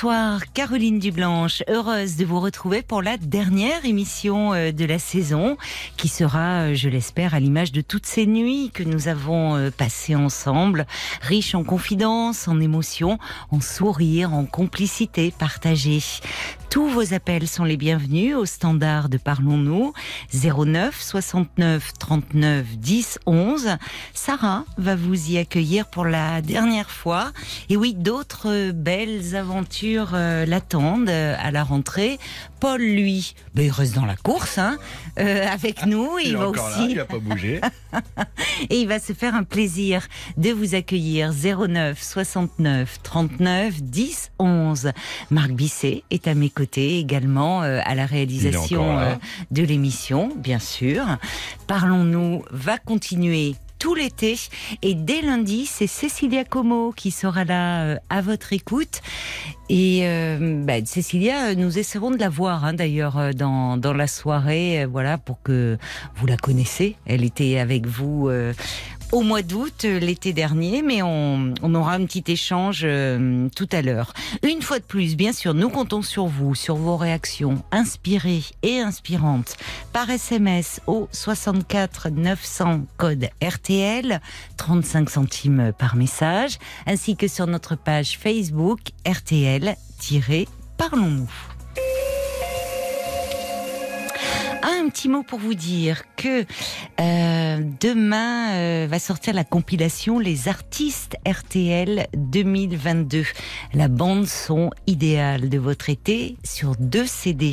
Bonsoir Caroline Dublanche, heureuse de vous retrouver pour la dernière émission euh, de la saison qui sera, euh, je l'espère, à l'image de toutes ces nuits que nous avons euh, passées ensemble, riche en confidences, en émotions, en sourires, en complicité partagée. Tous vos appels sont les bienvenus au standard de Parlons-nous 09 69 39 10 11. Sarah va vous y accueillir pour la dernière fois. Et oui, d'autres belles aventures euh, l'attendent euh, à la rentrée. Paul, lui, ben, il reste dans la course hein, euh, avec nous. Il, Il, est va encore aussi. là, il n'a pas bougé. Et il va se faire un plaisir de vous accueillir 09 69 39 10 11. Marc Bisset est à mes côtés également euh, à la réalisation euh, de l'émission, bien sûr. Parlons-nous va continuer tout l'été. Et dès lundi c'est Cécilia Como qui sera là euh, à votre écoute. Et euh, bah, Cécilia nous essaierons de la voir hein, d'ailleurs euh, dans, dans la soirée euh, voilà pour que vous la connaissez. Elle était avec vous euh, au mois d'août euh, l'été dernier, mais on, on aura un petit échange euh, tout à l'heure. Une fois de plus, bien sûr, nous comptons sur vous, sur vos réactions inspirées et inspirantes par SMS au 64 900 code RTL, 35 centimes par message, ainsi que sur notre page Facebook RTL-Parlons-nous. Un petit mot pour vous dire que euh, demain euh, va sortir la compilation Les artistes RTL 2022, la bande son idéale de votre été sur deux CD.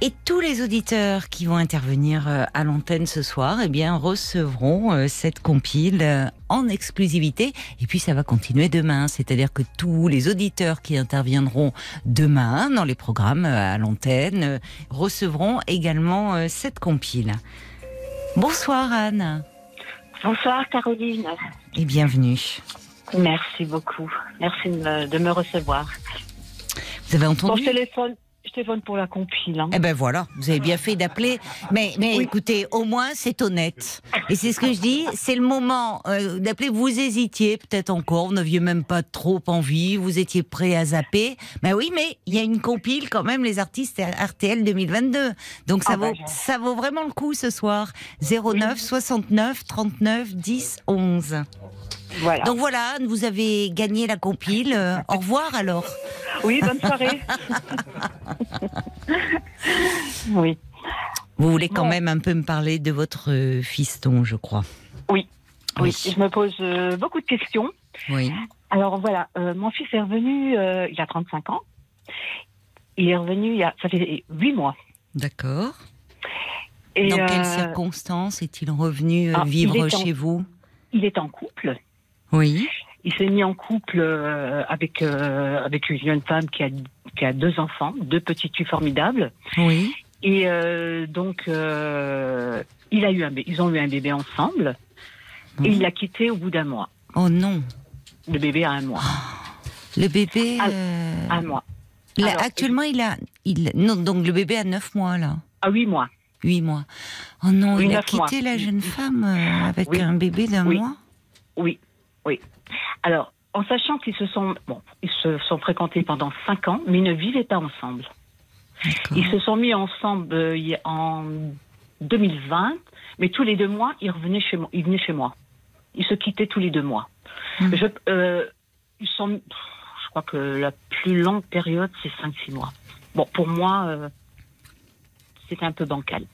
Et tous les auditeurs qui vont intervenir euh, à l'antenne ce soir, eh bien, recevront euh, cette compile euh, en exclusivité. Et puis, ça va continuer demain. C'est-à-dire que tous les auditeurs qui interviendront demain dans les programmes à l'antenne recevront également cette compile. Bonsoir Anne Bonsoir Caroline. et bienvenue. Merci beaucoup. Merci de me, de me recevoir. Vous avez entendu téléphone, je téléphone pour la compile. hein. Eh ben voilà, vous avez bien fait d'appeler. Mais, mais Oui. écoutez, au moins c'est honnête. Et c'est ce que je dis, c'est le moment euh, d'appeler. Vous hésitiez peut-être encore, vous n'aviez même pas trop envie, vous étiez prêt à zapper. Ben oui, mais il y a une compile quand même, les artistes RTL 2022. Donc ça Ah bah, vaut, je- ça vaut vraiment le coup ce soir. 09 69 39 10 11. Voilà. Donc voilà, Anne, vous avez gagné la compile. Euh, au revoir alors. oui, bonne soirée. oui. Vous voulez quand Bon. même un peu me parler de votre euh, fiston, je crois. Oui. Oui. Oui. Je me pose euh, beaucoup de questions. Oui. Alors voilà, euh, mon fils est revenu euh, il a 35 ans. Il est revenu il y a, ça fait 8 mois. D'accord. Dans quelles circonstances est-il revenu ah, vivre est en- chez vous? Il est en couple. Oui. Il s'est mis en couple euh, avec, euh, avec une jeune femme qui a, qui a deux enfants, deux petites filles formidables. Oui. Et euh, donc, euh, il a eu un, ils ont eu un bébé ensemble. Et il l'a quitté au bout d'un mois. Oh non. Le bébé a un mois. Le bébé. Ah, euh, Un mois. là, alors, actuellement, il a. Il, non, donc le bébé a 9 mois, là. À huit mois. 8 mois. Oh non, Oui, il a neuf quitté mois. la jeune femme avec Oui. un bébé d'un Oui. mois Oui, oui. Alors, en sachant qu'ils se sont, bon, ils se sont fréquentés pendant cinq ans, mais ils ne vivaient pas ensemble. Ils se sont mis ensemble euh, en 2020, mais tous les deux mois, ils revenaient chez moi. Ils venaient chez moi. Ils se quittaient tous les deux mois. Mhm. Je, euh, ils sont, je crois que la plus longue période, c'est 5-6 mois. Bon, pour moi, euh, c'était un peu bancal.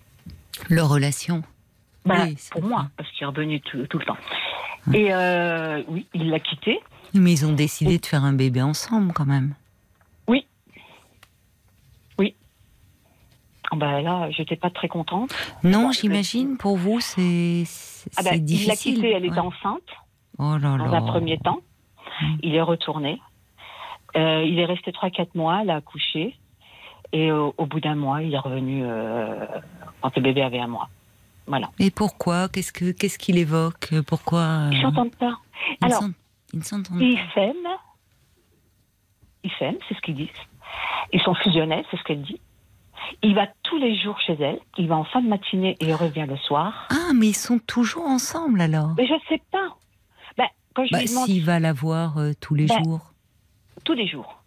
Leur relation. Bah, Oui, pour vrai. moi, parce qu'il est revenu tout, tout le temps. Et euh, oui, il l'a quitté. Mais ils ont décidé de faire un bébé ensemble quand même. Ah bah là, j'étais pas très contente. Non, j'imagine, pour vous, c'est c'est Ah bah, il l'a difficile. quitté, elle était Ouais. enceinte Oh là dans là. un premier temps. Il est retourné. Euh, il est resté 3-4 mois, il a accouché. Et au, au bout d'un mois, il est revenu euh, quand le bébé avait un mois. Voilà. Et pourquoi Qu'est-ce que qu'est-ce qu'il évoque Pourquoi euh, Ils s'entendent pas. Ils Alors, ils s'entendent s'aiment. Ils s'aiment, c'est ce qu'ils disent. Ils sont fusionnels, c'est ce qu'elle dit. Il va tous les jours chez elle. Il va en fin de matinée et il revient le soir. Ah, mais ils sont toujours ensemble alors. Mais je sais pas. Ben, quand je Bah, lui demande s'il va la voir euh, tous les Bah, jours. tous les jours.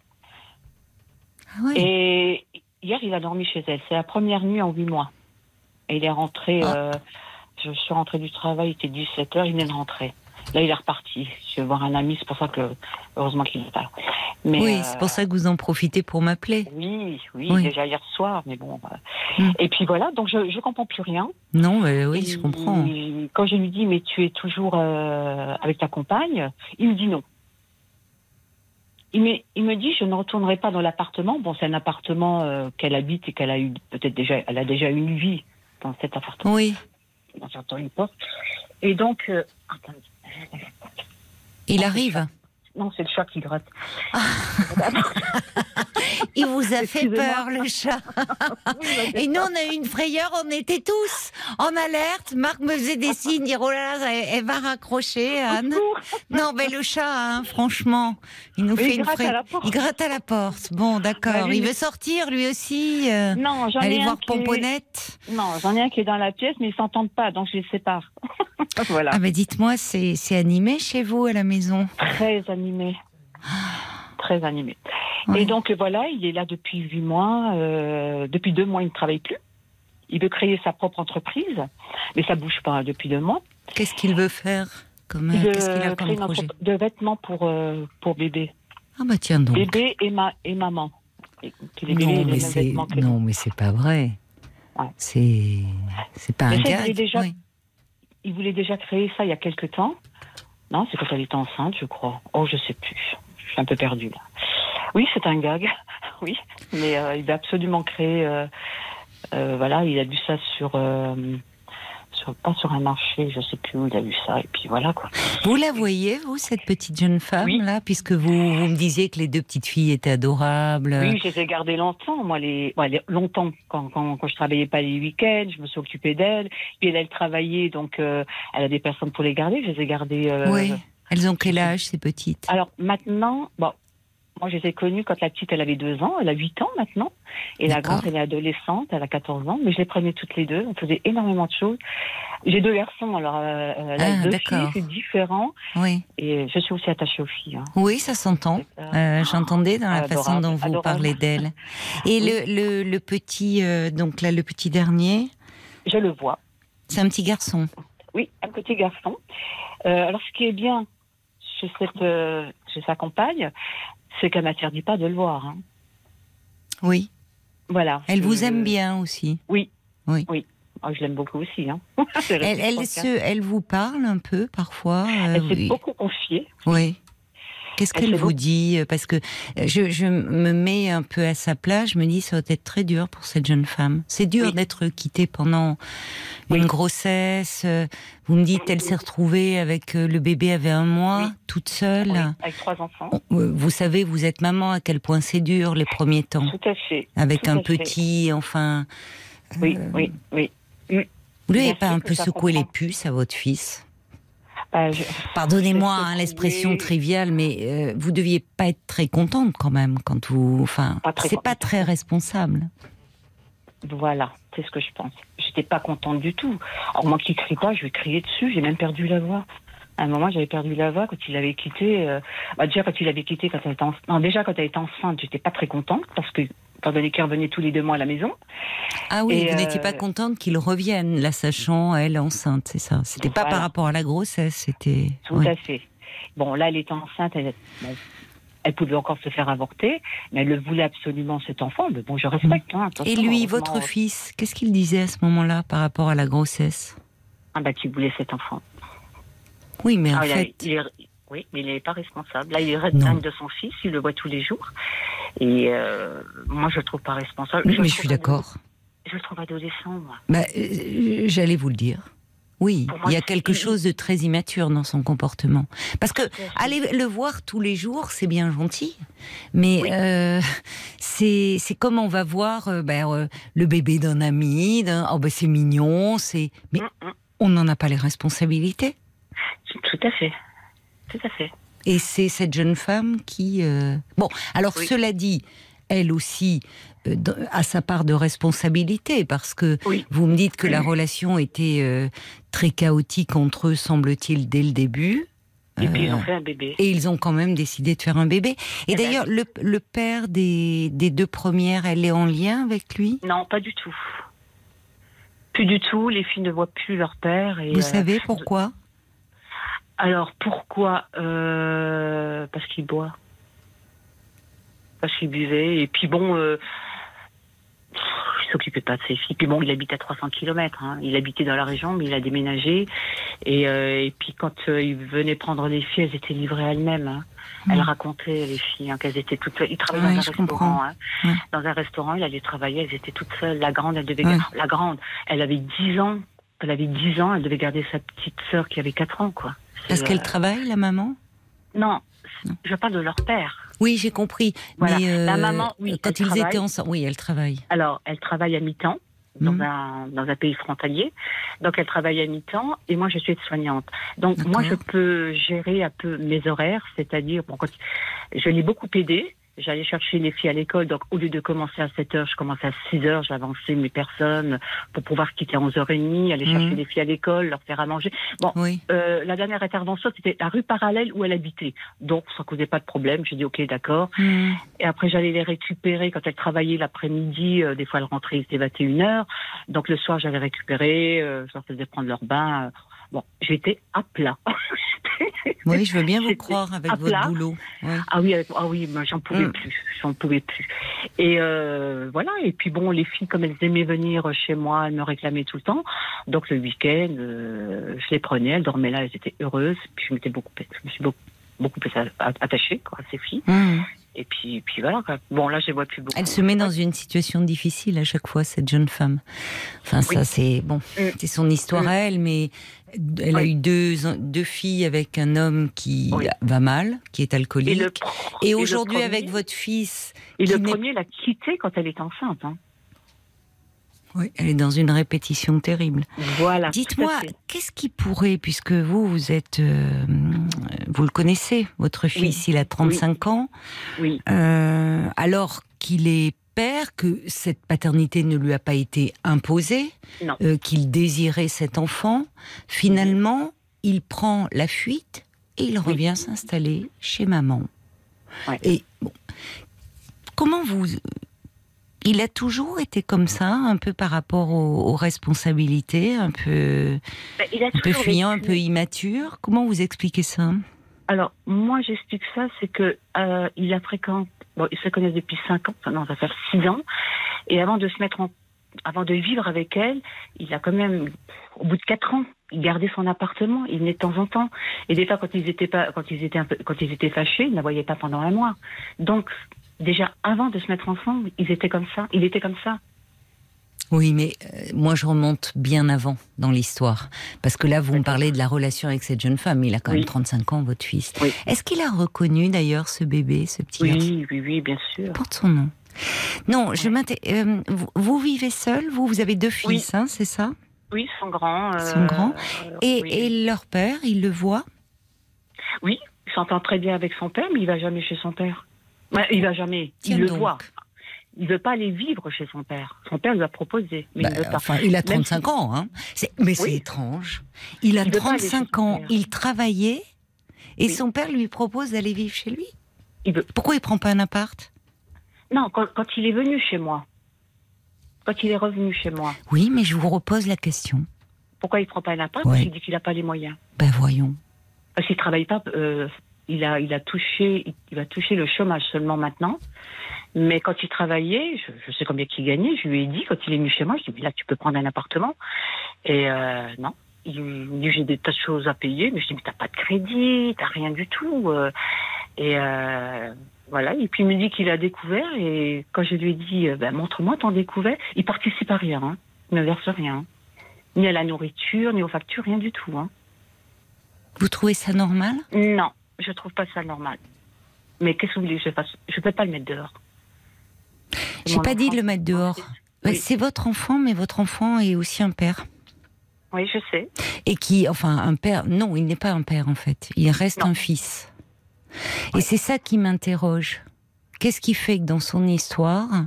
Ah ouais. Et hier, il a dormi chez elle. C'est la première nuit en huit mois. Et il est rentré. Ah. euh, je suis rentrée du travail, il était 17h, il vient de rentrer. Là, il est reparti. Je vais voir un ami, c'est pour ça que, heureusement qu'il est pas là. Mais, oui, euh, c'est pour ça que vous en profitez pour m'appeler. Oui, oui, Oui. déjà hier soir, mais bon. euh. Mm. Et puis voilà, donc je ne comprends plus rien. Non, mais oui, Et je comprends. Quand je lui dis, mais tu es toujours euh, avec ta compagne, il me dit non. Il me, il me dit, je ne retournerai pas dans l'appartement. Bon, c'est un appartement euh, qu'elle habite et qu'elle a eu peut-être déjà, elle a déjà une vie dans cet appartement. Oui. Dans certains porte. Et donc, euh, attendez. Il arrive. Non, c'est le chat qui gratte. Il vous a fait peur, le chat. Et nous, on a eu une frayeur, on était tous en alerte. Marc me faisait des signes, dire oh là là, elle, va raccrocher, Anne. Non, mais le chat, hein, franchement, il nous Mais fait il une frayeur. Il gratte à la porte. Bon, d'accord. Bah, il veut sortir, lui aussi. euh, Non, j'en ai un voir qui est-. Non, j'en ai un qui est dans la pièce, mais ils s'entendent pas, donc je les sépare. voilà. Ah, mais dites-moi, c'est animé chez vous à la maison? Très animé. Très animé. Ouais. Et donc voilà, il est là depuis huit mois. euh, depuis deux mois, il ne travaille plus. Il veut créer sa propre entreprise, mais ça bouge pas depuis deux mois. Qu'est-ce qu'il veut faire comme, Il veut Qu'est-ce qu'il a comme projet de vêtements pour, euh, pour bébé. Ah, bah tiens donc. Bébé et, ma, et maman. Et les Non, mais c'est que non, mais c'est pas vrai. Ouais. C'est c'est pas Mais un ça, il gag. déjà-. Il voulait déjà créer ça il y a quelque temps. Non, c'est quand elle était enceinte, je crois. Oh, je sais plus. Je suis un peu perdue là. Oui, c'est un gag. Oui, mais euh, il veut absolument créer. euh, euh, voilà, il a vu ça sur, sur pas sur un marché, je sais plus où il a vu ça. Et puis voilà quoi. Vous la voyez, vous, cette petite jeune femme Oui. là, puisque vous, vous me disiez que les deux petites filles étaient adorables. Oui, je les ai gardées longtemps. Moi, les, ouais, les- longtemps quand, quand, quand je travaillais pas les week-ends, je me suis occupée d'elles. Puis elle, elle travaillait, donc euh, elle a des personnes pour les garder. Je les ai gardées. euh, oui. Elles ont quel âge ces petites? Alors maintenant, bon, moi je les ai connues quand la petite elle avait deux ans, elle a huit ans maintenant, et la grande elle est adolescente, elle a 14 ans, mais je les prenais toutes les deux, on faisait énormément de choses. J'ai deux garçons, alors euh, là, Ah, deux filles, c'est différent, Oui. et je suis aussi attachée aux filles. hein. Oui, ça s'entend. Euh, J'entendais dans la Adorable, façon dont vous adorable. parlez d'elle. Et le, le, le petit, euh, donc là, le petit dernier, Je le vois. c'est un petit garçon. Oui, un petit garçon. Euh, alors ce qui est bien chez, cette, chez sa compagne, c'est qu'elle m'interdit pas de le voir. hein. Oui. Voilà. Elle vous Je- aime bien aussi. Oui. Oui. Oui. Oh, je l'aime beaucoup aussi. Hein. Elle, hein. se, elle vous parle un peu parfois. euh, Elle s'est oui. beaucoup confiée. Oui. Qu'est-ce Elle qu'elle vous dit Parce que euh, je, je me mets un peu à sa place, je me dis ça doit être très dur pour cette jeune femme. C'est dur Oui. d'être quittée pendant une grossesse. euh, Vous me dites, elle s'est retrouvée avec euh, le bébé avait un mois, Oui. toute seule. Avec trois enfants. Euh, Vous savez, vous êtes maman, à quel point c'est dur les premiers temps. Tout à fait. Avec tout un fait. petit, enfin. Oui, euh, oui, oui. Vous n'avez pas un peu secoué les puces à votre fils? Je- Pardonnez-moi hein, l'expression triviale, mais euh, vous deviez pas être très contente quand même quand vous. Enfin, Pas très c'est pas très responsable. Voilà, c'est ce que je pense. J'étais pas contente du tout. Alors moi qui crie pas, je vais crier dessus. J'ai même perdu la voix. À un moment, j'avais perdu la voix quand il avait quitté. euh, bah, déjà quand il avait quitté, quand elle était enceinte. Non, déjà quand elle était enceinte, j'étais pas très contente parce que étant donné qu'ils revenaient tous les deux mois à la maison. Ah oui, Et, vous n'étiez euh, pas contente qu'il revienne, la sachant elle enceinte, c'est ça. C'était pas Voilà. par rapport à la grossesse, c'était. Tout ouais. à fait. Bon, là, elle était enceinte. Elle, bon, elle pouvait encore se faire avorter, mais elle le voulait absolument cet enfant. Mais bon, je respecte. Hein, Et lui, votre fils, qu'est-ce qu'il disait à ce moment-là par rapport à la grossesse? Ah bah, qui voulait cet enfant. Oui, mais en Ah, il a- fait, il est- oui, mais il n'est pas responsable. Là, il est dingue de son fils, il le voit tous les jours. Et euh, moi, je le trouve pas responsable. mais je suis d'accord. Je le trouve adolescent, moi. Bah, euh, J'allais vous le dire. Oui, moi, il y a quelque chose de très immature dans son comportement. Parce que aller le voir tous les jours, c'est bien gentil, mais Oui. euh, c'est comme on va voir euh, ben, euh, le bébé d'un ami, oh ben c'est mignon, c'est mais Hum, hum. on n'en a pas les responsabilités. Tout à fait. Tout à fait. Et c'est cette jeune femme qui... euh, Bon, alors Oui. cela dit, elle aussi euh, a sa part de responsabilité, parce que Oui. vous me dites que la relation était euh, très chaotique entre eux, semble-t-il, dès le début. Et puis ils ont Euh, fait un bébé. Et ils ont quand même décidé de faire un bébé. Et Eh ben d'ailleurs, le, le père des, des deux premières, elle est en lien avec lui? Non, pas du tout. Plus du tout. Les filles ne voient plus leur père. Et, Vous savez pourquoi? Alors pourquoi Euh, Parce qu'il boit. Parce qu'il buvait. Et puis bon, euh, pff, il s'occupait pas de ses filles. Puis bon, il habite à 300 km. Il habitait dans la région, mais il a déménagé. Et, euh, et puis quand euh, il venait prendre les filles, elles étaient livrées à elles-mêmes. hein. Elle Mm. racontait les filles hein, qu'elles étaient toutes seules. Il travaillait Ouais, dans un restaurant. hein. Ouais. Dans un restaurant, il allait travailler. Elles étaient toutes seules. La grande, elle devait Ouais. la grande, elle avait 10 ans. Elle avait 10 ans. Elle devait garder sa petite sœur qui avait 4 ans, quoi. Parce qu'elle euh, travaille, la maman? Non, je parle de leur père. Oui, j'ai compris. Voilà. Mais euh, La maman, oui, quand ils travaille. étaient ensemble, oui, elle travaille. Alors, elle travaille à mi-temps dans, Mhm. un, dans un pays frontalier. Donc, elle travaille à mi-temps et moi, je suis aide-soignante. Donc, moi, je peux gérer un peu mes horaires, c'est-à-dire, bon, je l'ai beaucoup aidé. J'allais chercher les filles à l'école, donc au lieu de commencer à 7 heures, je commençais à 6 heures, j'avançais mes personnes pour pouvoir quitter à 11h30, aller chercher Mhm. les filles à l'école, leur faire à manger. Bon, Oui. euh, la dernière intervention, c'était la rue parallèle où elle habitait. Donc, ça causait pas de problème. J'ai dit, OK, d'accord. Hmm. Et après, j'allais les récupérer quand elle travaillait l'après-midi. euh, des fois, elle rentrait, il était 21h. Donc, le soir, j'allais récupérer. euh, je leur faisais prendre leur bain. Bon, j'étais à plat. Oui, je veux bien vous croire avec votre plat. boulot. Ah oui, ah oui, moi, j'en pouvais Mm. plus. J'en pouvais plus. Et euh, voilà. Et puis bon, les filles, comme elles aimaient venir chez moi, elles me réclamaient tout le temps. Donc le week-end, euh, je les prenais. Elles dormaient là, elles étaient heureuses. Puis je m'étais beaucoup, je me suis beaucoup, beaucoup plus attachée quoi, à ces filles. Hmm. Et puis, puis voilà. quoi. Bon, là, je les vois plus beaucoup. Elle se met dans une situation difficile à chaque fois, cette jeune femme. Enfin, ça, c'est bon, Mm. c'est son histoire Mm. à elle, mais elle a eu deux, deux filles avec un homme qui Oui. va mal, qui est alcoolique. Et, aujourd'hui, avec votre fils, Et le premier l'a quittée quand elle est enceinte. Hein. Oui, elle est dans une répétition terrible. Voilà. Dites-moi, qu'est-ce qui pourrait, puisque vous, vous êtes, euh, vous le connaissez, votre fils, il a 35 ans, Oui, euh, alors qu'il est père, que cette paternité ne lui a pas été imposée, euh, qu'il désirait cet enfant, finalement, il prend la fuite et il revient s'installer chez maman. Ouais. Et bon, comment vous... Il a toujours été comme ça, un peu par rapport aux, aux responsabilités, un peu, il a un peu fuyant, un peu immature. Comment vous expliquez ça? Alors, moi, j'explique ça, c'est que euh, il a fréquenté. Bon, ils se connaissent depuis 5 ans, non, ça fait 6 ans. Et avant de se mettre en. Avant de vivre avec elle, il a quand même, au bout de 4 ans, il gardait son appartement, il venait de temps en temps. Et des fois, quand ils étaient pas, quand ils étaient un peu, quand ils étaient fâchés, ils ne la voyaient pas pendant un mois. Donc, déjà, avant de se mettre ensemble, ils étaient comme ça. Il était comme ça. Oui, mais euh, moi je remonte bien avant dans l'histoire. Parce que là, vous me parlez de la relation avec cette jeune femme. Il a quand même Oui. 35 ans, votre fils. Oui. Est-ce qu'il a reconnu d'ailleurs ce bébé, ce petit garçon Oui, oui, oui, bien sûr. Porte son nom. Non, je euh, vous, vous vivez seul, vous, vous avez deux fils, hein, c'est ça? Oui, ils sont grands. Ils sont grands. euh, et, oui. et leur père, il le voit? Oui, il s'entend très bien avec son père, mais il va jamais chez son père. Ouais, il va jamais. Tiens il le donc. voit. Il veut pas aller vivre chez son père. Son père lui a proposé, mais Bah, il veut pas. Enfin, il a Même 35 ans, hein. Mais c'est Oui. étrange. Il a Il veut pas aller chez 35 son ans, il travaillait, et Oui. son père lui propose d'aller vivre chez lui. Il veut. Pourquoi il prend pas un appart? Non, quand, quand il est venu chez moi, quand il est revenu chez moi, Oui, mais je vous repose la question. pourquoi il prend pas un appart? Ouais. Parce qu'il dit qu'il n'a pas les moyens. Ben voyons. Parce qu'il travaille pas. euh, il a, il a touché, il va toucher le chômage seulement maintenant. Mais quand il travaillait, je, je sais combien qu'il gagnait. Je lui ai dit quand il est venu chez moi, je lui ai dit là tu peux prendre un appartement. Et euh, non, il me dit j'ai des tas de choses à payer, mais je dis mais t'as pas de crédit, t'as rien du tout. euh. Et euh, voilà. Et puis il me dit qu'il a découvert. Et quand je lui ai dit ben, montre-moi ton découvert, il participe à rien, hein. il ne verse rien, ni à la nourriture, ni aux factures, rien du tout. Hein. Vous trouvez ça normal? Non, je trouve pas ça normal. Mais qu'est-ce que vous voulez que je fasse? Je peux pas le mettre dehors. J'ai pas dit de le mettre dehors. Oui. C'est votre enfant, mais votre enfant est aussi un père. Oui, je sais. Et qui, enfin, un père, non, il n'est pas un père en fait, il reste Non. un fils. Et c'est ça qui m'interroge. Qu'est-ce qui fait que dans son histoire,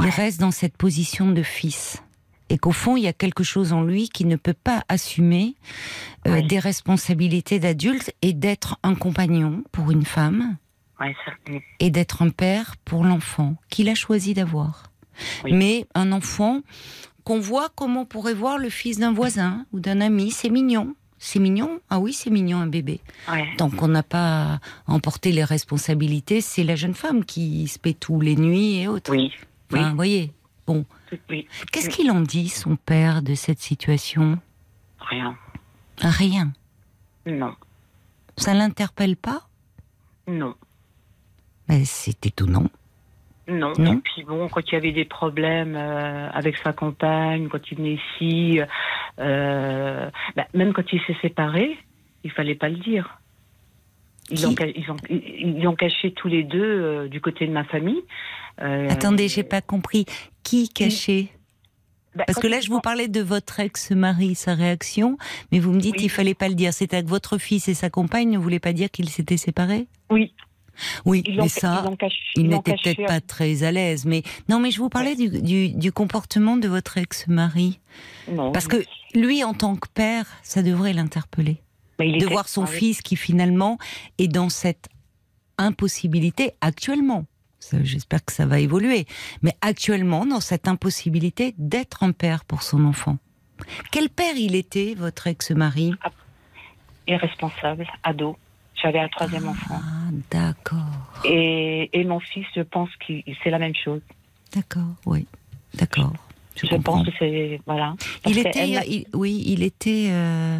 il reste dans cette position de fils? Et qu'au fond, il y a quelque chose en lui qui ne peut pas assumer euh, des responsabilités d'adulte et d'être un compagnon pour une femme mm, et d'être un père pour l'enfant qu'il a choisi d'avoir. Oui. Mais un enfant qu'on voit comme on pourrait voir le fils d'un voisin ou d'un ami, c'est mignon. C'est mignon Ah oui, c'est mignon un bébé. Tant qu'on n'a pas emporté les responsabilités, c'est la jeune femme qui se paie tout les nuits et autres. Oui, oui, Enfin, vous voyez. Bon, oui. qu'est-ce qu'il en dit son père de cette situation? Rien. Rien. Non, Ça l'interpelle pas? Non. Mais c'est étonnant. Non. Non. Et puis bon, quand il y avait des problèmes euh, avec sa compagne, quand il venait ici, euh, bah, même quand il s'est séparé, il fallait pas le dire. Ils, ont, ils, ont, ils ont caché tous les deux euh, du côté de ma famille. Euh, Attendez, j'ai pas compris. Qui cachait? Bah, Parce que là, je vous parlais de votre ex-mari, sa réaction, mais vous me dites Oui. qu'il fallait pas le dire. C'était que votre fils et sa compagne ne voulaient pas dire qu'ils s'étaient séparés? Oui, Oui, ils mais ça, il n'était peut-être à- pas très à l'aise. Mais non, mais je vous parlais du, du, du comportement de votre ex-mari. Non. Parce que lui, en tant que père, ça devrait l'interpeller. Mais il De voir son Ah fils qui finalement est dans cette impossibilité actuellement. J'espère que ça va évoluer. Mais actuellement, dans cette impossibilité d'être un père pour son enfant. Quel père il était, votre ex-mari? Irresponsable, ado. J'avais un troisième enfant. Ah, d'accord. Et, et mon fils, je pense que c'est la même chose. D'accord, oui. D'accord. Je, pense que c'est. Voilà. Il était, il- oui, il était. euh,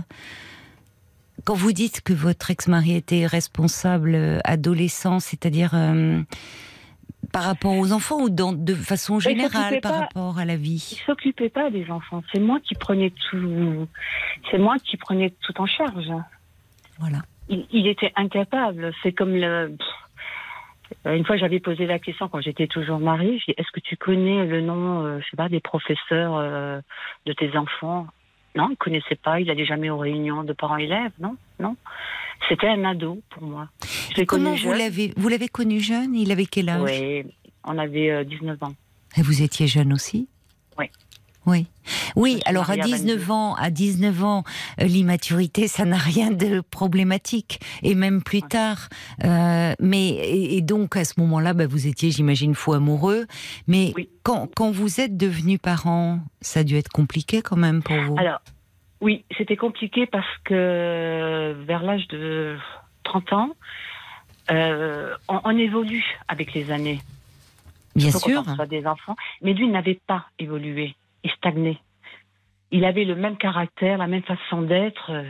quand vous dites que votre ex-mari était responsable euh, adolescent, c'est-à-dire euh, par rapport aux enfants ou dans, de façon générale par pas. rapport à la vie Il s'occupait pas des enfants. C'est moi qui prenais tout. C'est moi qui prenais tout en charge. Voilà. Il, il était incapable. C'est comme le. Une fois, j'avais posé la question quand j'étais toujours mariée. Est-ce que tu connais le nom, euh, je sais pas, des professeurs euh, de tes enfants? Non, il connaissait pas. Il allait jamais aux réunions de parents-élèves. Non, non. C'était un ado pour moi. Je Comment vous l'avez vous l'avez connu jeune Il avait quel âge? Oui, on avait euh, 19 ans. Et vous étiez jeune aussi? Oui. Oui, alors à mariée à 19 ans, à 19 ans, euh, l'immaturité, ça n'a rien de problématique, et même plus tard. Euh, mais et, donc à ce moment-là, bah, vous étiez, j'imagine, fou amoureux. Mais Oui. quand, quand vous êtes devenu parent, ça a dû être compliqué quand même pour vous? Alors, oui, c'était compliqué parce que vers l'âge de 30 ans, euh, on, on évolue avec les années. Bien sûr. Quand on reçoit des enfants. Mais lui n'avait pas évolué. Il stagnait. Il avait le même caractère, la même façon d'être euh,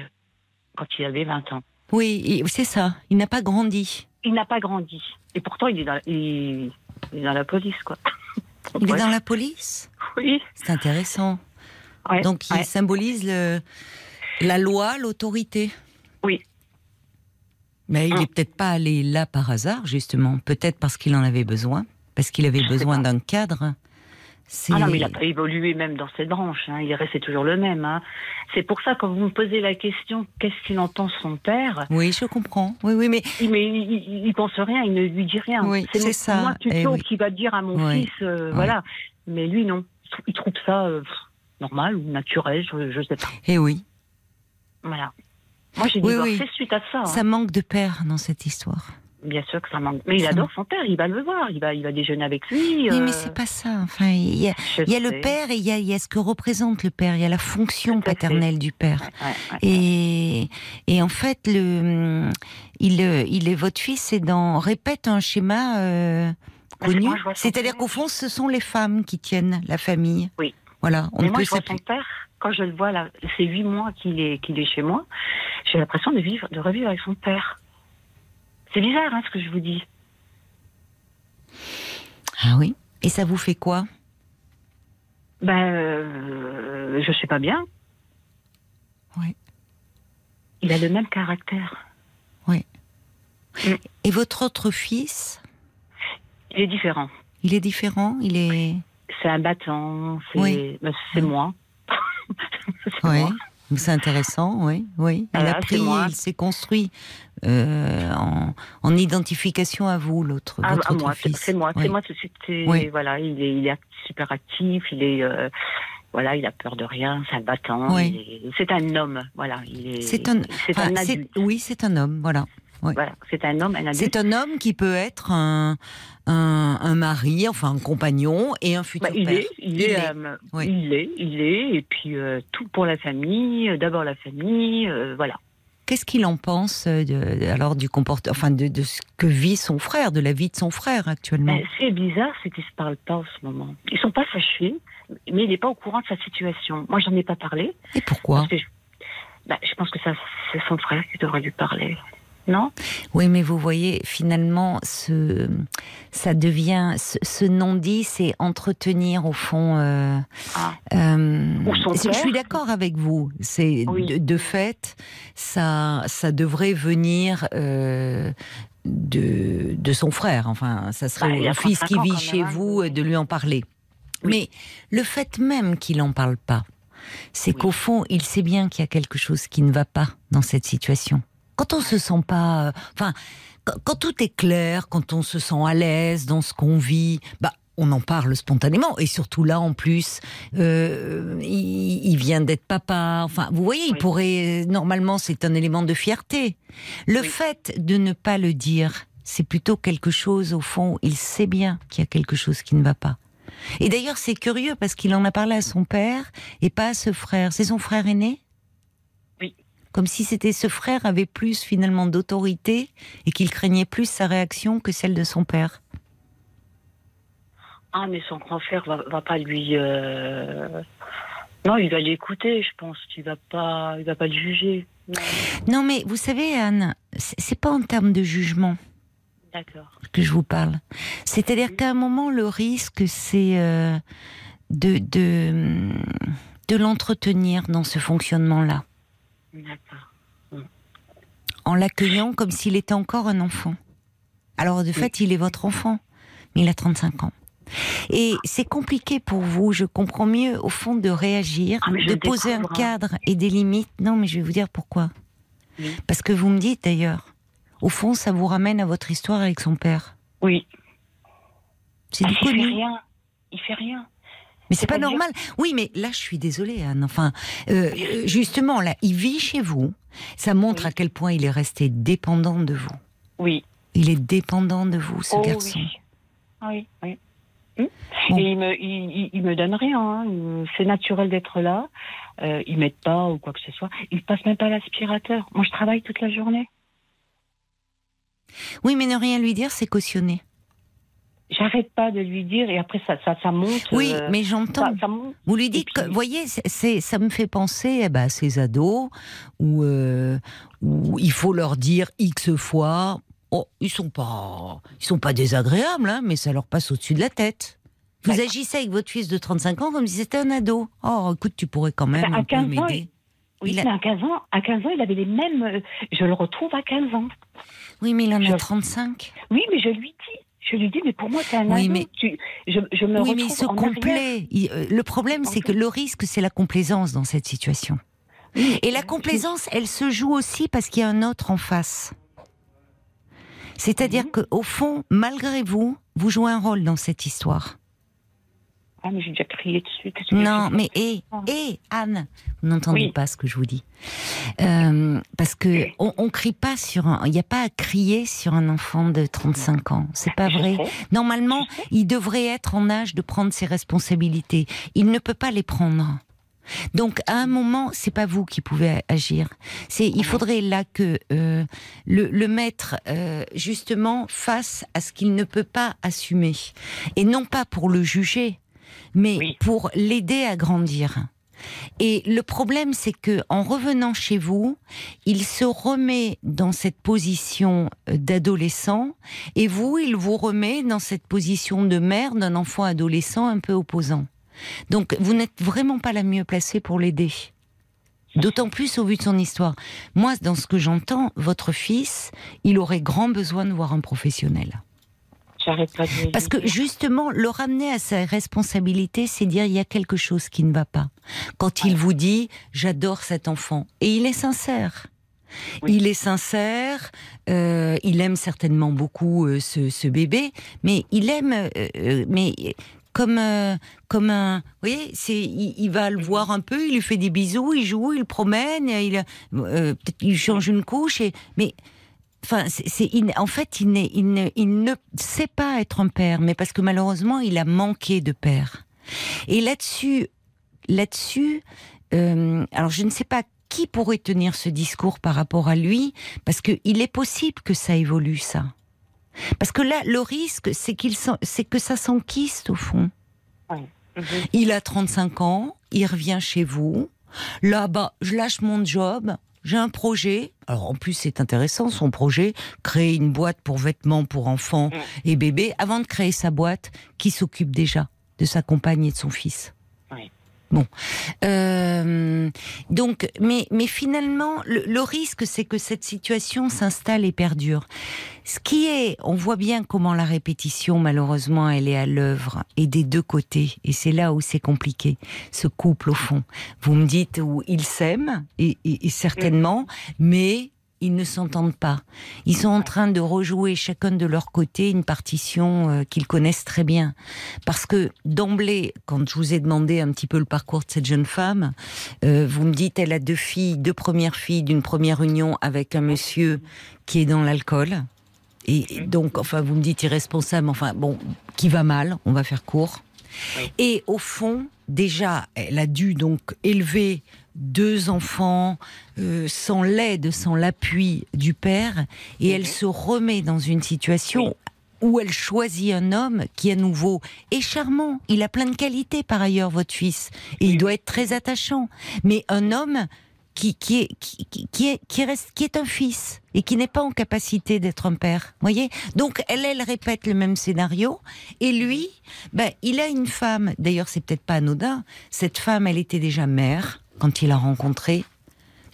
quand il avait 20 ans. Oui, c'est ça. Il n'a pas grandi. Il n'a pas grandi. Et pourtant, il est dans, il, il est dans la police, quoi. Il est dans la police. Oui. C'est intéressant. Ouais, Donc il ouais. symbolise le- la loi, l'autorité. Oui. Mais il n'est peut-être pas allé là par hasard, justement. Peut-être parce qu'il en avait besoin. Parce qu'il avait Je besoin d'un cadre. Ah non, mais il n'a pas évolué même dans cette branche. Hein. Il est resté toujours le même. Hein. C'est pour ça, quand vous me posez la question, qu'est-ce qu'il entend son père? Oui, je comprends. Oui, oui, mais mais il, pense rien, il ne lui dit rien. Oui, c'est ça. moi plutôt Eh oui. qui va dire à mon Oui. fils, euh, voilà. Mais lui, non. Il trou- Il trouve ça euh, normal ou naturel, je ne sais pas. eh oui, Voilà. Moi, j'ai divorcé suite à ça. hein. ça manque de père dans cette histoire. Bien sûr que ça manque. Mais il adore son père, il va le voir, il va, il va déjeuner avec lui. Oui, euh, mais c'est pas ça. Enfin, il y a, je il y a le père et il y a, il y a ce que représente le père. Il y a la fonction fait. paternelle du père. Ouais, ouais. Et, et en fait, le, il, euh, il est votre fils et dans répète un schéma euh, connu. C'est-à-dire qu'au fond, ce sont les femmes qui tiennent la famille. Oui. Voilà, on Mais moi, peut je vois son père, quand je le vois là, c'est huit mois qu'il est, qu'il est chez moi, j'ai l'impression de vivre, de revivre avec son père. C'est bizarre, hein, ce que je vous dis. Ah oui. Et ça vous fait quoi? Ben, euh, je sais pas bien. Oui. Il a le même caractère. Et votre autre fils, Il est différent. il est différent? Il est. C'est un battant, c'est Oui. ben, c'est Oui. moi. C'est Ouais. C'est intéressant, oui, oui. Il a pris, il s'est construit euh, en, en identification à vous, l'autre, Ah, votre moi, c'est moi, Oui. c'est moi. c'est- Oui. Voilà, il est, il est super actif, il est, euh, voilà, il a peur de rien, c'est un battant. Oui. C'est un homme, voilà. Il est. C'est un, c'est enfin, un c'est- adulte. oui, c'est un homme, voilà. Voilà, c'est un homme, un adulte. C'est un homme qui peut être un, un, un mari, enfin un compagnon et un futur Bah, il, père. est, il, est, euh, Oui. il est, il est, et puis euh, tout pour la famille. euh, D'abord la famille, euh, voilà. Qu'est-ce qu'il en pense euh, de, alors du comportement, enfin de, de ce que vit son frère, de la vie de son frère actuellement? Mais c'est bizarre, c'est qu'ils se parlent pas en ce moment. Ils sont pas fâchés, mais il n'est pas au courant de sa situation. Moi, j'en ai pas parlé. Et pourquoi? Parce que je, bah, je pense que c'est son frère qui devrait lui parler. Non? Oui, mais vous voyez, finalement, ce, ça devient, ce, ce non-dit, c'est entretenir au fond. euh, Ah. euh, je suis d'accord avec vous. C'est Oui. de, de fait, ça, ça devrait venir. euh, de, de son frère, enfin, ça serait Bah, a fils 35 qui vit chez même, hein, vous de lui en parler. Oui. Mais le fait même qu'il n'en parle pas, c'est Oui. qu'au fond, il sait bien qu'il y a quelque chose qui ne va pas dans cette situation. Quand on se sent pas, euh, enfin, quand, quand tout est clair, quand on se sent à l'aise dans ce qu'on vit, bah, on en parle spontanément. Et surtout là, en plus, euh, il, il vient d'être papa. Enfin, vous voyez, il Oui. pourrait. Normalement, c'est un élément de fierté. Le Oui. fait de ne pas le dire, c'est plutôt quelque chose, au fond, il sait bien qu'il y a quelque chose qui ne va pas. Et d'ailleurs, c'est curieux parce qu'il en a parlé à son père et pas à ce frère. C'est son frère aîné? Comme si c'était ce frère avait plus finalement d'autorité et qu'il craignait plus sa réaction que celle de son père. Ah, mais son grand frère va, va pas lui. euh, Non, il va l'écouter, je pense. Il va pas, il va pas le juger. Non. Non, mais vous savez, Anne, c'est pas en termes de jugement que je vous parle. C'est-à-dire qu'à un moment, le risque, c'est euh, de, de, de l'entretenir dans ce fonctionnement-là, D'accord. en l'accueillant comme s'il était encore un enfant. Alors, de fait, il est votre enfant, mais il a 35 ans. Et c'est compliqué pour vous, je comprends mieux, au fond, de réagir, Ah, de poser un hein. cadre et des limites. Non, mais je vais vous dire pourquoi. Oui. Parce que vous me dites d'ailleurs, au fond, ça vous ramène à votre histoire avec son père. Oui. C'est Ah, du il fait connu. rien. Il fait rien. Mais c'est pas normal. Oui, mais là, je suis désolée, Anne. Enfin, euh, justement, là, il vit chez vous. Ça montre Oui. à quel point il est resté dépendant de vous. Oui. Il est dépendant de vous, ce oh, garçon. oui. Ah Oui, oui. Hum. Bon. Et il me, il, il- me donne rien. hein. C'est naturel d'être là. Euh, il m'aide pas ou quoi que ce soit. Il passe même pas l'aspirateur. Moi, je travaille toute la journée. Oui, mais ne rien lui dire, c'est cautionner. J'arrête pas de lui dire et après ça, ça, ça monte. Oui, euh, mais j'entends. Vous lui dites, puis- que, voyez, c'est- ça me fait penser eh ben, à ces ados où, euh, où il faut leur dire X fois. Oh, ils sont pas, ils sont pas désagréables, hein, mais ça leur passe au-dessus de la tête. Vous D'accord. agissez avec votre fils de 35 ans comme si c'était un ado. Oh, écoute, tu pourrais quand même Ben, à un peu 15 ans. Oui, Il a- mais à 15 ans, à 15 ans, il avait les mêmes. euh, je le retrouve à 15 ans. Oui, mais il en a Je- 35. Oui, mais je lui dis. Je lui dis, mais pour moi, c'est un Oui, ado. mais- Tu- je, je me Oui, retrouve mais il se arrière. complaît. Il- euh, le problème, c'est que le risque, c'est la complaisance dans cette situation. Oui, Et la complaisance, elle se joue aussi parce qu'il y a un autre en face. C'est-à-dire Mhm. que, au fond, malgré vous, vous jouez un rôle dans cette histoire. Ah, mais j'ai déjà crié dessus. Non, mais hé, Ah. hé, Anne, vous n'entendez Oui. pas ce que je vous dis. Euh, parce que on, on crie pas sur un, il n'y a pas à crier sur un enfant de 35 ans. C'est pas Je vrai. sais. Normalement, il devrait être en âge de prendre ses responsabilités. Il ne peut pas les prendre. Donc, à un moment, c'est pas vous qui pouvez agir. C'est, il faudrait là que euh, le, le mettre euh, justement face à ce qu'il ne peut pas assumer, et non pas pour le juger, mais Oui. pour l'aider à grandir. Et le problème, c'est que en revenant chez vous, il se remet dans cette position euh, d'adolescent, et vous, il vous remet dans cette position de mère d'un enfant adolescent un peu opposant. Donc, vous n'êtes vraiment pas la mieux placée pour l'aider. D'autant plus au vu de son histoire. Moi, dans ce que j'entends, votre fils, il aurait grand besoin de voir un professionnel. J'arrête pas de lui Parce que justement, le ramener à sa responsabilité, c'est dire il y a quelque chose qui ne va pas. Quand il vous dit j'adore cet enfant, et il est sincère. Oui. Il est sincère, euh, il aime certainement beaucoup euh, ce, ce bébé, mais il aime, euh, mais comme comme un, vous voyez, c'est il, il va le voir un peu, il lui fait des bisous, il joue, il promène, il peut-être il change une couche, et mais Enfin, c'est, en fait, il, il ne, il ne sait pas être un père, mais parce que malheureusement, il a manqué de père. Et là-dessus, là-dessus, euh, alors je ne sais pas qui pourrait tenir ce discours par rapport à lui, parce que il est possible que ça évolue, ça. Parce que là, le risque, c'est qu'il, c'est que ça s'enquiste au fond. Il a 35 ans, il revient chez vous. Là, bah, je lâche mon job, j'ai un projet. Alors en plus, c'est intéressant son projet, créer une boîte pour vêtements pour enfants Mm. et bébés, avant de créer sa boîte, qui s'occupe déjà de sa compagne et de son fils? Bon, Euh, donc, mais mais finalement, le, le risque, c'est que cette situation s'installe et perdure. Ce qui est, on voit bien comment la répétition, malheureusement, elle est à l'œuvre et des deux côtés. Et c'est là où c'est compliqué, ce couple au fond. Vous me dites où ils s'aiment, et, et- et certainement, mais ils ne s'entendent pas. Ils sont en train de rejouer chacun de leur côté une partition euh, qu'ils connaissent très bien. Parce que d'emblée, quand je vous ai demandé un petit peu le parcours de cette jeune femme, euh, vous me dites elle a deux filles, deux premières filles d'une première union avec un monsieur qui est dans l'alcool. Et et donc, enfin, vous me dites irresponsable, enfin, bon, qui va mal, on va faire court. Et au fond, déjà, elle a dû donc élever deux enfants euh, sans l'aide, sans l'appui du père, et elle se remet dans une situation où elle choisit un homme qui, à nouveau, est charmant. Il a plein de qualités, par ailleurs, votre fils, et il doit être très attachant. Mais un homme qui, qui, est, qui- qui est, qui, reste, qui est un fils et qui n'est pas en capacité d'être un père. Voyez? Donc, elle, elle répète le même scénario. Et lui, ben, il a une femme. D'ailleurs, c'est peut-être pas anodin. Cette femme, elle était déjà mère quand il l'a rencontrée.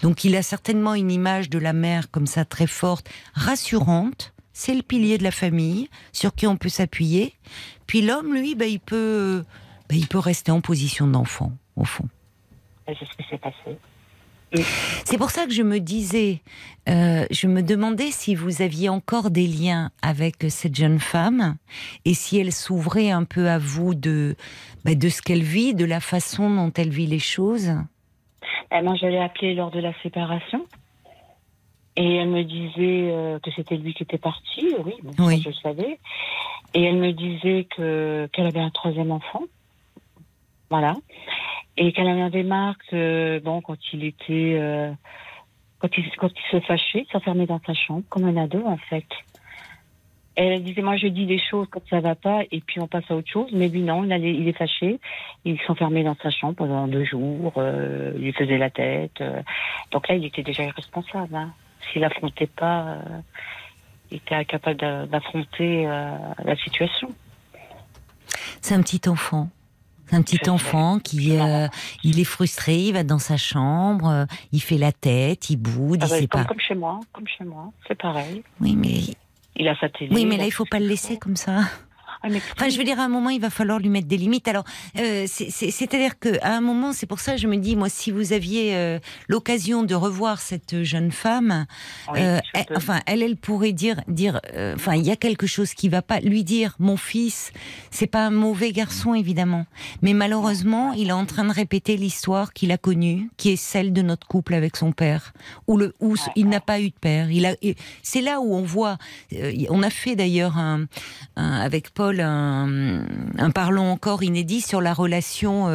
Donc, il a certainement une image de la mère comme ça très forte, rassurante. C'est le pilier de la famille sur qui on peut s'appuyer. Puis l'homme, lui, ben, il peut, ben, il peut rester en position d'enfant, au fond. C'est ce qui s'est passé. C'est pour ça que je me disais, euh, je me demandais si vous aviez encore des liens avec cette jeune femme et si elle s'ouvrait un peu à vous de, bah, de ce qu'elle vit, de la façon dont elle vit les choses. Eh ben, je l'ai appelée lors de la séparation. Et elle me disait euh, que c'était lui qui était parti. Oui, bon, ça, Oui. je le savais. Et elle me disait que qu'elle avait un troisième enfant. Voilà. Et qu'elle en avait marre que, bon, quand il était. euh, quand, il, quand il se fâchait, il s'enfermait dans sa chambre, comme un ado, en fait. Elle disait, moi, je dis des choses quand ça va pas, et puis on passe à autre chose. Mais lui, non, il, allait- il est fâché. Il s'enfermait dans sa chambre pendant deux jours. euh, il lui faisait la tête. euh. Donc là, il était déjà irresponsable. Hein. S'il affrontait pas, euh, il était incapable d'a- d'affronter la situation. C'est un petit enfant. C'est un petit enfant qui, il est frustré, il va dans sa chambre, il fait la tête, il boude, Ah il bah, sait comme, pas. comme chez moi, comme chez moi, c'est pareil. Oui, mais, Il a oui, mais là, il faut pas le laisser comme ça. Ah, Enfin, je veux dire, à un moment, il va falloir lui mettre des limites. Alors, euh, c'est- c'est- c'est-à-dire que à un moment, c'est pour ça que je me dis, moi, si vous aviez euh, l'occasion de revoir cette jeune femme, Oui, euh, elle- enfin, elle, elle pourrait dire, dire, euh, enfin, il y a quelque chose qui va pas. Lui dire, mon fils, c'est pas un mauvais garçon, évidemment, mais malheureusement, il est en train de répéter l'histoire qu'il a connue, qui est celle de notre couple avec son père, où le, où il n'a pas eu de père. Il a, c'est là où on voit. euh, on a fait d'ailleurs un, un- avec Paul un, un parlons encore inédit sur la relation.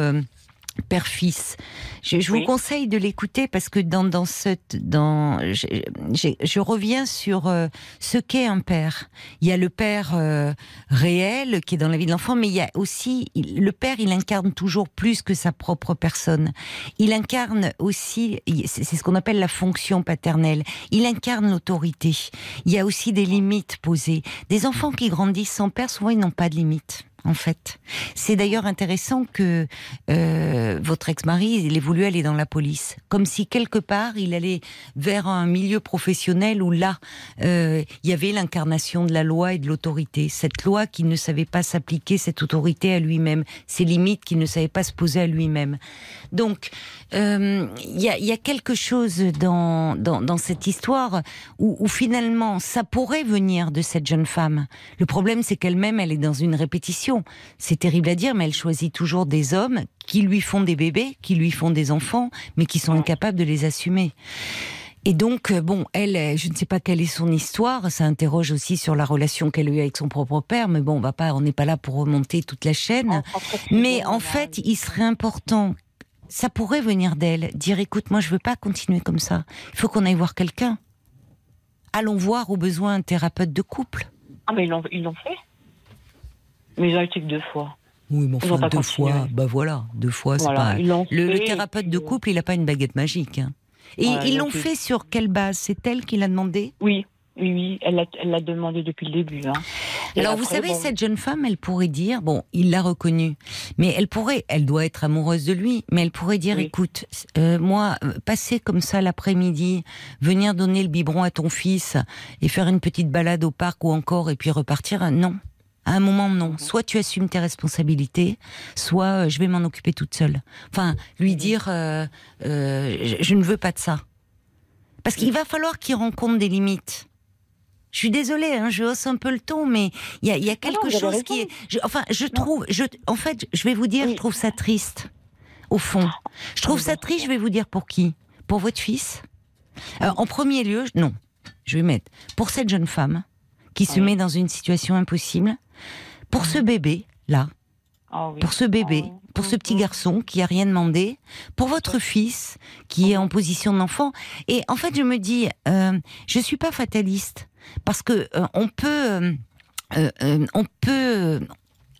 Père-fils. Je, je vous conseille de l'écouter parce que dans, dans cette, dans, je, j'ai- je reviens sur euh, ce qu'est un père. Il y a le père euh, réel qui est dans la vie de l'enfant, mais il y a aussi il- le père. Il incarne toujours plus que sa propre personne. Il incarne aussi, c'est ce qu'on appelle la fonction paternelle. Il incarne l'autorité. Il y a aussi des limites posées. Des enfants qui grandissent sans père, souvent ils n'ont pas de limites. En fait. C'est d'ailleurs intéressant que euh, votre ex-mari, il ait voulu aller dans la police, comme si quelque part il allait vers un milieu professionnel où là, euh, il y avait l'incarnation de la loi et de l'autorité. Cette loi qui ne savait pas s'appliquer, cette autorité à lui-même, ces limites qu'il ne savait pas se poser à lui-même. Donc, euh, il y, a, quelque chose dans, dans, dans cette histoire où, où, finalement ça pourrait venir de cette jeune femme. Le problème, c'est qu'elle-même, elle est dans une répétition. C'est terrible à dire, mais elle choisit toujours des hommes qui lui font des bébés, qui lui font des enfants, mais qui sont incapables de les assumer. Et donc, bon, elle, je ne sais pas quelle est son histoire. Ça interroge aussi sur la relation qu'elle a eue avec son propre père. Mais bon, on va pas, on n'est pas là pour remonter toute la chaîne. Mais en fait, il serait important ça pourrait venir d'elle, dire écoute, moi je veux pas continuer comme ça. Il faut qu'on aille voir quelqu'un. Allons voir au besoin un thérapeute de couple. Ah mais ils l'ont fait. Mais ils ont été que deux fois. Oui, mais enfin, deux fois, bah voilà, deux fois, c'est pas. Le, le, thérapeute de couple, il n'a pas une baguette magique. Hein. Et ils l'ont fait sur quelle base? C'est elle qui l'a demandé? Oui, oui, oui, elle l'a demandé depuis le début. Hein. Alors vous savez, cette jeune femme, elle pourrait dire, bon, il l'a reconnue, mais elle pourrait, elle doit être amoureuse de lui, mais elle pourrait dire, écoute, euh, moi, euh, passer comme ça l'après-midi, venir donner le biberon à ton fils et faire une petite balade au parc ou encore et puis repartir, non. À un moment, non. Soit tu assumes tes responsabilités, soit euh, je vais m'en occuper toute seule. Enfin, lui dire, euh, euh, je ne veux pas de ça. Parce qu'il va falloir qu'il rencontre des limites. Je suis désolée, hein, je hausse un peu le ton, mais il y a, y a, quelque non, chose qui est. Je, enfin, je trouve. Je, en fait, je vais vous dire, oui. je trouve ça triste. Au fond, je trouve ça triste. Je vais vous dire pour qui? Pour votre fils? Alors, en premier lieu, non. Je vais mettre pour cette jeune femme qui se met dans une situation impossible. Pour ce bébé là. Oh oui. Pour ce bébé, oh pour ce petit garçon qui a rien demandé, pour votre fils qui est en position d'enfant. Et en fait, je me dis, euh, je suis pas fataliste parce que euh, on peut, euh, on peut,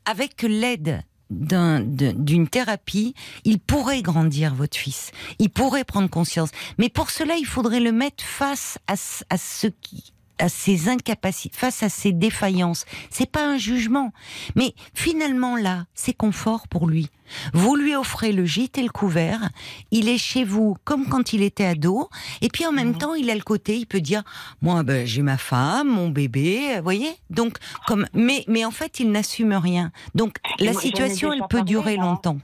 avec l'aide d'une thérapie, il pourrait grandir votre fils, il pourrait prendre conscience. Mais pour cela, il faudrait le mettre face à, à ce qui à ses incapacités, face à ses défaillances. C'est pas un jugement, mais finalement là, c'est confort pour lui. Vous lui offrez le gîte et le couvert, il est chez vous comme quand il était ado, et puis en même mmh. temps, il a le côté, il peut dire, moi, ben, j'ai ma femme, mon bébé, vous voyez? Donc, comme, mais, mais en fait, il n'assume rien. Donc, la situation, elle peut durer moi. longtemps.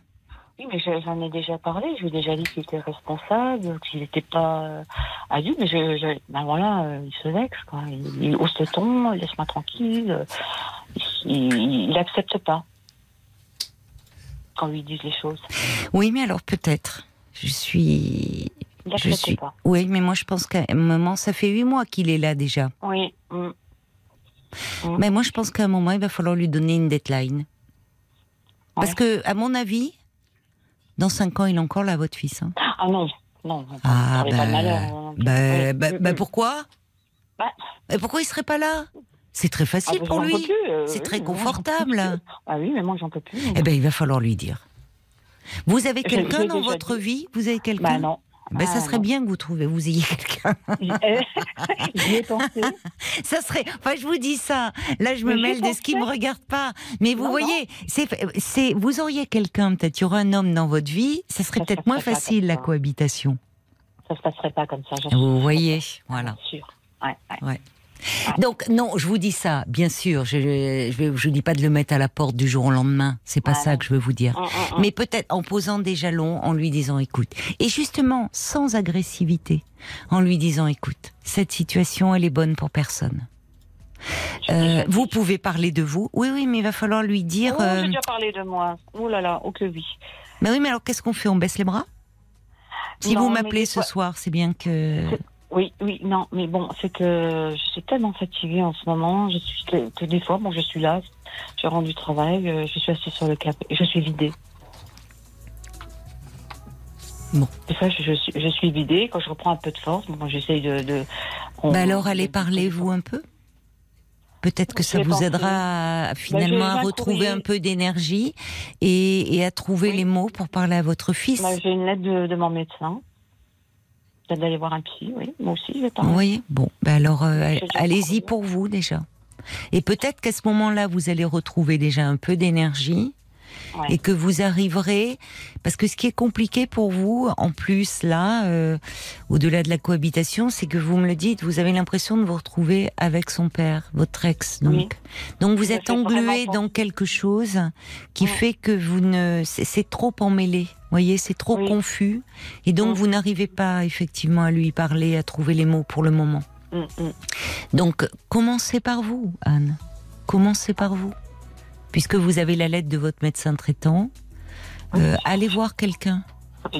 Oui, mais j'en ai déjà parlé. Je lui ai déjà dit qu'il était responsable, qu'il n'était pas euh, adulte. Mais je, je, ben voilà, euh, il se vexe, quoi. Il, il hausse le ton, laisse-moi tranquille. Il n'accepte pas quand lui disent les choses. Oui, mais alors peut-être. Je suis. Il je suis. Pas. Oui, mais moi je pense qu'à un moment, ça fait huit mois qu'il est là déjà. Oui. Mm. Mais moi je pense qu'à un moment, il va falloir lui donner une deadline. Parce que, à mon avis, dans 5 ans, il est encore là, votre fils. Hein ah non, non. Ah, bah, pas de malheur, hein. bah, bah, bah, pourquoi? Bah. Pourquoi il serait pas là? C'est très facile ah, pour lui. Euh, C'est oui, très confortable. Ah oui, mais moi, j'en peux plus. Eh ben, il va falloir lui dire. Vous avez quelqu'un dans votre dit. vie? Vous avez quelqu'un? Bah non. Ben, ça serait non. bien que vous trouviez, vous ayez quelqu'un. J'y ai pensé. ça serait. Enfin, je vous dis ça. Là, je me Mais mêle de ce qui me regarde pas. Mais vous Non, voyez, c'est, vous auriez quelqu'un, peut-être, il y aurait un homme dans votre vie. Ça serait peut-être moins facile la cohabitation. Ça se passerait pas comme ça. Vous voyez, voilà. Bien sûr. Ouais, ouais. Ouais. Donc non, je vous dis ça, bien sûr. Je je, je dis pas de le mettre à la porte du jour au lendemain. C'est pas ça que je veux vous dire. Mm, mm, mm. Mais peut-être en posant des jalons, en lui disant écoute. Et justement, sans agressivité, en lui disant écoute, cette situation elle est bonne pour personne. Euh, vous pouvez parler de vous. Oui, oui, mais il va falloir lui dire. Oh, euh, J'ai déjà parlé de moi. Oh là là, oh que oui. Mais oui, mais alors qu'est-ce qu'on fait? On baisse les bras? Si Non, vous m'appelez ce fois- soir, c'est bien que. Oui, oui, non, mais bon, c'est que je suis tellement fatiguée en ce moment. Je suis que, des fois, bon, je suis là, je rentre du travail, euh, je suis assise sur le et je suis vidée. Bon. Des fois, je, je suis, je suis vidée. Quand je reprends un peu de force, bon, j'essaye de. de on- Bah alors, allez parler vous un peu. Peut-être que ça vous pensé. aidera à, j'ai finalement à retrouver un peu d'énergie et, et à trouver Oui. les mots pour parler à votre fils. Moi, J'ai une lettre de, de mon médecin. Peut-être d'aller voir un psy, oui. Moi aussi, je parler. voyez Bon, bah alors euh, allez-y pour vous déjà. Et peut-être qu'à ce moment-là, vous allez retrouver déjà un peu d'énergie Ouais. et que vous arriverez, parce que ce qui est compliqué pour vous, en plus là, euh, au-delà de la cohabitation, c'est que vous me le dites, vous avez l'impression de vous retrouver avec son père, votre ex, donc. Oui. Donc vous êtes englué dans quelque chose qui fait que vous ne, c'est trop emmêlé. Voyez, c'est trop Oui. confus, et donc vous n'arrivez pas effectivement à lui parler, à trouver les mots pour le moment. Mm, mm. Donc, commencez par vous, Anne. Commencez par vous. Puisque vous avez la lettre de votre médecin traitant, euh, allez voir quelqu'un.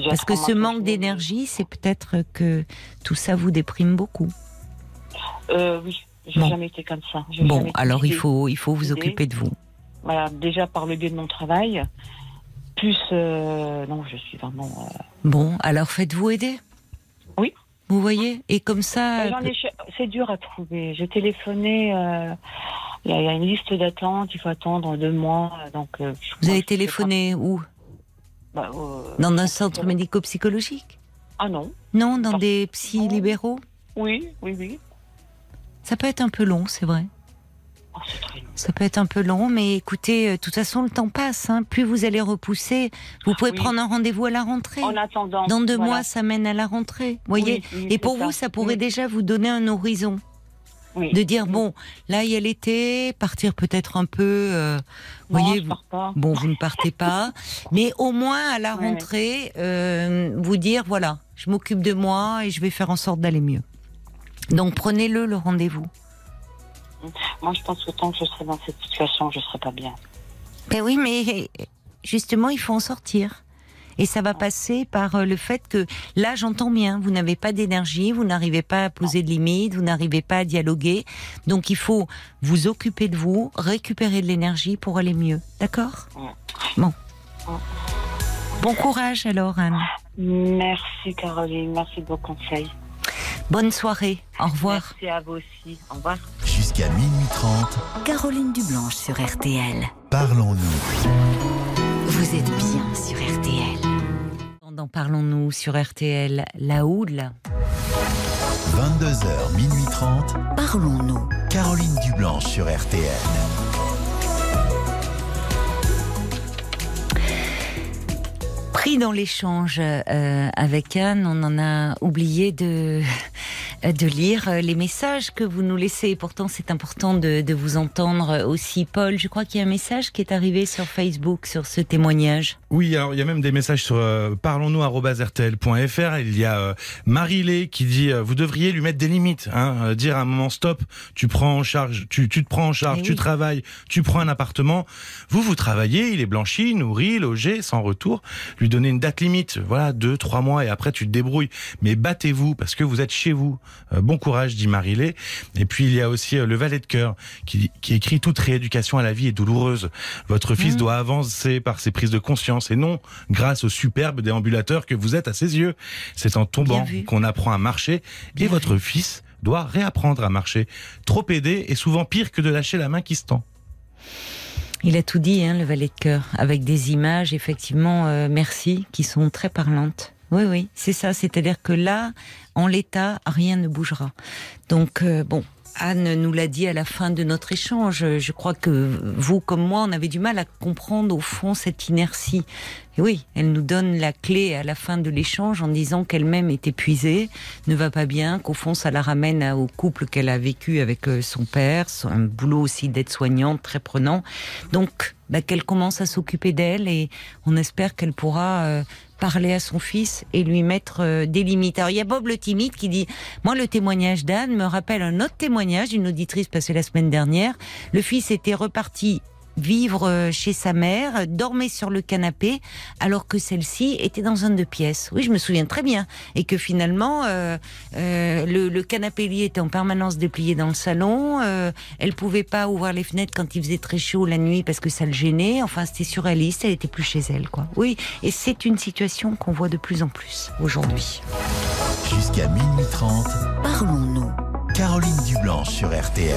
Parce que ce manque d'énergie, c'est peut-être que tout ça vous déprime beaucoup. Euh, oui, j'ai Bon. jamais été comme ça. Bon, alors il faut, il faut vous occuper de vous. Voilà, déjà par le biais de mon travail, plus euh, non, je suis vraiment. euh, Bon, alors faites-vous aider. Oui. Vous voyez Et comme ça, C'est dur à trouver. J'ai téléphoné. Il y, a- il y a une liste d'attente. Il faut attendre deux mois. Donc. euh, vous avez téléphoné où? Bah, euh, Dans un centre médico-psychologique? Ah non. Non, dans des psy libéraux? Oui, oui, oui. Ça peut être un peu long, c'est vrai. Oh, c'est très long. Ça peut être un peu long, mais écoutez, euh, de toute façon, le temps passe. hein. Plus vous allez repousser, vous pouvez Oui. prendre un rendez-vous à la rentrée. En attendant. Dans deux voilà. mois, ça mène à la rentrée. Voyez Oui, oui, Et pour vous, ça pourrait déjà vous donner un horizon. Oui. De dire, bon, là, il y a l'été, partir peut-être un peu... euh, Non, voyez, je vous- pars pas. Bon, vous ne partez pas, mais au moins à la rentrée, euh, vous dire voilà, je m'occupe de moi et je vais faire en sorte d'aller mieux. Donc prenez-le le rendez-vous. Moi, je pense que tant que je serai dans cette situation, je serai pas bien. Ben oui, mais justement, il faut en sortir. Et ça va passer par euh, le fait que là, j'entends bien, vous n'avez pas d'énergie, vous n'arrivez pas à poser de limites, vous n'arrivez pas à dialoguer. Donc il faut vous occuper de vous, récupérer de l'énergie pour aller mieux. D'accord? Bon. Bon courage alors, Anne. Merci, Caroline. Merci de vos conseils. Bonne soirée. Au revoir. Merci à vous aussi. Au revoir. Jusqu'à minuit 30, Caroline Dublanche sur RTL. parlons-nous. Vous êtes bien sur RTL. Parlons-nous sur RTL, la houle. 22h, minuit 30, Parlons-nous. Caroline Dublanche sur RTL. Pris dans l'échange euh, avec Anne, on en a oublié de, de lire les messages que vous nous laissez. Pourtant, c'est important de, de vous entendre aussi. Paul, je crois qu'il y a un message qui est arrivé sur Facebook sur ce témoignage. Oui, alors il y a même des messages sur euh, parlons-nous@rtl.fr. Il y a euh, Marie-Lé qui dit euh, vous devriez lui mettre des limites, hein, euh, dire à un moment stop, tu prends en charge, tu, tu te prends en charge, tu oui. travailles, tu prends un appartement. Vous vous travaillez, il est blanchi, nourri, logé, sans retour. Lui donner une date limite, voilà deux, trois mois et après tu te débrouilles. Mais battez-vous parce que vous êtes chez vous. Euh, bon courage, dit Marie-Lé. Et puis il y a aussi le valet de cœur qui, qui écrit toute rééducation à la vie est douloureuse. Votre fils Mmh. doit avancer par ses prises de conscience et non grâce au superbe déambulateur que vous êtes à ses yeux. C'est en tombant qu'on apprend à marcher Bien et votre fils doit réapprendre à marcher. Trop aider est souvent pire que de lâcher la main qui se tend. Il a tout dit, hein, le valet de cœur, avec des images, effectivement, euh, merci, qui sont très parlantes. Oui, oui, c'est ça. C'est-à-dire que là, en l'état, rien ne bougera. Donc, euh, bon, Anne nous l'a dit à la fin de notre échange. Je crois que vous, comme moi, on avait du mal à comprendre au fond cette inertie. Oui, elle nous donne la clé à la fin de l'échange en disant qu'elle-même est épuisée, ne va pas bien, qu'au fond ça la ramène au couple qu'elle a vécu avec euh, son père, un boulot aussi d'aide-soignante très prenant. Donc, bah, qu'elle commence à s'occuper d'elle et on espère qu'elle pourra euh, parler à son fils et lui mettre euh, des limites. Alors il y a Bob le timide qui dit moi le témoignage d'Anne me rappelle un autre témoignage d'une auditrice passée la semaine dernière. Le fils était reparti vivre euh, chez sa mère, dormait sur le canapé, alors que celle-ci était dans un deux pièces. Oui, je me souviens très bien. Et que finalement, euh, euh, le, le canapé lit était en permanence déplié dans le salon. Euh, elle pouvait pas ouvrir les fenêtres quand il faisait très chaud la nuit parce que ça le gênait. Enfin, c'était surréaliste. Elle était plus chez elle, quoi. Oui, et c'est une situation qu'on voit de plus en plus aujourd'hui. Jusqu'à minuit 30, Parlons-nous. Caroline Dublanche sur RTL.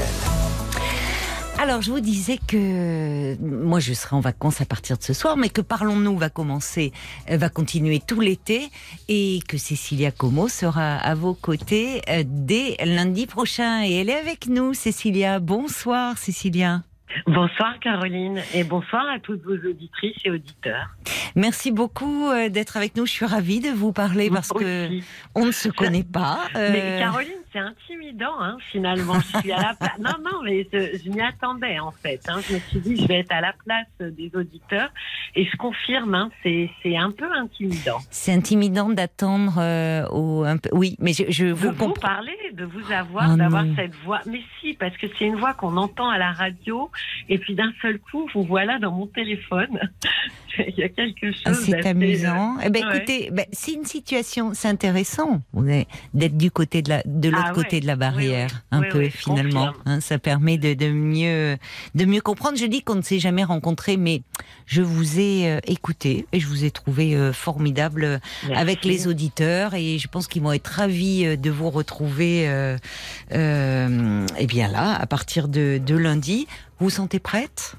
Alors, je vous disais que moi, je serai en vacances à partir de ce soir, mais que Parlons-nous va commencer, euh, va continuer tout l'été et que Cécilia Como sera à vos côtés euh, dès lundi prochain. Et elle est avec nous, Cécilia. Bonsoir, Cécilia. Bonsoir Caroline et bonsoir à toutes vos auditrices et auditeurs. Merci beaucoup euh, d'être avec nous. Je suis ravie de vous parler parce que on ne se connaît pas. euh, Mais Caroline, c'est intimidant hein, finalement. Je suis à la place. Non, non, mais je, je m'y attendais en fait. hein. Je me suis dit, je vais être à la place des auditeurs et je confirme, hein, c'est un peu intimidant. C'est intimidant d'attendre euh, au. Oui, mais je, je De vous vous comprends. parler, de vous avoir, Oh d'avoir cette voix. Mais si, parce que c'est une voix qu'on entend à la radio et puis d'un seul coup, vous voilà dans mon téléphone. Il y a quelque chose. Ah, c'est d'assez, euh, amusant. Eh ben, ouais. écoutez, ben, c'est une situation, c'est intéressant on est- d'être du côté de la, de l'autre Ah ouais. côté de la barrière, Oui, un Oui, peu oui, finalement. hein, ça permet de, de mieux, de mieux comprendre. Je dis qu'on ne s'est jamais rencontrés, mais je vous ai euh, écouté et je vous ai trouvé euh, formidable euh, Merci. avec les auditeurs et je pense qu'ils vont être ravis euh, de vous retrouver. Euh, eh bien là, à partir de, de lundi, vous vous sentez prête?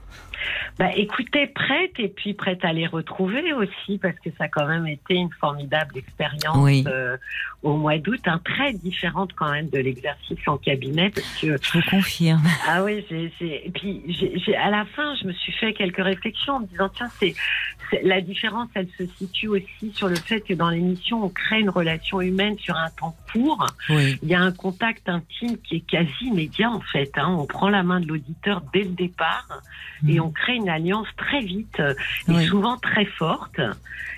Bah, écoutez, prête et puis prête à les retrouver aussi parce que ça a quand même été une formidable expérience Oui. euh, au mois d'août, hein, très différente quand même de l'exercice en cabinet parce que Je vous confirme. ah oui, j'ai, j'ai- et puis j'ai, à la fin, je me suis fait quelques réflexions en me disant tiens, c'est- la différence, elle se situe aussi sur le fait que dans l'émission, on crée une relation humaine sur un temps court. Oui. Il y a un contact intime qui est quasi immédiat en fait. Hein. On prend la main de l'auditeur dès le départ et Mhm. on crée une alliance très vite et Oui. souvent très forte.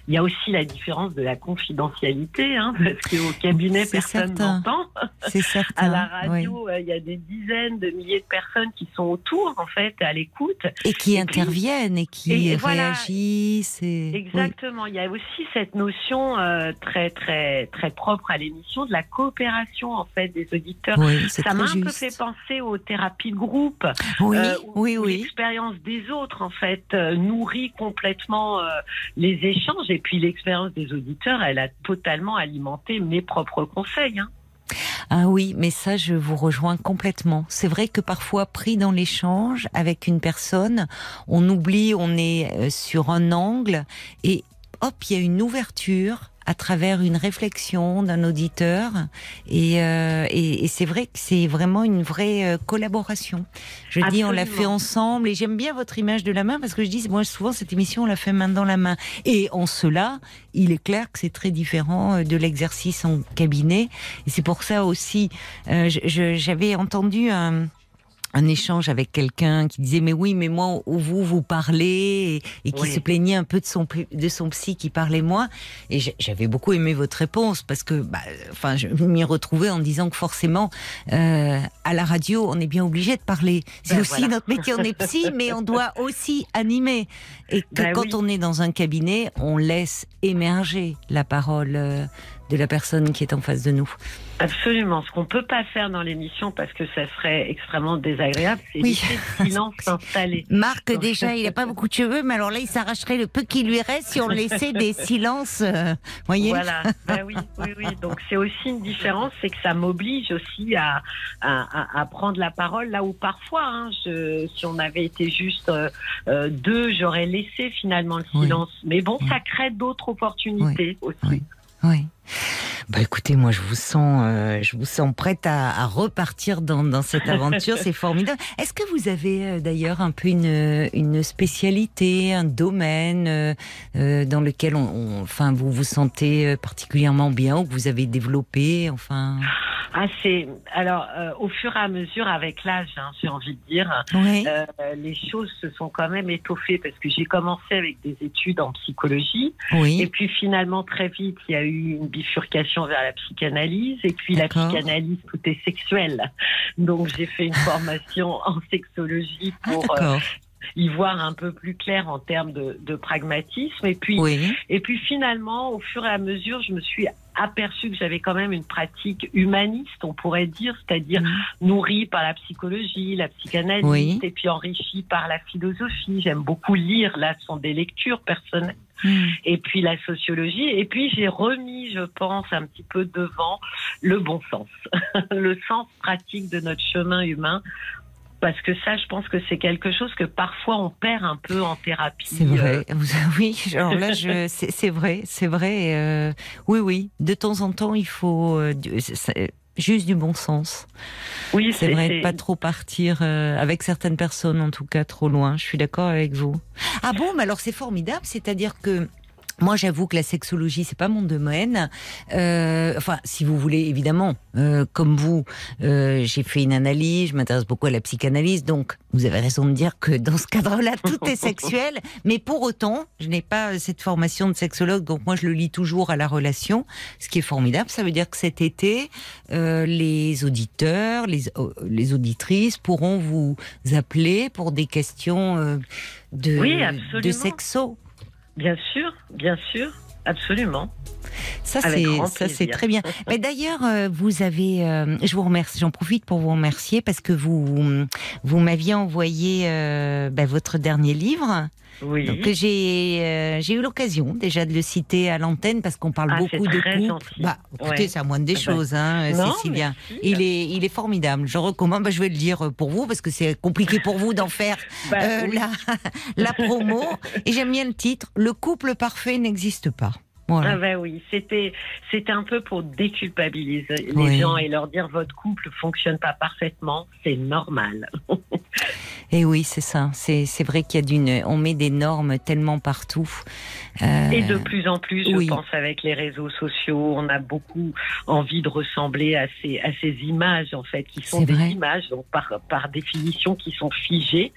Il y a aussi la différence de la confidentialité, hein, parce qu'au cabinet, personne n'entend. C'est certain. À la radio, euh, il y a des dizaines de milliers de personnes qui sont autour, en fait, à l'écoute. Et qui Et puis- interviennent et qui et voilà. Exactement. Il y a aussi cette notion euh, très, très, très propre à l'émission de la coopération, en fait, des auditeurs. Oui, Ça m'a un peu fait penser aux thérapies de groupe. Oui, euh, où- oui, où oui. L'expérience des autres, en fait, euh, nourrit complètement les échanges. Et puis l'expérience des auditeurs, elle a totalement alimenté mes propres conseils. hein. Ah oui, mais ça, je vous rejoins complètement. C'est vrai que parfois, pris dans l'échange avec une personne, on oublie, on est euh, sur un angle et hop, il y a une ouverture à travers une réflexion d'un auditeur. Et, euh, et, et c'est vrai que c'est vraiment une vraie euh, collaboration. Je dis on l'a fait ensemble et j'aime bien votre image de la main parce que je dis moi souvent cette émission on l'a fait main dans la main. Et en cela il est clair que c'est très différent euh, de l'exercice en cabinet. Et c'est pour ça aussi euh, j'avais entendu un un échange avec quelqu'un qui disait mais oui mais moi où vous vous parlez et, et qui Oui. se plaignait un peu de son de son psy qui parlait moins et j'avais beaucoup aimé votre réponse parce que bah, enfin je m'y retrouvais en disant que forcément euh, à la radio on est bien obligé de parler c'est Ben aussi voilà. notre métier on est psy mais on doit aussi animer et que Ben quand oui. on est dans un cabinet on laisse émerger la parole euh, de la personne qui est en face de nous Absolument. Ce qu'on peut pas faire dans l'émission parce que ça serait extrêmement désagréable, c'est Oui. le silence s'installer. Marc, Donc, déjà, il n'a pas beaucoup de cheveux, mais alors là, il s'arracherait le peu qui lui reste si on laissait des silences. euh, voyez Voilà, ben oui, oui, oui. Donc c'est aussi une différence, c'est que ça m'oblige aussi à, à, à- à prendre la parole là où parfois, hein, je, si on avait été juste euh, euh, deux, j'aurais laissé finalement le Oui. silence. Mais bon, Oui. ça crée d'autres opportunités aussi. Oui. Bah écoutez, moi je vous sens, euh, je vous sens prête à, à repartir dans, dans cette aventure, c'est formidable. Est-ce que vous avez euh, d'ailleurs un peu une, une spécialité, un domaine euh, dans lequel on, on- enfin vous vous sentez particulièrement bien ou que vous avez développé, enfin? Ah, c'est alors euh, au fur et à mesure avec l'âge, hein, j'ai envie de dire. Oui. Euh, les choses se sont quand même étoffées parce que j'ai commencé avec des études en psychologie et oui. puis finalement très vite il y a eu une bifurcation vers la psychanalyse et puis la psychanalyse tout est sexuel donc j'ai fait une formation en sexologie Ah, pour euh, y voir un peu plus clair en termes de, de pragmatisme et puis Oui. et puis finalement, au fur et à mesure, je me suis aperçue que j'avais quand même une pratique humaniste, on pourrait dire, c'est-à-dire nourrie par la psychologie, la psychanalyse, Oui. et puis enrichie par la philosophie. J'aime beaucoup lire, là, ce sont des lectures personnelles, Hmm. et puis la sociologie. Et puis j'ai remis, je pense, un petit peu devant le bon sens, le sens pratique de notre chemin humain parce que ça, je pense que c'est quelque chose que parfois on perd un peu en thérapie. C'est vrai. Vous- Oui, alors là, je- c'est c'est vrai, c'est vrai. euh, oui, oui. De temps en temps, il faut juste du bon sens. Oui, C'est vrai, de pas trop partir euh, avec certaines personnes, en tout cas, trop loin. Je suis d'accord avec vous. Ah bon, mais alors c'est formidable. C'est-à-dire que moi, j'avoue que la sexologie, c'est pas mon domaine. Euh, enfin, si vous voulez, évidemment, euh, comme vous, euh, j'ai fait une analyse, je m'intéresse beaucoup à la psychanalyse, donc vous avez raison de dire que dans ce cadre-là, tout est sexuel. Mais pour autant, je n'ai pas cette formation de sexologue, donc moi, je le lis toujours à la relation. Ce qui est formidable, ça veut dire que cet été, euh, les auditeurs, les, euh, les auditrices pourront vous appeler pour des questions euh, de, Oui, de sexo. Bien sûr, bien sûr, absolument. Ça, c'est ça, très bien. Mais d'ailleurs, euh, vous avez, euh, je vous remercie, j'en profite pour vous remercier parce que vous, vous m'aviez envoyé euh, bah, votre dernier livre. Oui. Donc j'ai euh, j'ai eu l'occasion déjà de le citer à l'antenne parce qu'on parle Ah, beaucoup de couple. Bah, écoutez, Ouais. c'est à moindre des Ah bah, choses, hein, Non, Cécilia. merci. Il est, il est formidable. Je recommande. Bah, je vais le dire pour vous parce que c'est compliqué pour vous d'en faire Bah, euh, oui. la, la promo. Et j'aime bien le titre. Le couple parfait n'existe pas. Voilà. Ah ben oui, c'était c'était un peu pour déculpabiliser les Oui. gens et leur dire votre couple fonctionne pas parfaitement, c'est normal. Et oui, c'est ça. C'est c'est vrai qu'il y a d'une, on met des normes tellement partout. Euh, Et de plus en plus, je oui. pense, avec les réseaux sociaux, on a beaucoup envie de ressembler à ces, à ces images, en fait, qui sont des vrai. images, donc par, par définition, qui sont figées.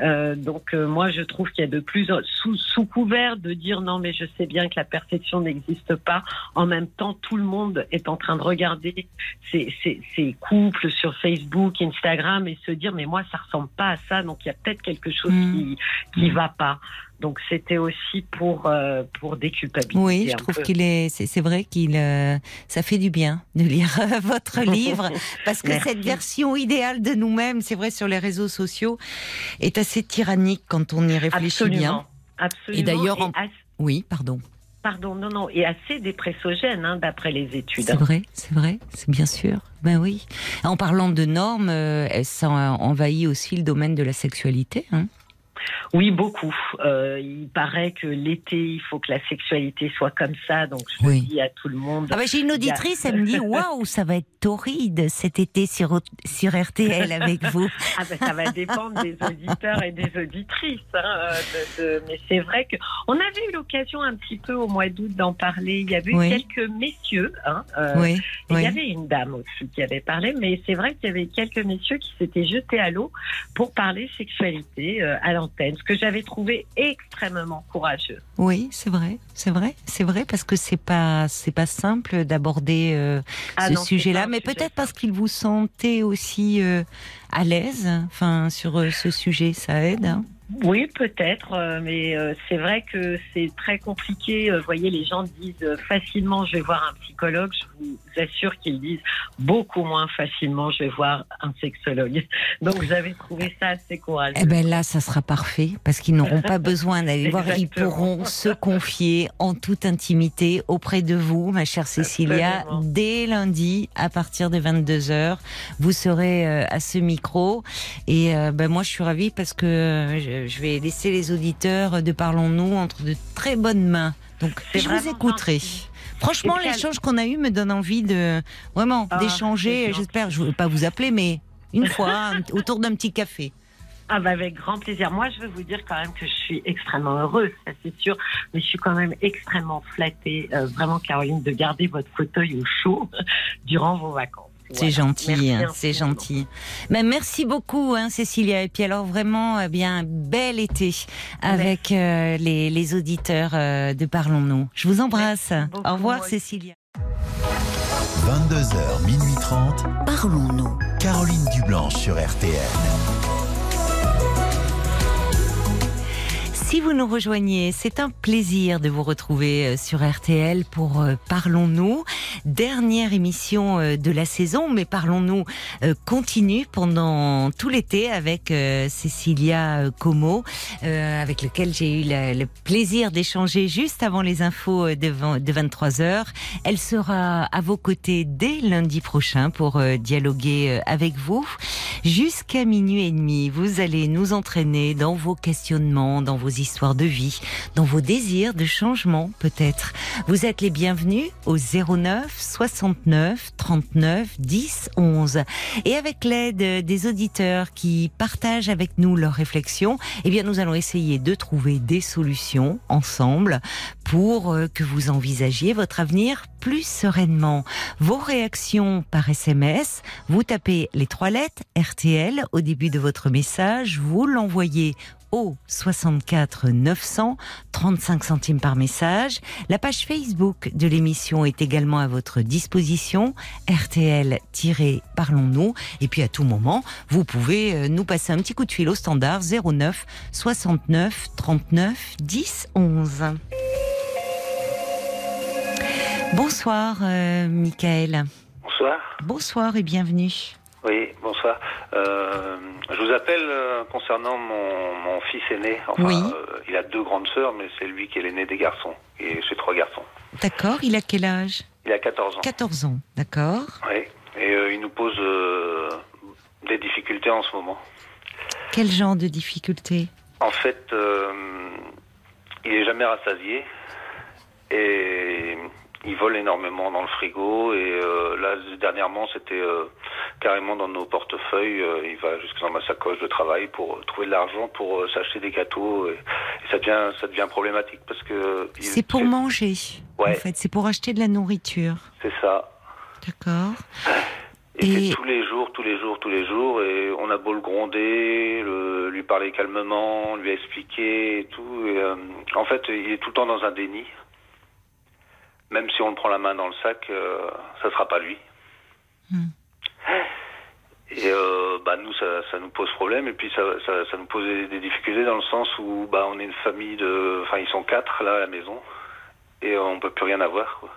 Euh, donc, euh, moi, je trouve qu'il y a de plus en sous, sous couvert de dire non, mais je sais bien que la perfection n'existe pas. En même temps, tout le monde est en train de regarder ces, ces, ces couples sur Facebook, Instagram et se dire mais moi, ça ressemble pas à ça, donc il y a peut-être quelque chose Mm. qui, qui Mm. va pas. Donc c'était aussi pour euh, pour déculpabiliser. Oui, je trouve qu'il est, c'est vrai qu'il, euh, ça fait du bien de lire euh, votre livre parce que Merci. cette version idéale de nous-mêmes, c'est vrai sur les réseaux sociaux, est assez tyrannique quand on y réfléchit bien. Absolument. Absolument. Et d'ailleurs, en- Oui, pardon. Pardon, non, non, et assez dépressogène, hein, d'après les études. C'est vrai, c'est vrai, c'est bien sûr. Ben oui. En parlant de normes, euh, ça envahit aussi le domaine de la sexualité. Hein. Oui, beaucoup. Euh, il paraît que l'été, il faut que la sexualité soit comme ça, donc je Oui. dis à tout le monde. Ah ben, j'ai une auditrice, elle me dit waouh, ça va être torride cet été sur sur RTL avec vous. Ah ben, ça va dépendre des auditeurs et des auditrices. hein, euh, de- de- Mais c'est vrai que on avait eu l'occasion un petit peu au mois d'août d'en parler. Il y avait eu Oui. quelques messieurs. Hein, euh, Oui, Il y avait une dame aussi qui avait parlé, mais c'est vrai qu'il y avait quelques messieurs qui s'étaient jetés à l'eau pour parler sexualité euh, à l'antenne, ce que j'avais trouvé extrêmement courageux. Oui, c'est vrai, c'est vrai, c'est vrai parce que c'est pas c'est pas simple d'aborder euh, Ah ce sujet-là, mais sujet peut-être parce qu'il vous sentez aussi euh, à l'aise, enfin sur euh, ce sujet, ça aide. hein. Oui, peut-être, euh, mais euh, c'est vrai que c'est très compliqué. Euh, Vous voyez, les gens disent facilement, je vais voir un psychologue. Je vous assure qu'ils disent beaucoup moins facilement, je vais voir un sexologue. Donc, vous avez trouvé ça assez courageux. Eh ben là, ça sera parfait parce qu'ils n'auront pas besoin d'aller voir, ils pourront se confier en toute intimité auprès de vous, ma chère Cécilia, Absolument. dès lundi à partir de 22 h Vous serez à ce micro et ben moi je suis ravie parce que je, je vais laisser les auditeurs de Parlons-nous entre de très bonnes mains. Donc je vous écouterai. Franchement, l'échange qu'on a eu me donne envie de vraiment Ah, d'échanger. J'espère, je ne veux pas vous appeler, mais une fois autour d'un petit café. Ah bah avec grand plaisir. Moi, je veux vous dire quand même que je suis extrêmement heureuse, ça c'est sûr, mais je suis quand même extrêmement flattée, euh, vraiment Caroline, de garder votre fauteuil au chaud durant vos vacances. C'est Voilà. gentil, Merci hein, c'est gentil. Mais merci beaucoup, hein, Cécilia. Et puis alors vraiment, eh bien, un bel été avec euh, les, les auditeurs euh, de Parlons-nous. Je vous embrasse. Beaucoup, Au revoir, moi. Cécilia. 22h, minuit 30. Parlons-nous. Caroline Dublanche sur RTL. Si vous nous rejoignez, c'est un plaisir de vous retrouver euh, sur RTL pour euh, Parlons-nous. Dernière émission euh, de la saison, mais Parlons-nous continue pendant tout l'été avec Cécilia Como, avec lequel j'ai eu le plaisir d'échanger juste avant les infos de 23h. Elle sera à vos côtés dès lundi prochain pour dialoguer avec vous. Jusqu'à minuit et demi, vous allez nous entraîner dans vos questionnements, dans vos histoires de vie, dans vos désirs de changement peut-être. Vous êtes les bienvenus au 09 69 39 10 11. Et avec l'aide des auditeurs qui partagent avec nous leurs réflexions, eh bien nous allons essayer de trouver des solutions ensemble pour euh, que vous envisagiez votre avenir plus sereinement. Vos réactions par SMS, vous tapez les trois lettres RTL au début de votre message, vous l'envoyez au 64 900, 35 centimes par message. La page Facebook de l'émission est également à votre disposition, RTL-Parlons-nous. Et puis à tout moment, vous pouvez euh, nous passer un petit coup de fil au standard 09 69 39 10 11. Bonsoir, euh, Michael. Bonsoir. Bonsoir et bienvenue. Oui, bonsoir. Euh, je vous appelle euh, concernant mon, mon, fils aîné. Enfin, oui. Euh, il a deux grandes sœurs, mais c'est lui qui est l'aîné des garçons. Et j'ai trois garçons. D'accord. Il a quel âge? Il a 14 ans. 14 ans, d'accord. Oui. Et euh, il nous pose des difficultés en ce moment. Quel genre de difficultés? En fait, il est jamais rassasié. Et il vole énormément dans le frigo et euh, là dernièrement c'était euh, carrément dans nos portefeuilles. Euh, il va jusque dans ma sacoche de travail pour trouver de l'argent pour s'acheter des gâteaux et, et, ça devient ça devient problématique parce que c'est pour manger. Ouais. En fait, c'est pour acheter de la nourriture. C'est ça. D'accord. Et, et... c'est tous les jours, tous les jours, tous les jours, et on a beau le gronder, le, lui parler calmement, lui expliquer et tout. Et, en fait, il est tout le temps dans un déni même si on le prend la main dans le sac, euh, ça sera pas lui. Mm. Et euh, bah nous, ça, ça, nous pose problème. Et puis ça, ça, ça nous pose des, des, difficultés dans le sens où bah on est une famille de, enfin ils sont quatre là à la maison et on peut plus rien avoir. Quoi.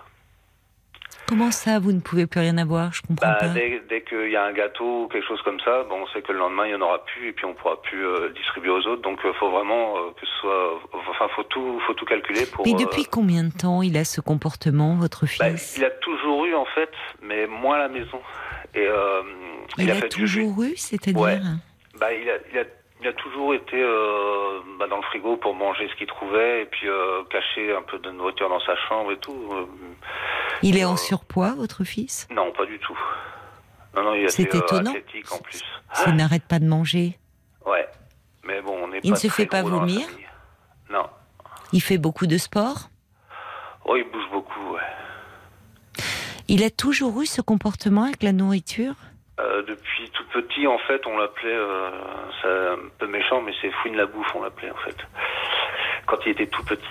Comment ça, vous ne pouvez plus rien avoir? Je comprends bah, pas. Dès, dès qu'il y a un gâteau ou quelque chose comme ça, bon, on sait que le lendemain il y en aura plus et puis on pourra plus euh, distribuer aux autres. Donc il faut vraiment euh, que ce soit, enfin faut tout, faut tout calculer pour. Mais depuis euh... combien de temps il a ce comportement, votre fils? bah, Il a toujours eu en fait, mais moins à la maison. Et euh, il, il, a, a fait toujours eu, c'est-à-dire ouais. Bah il a, il a il a toujours été euh, bah, dans le frigo pour manger ce qu'il trouvait et puis cacher un peu de nourriture dans sa chambre et tout. Il est en surpoids, votre fils? Non, pas du tout. Non, non, il est C'est étonnant. en plus. Il n'arrête pas de manger. Ouais, mais bon, on n'est Il pas ne se fait pas vomir. Non. Il fait beaucoup de sport? Oh, il bouge beaucoup, ouais. Il a toujours eu ce comportement avec la nourriture? Euh, depuis tout petit, en fait, on l'appelait, euh, c'est un peu méchant, mais c'est Fouine la bouffe, on l'appelait en fait, quand il était tout petit.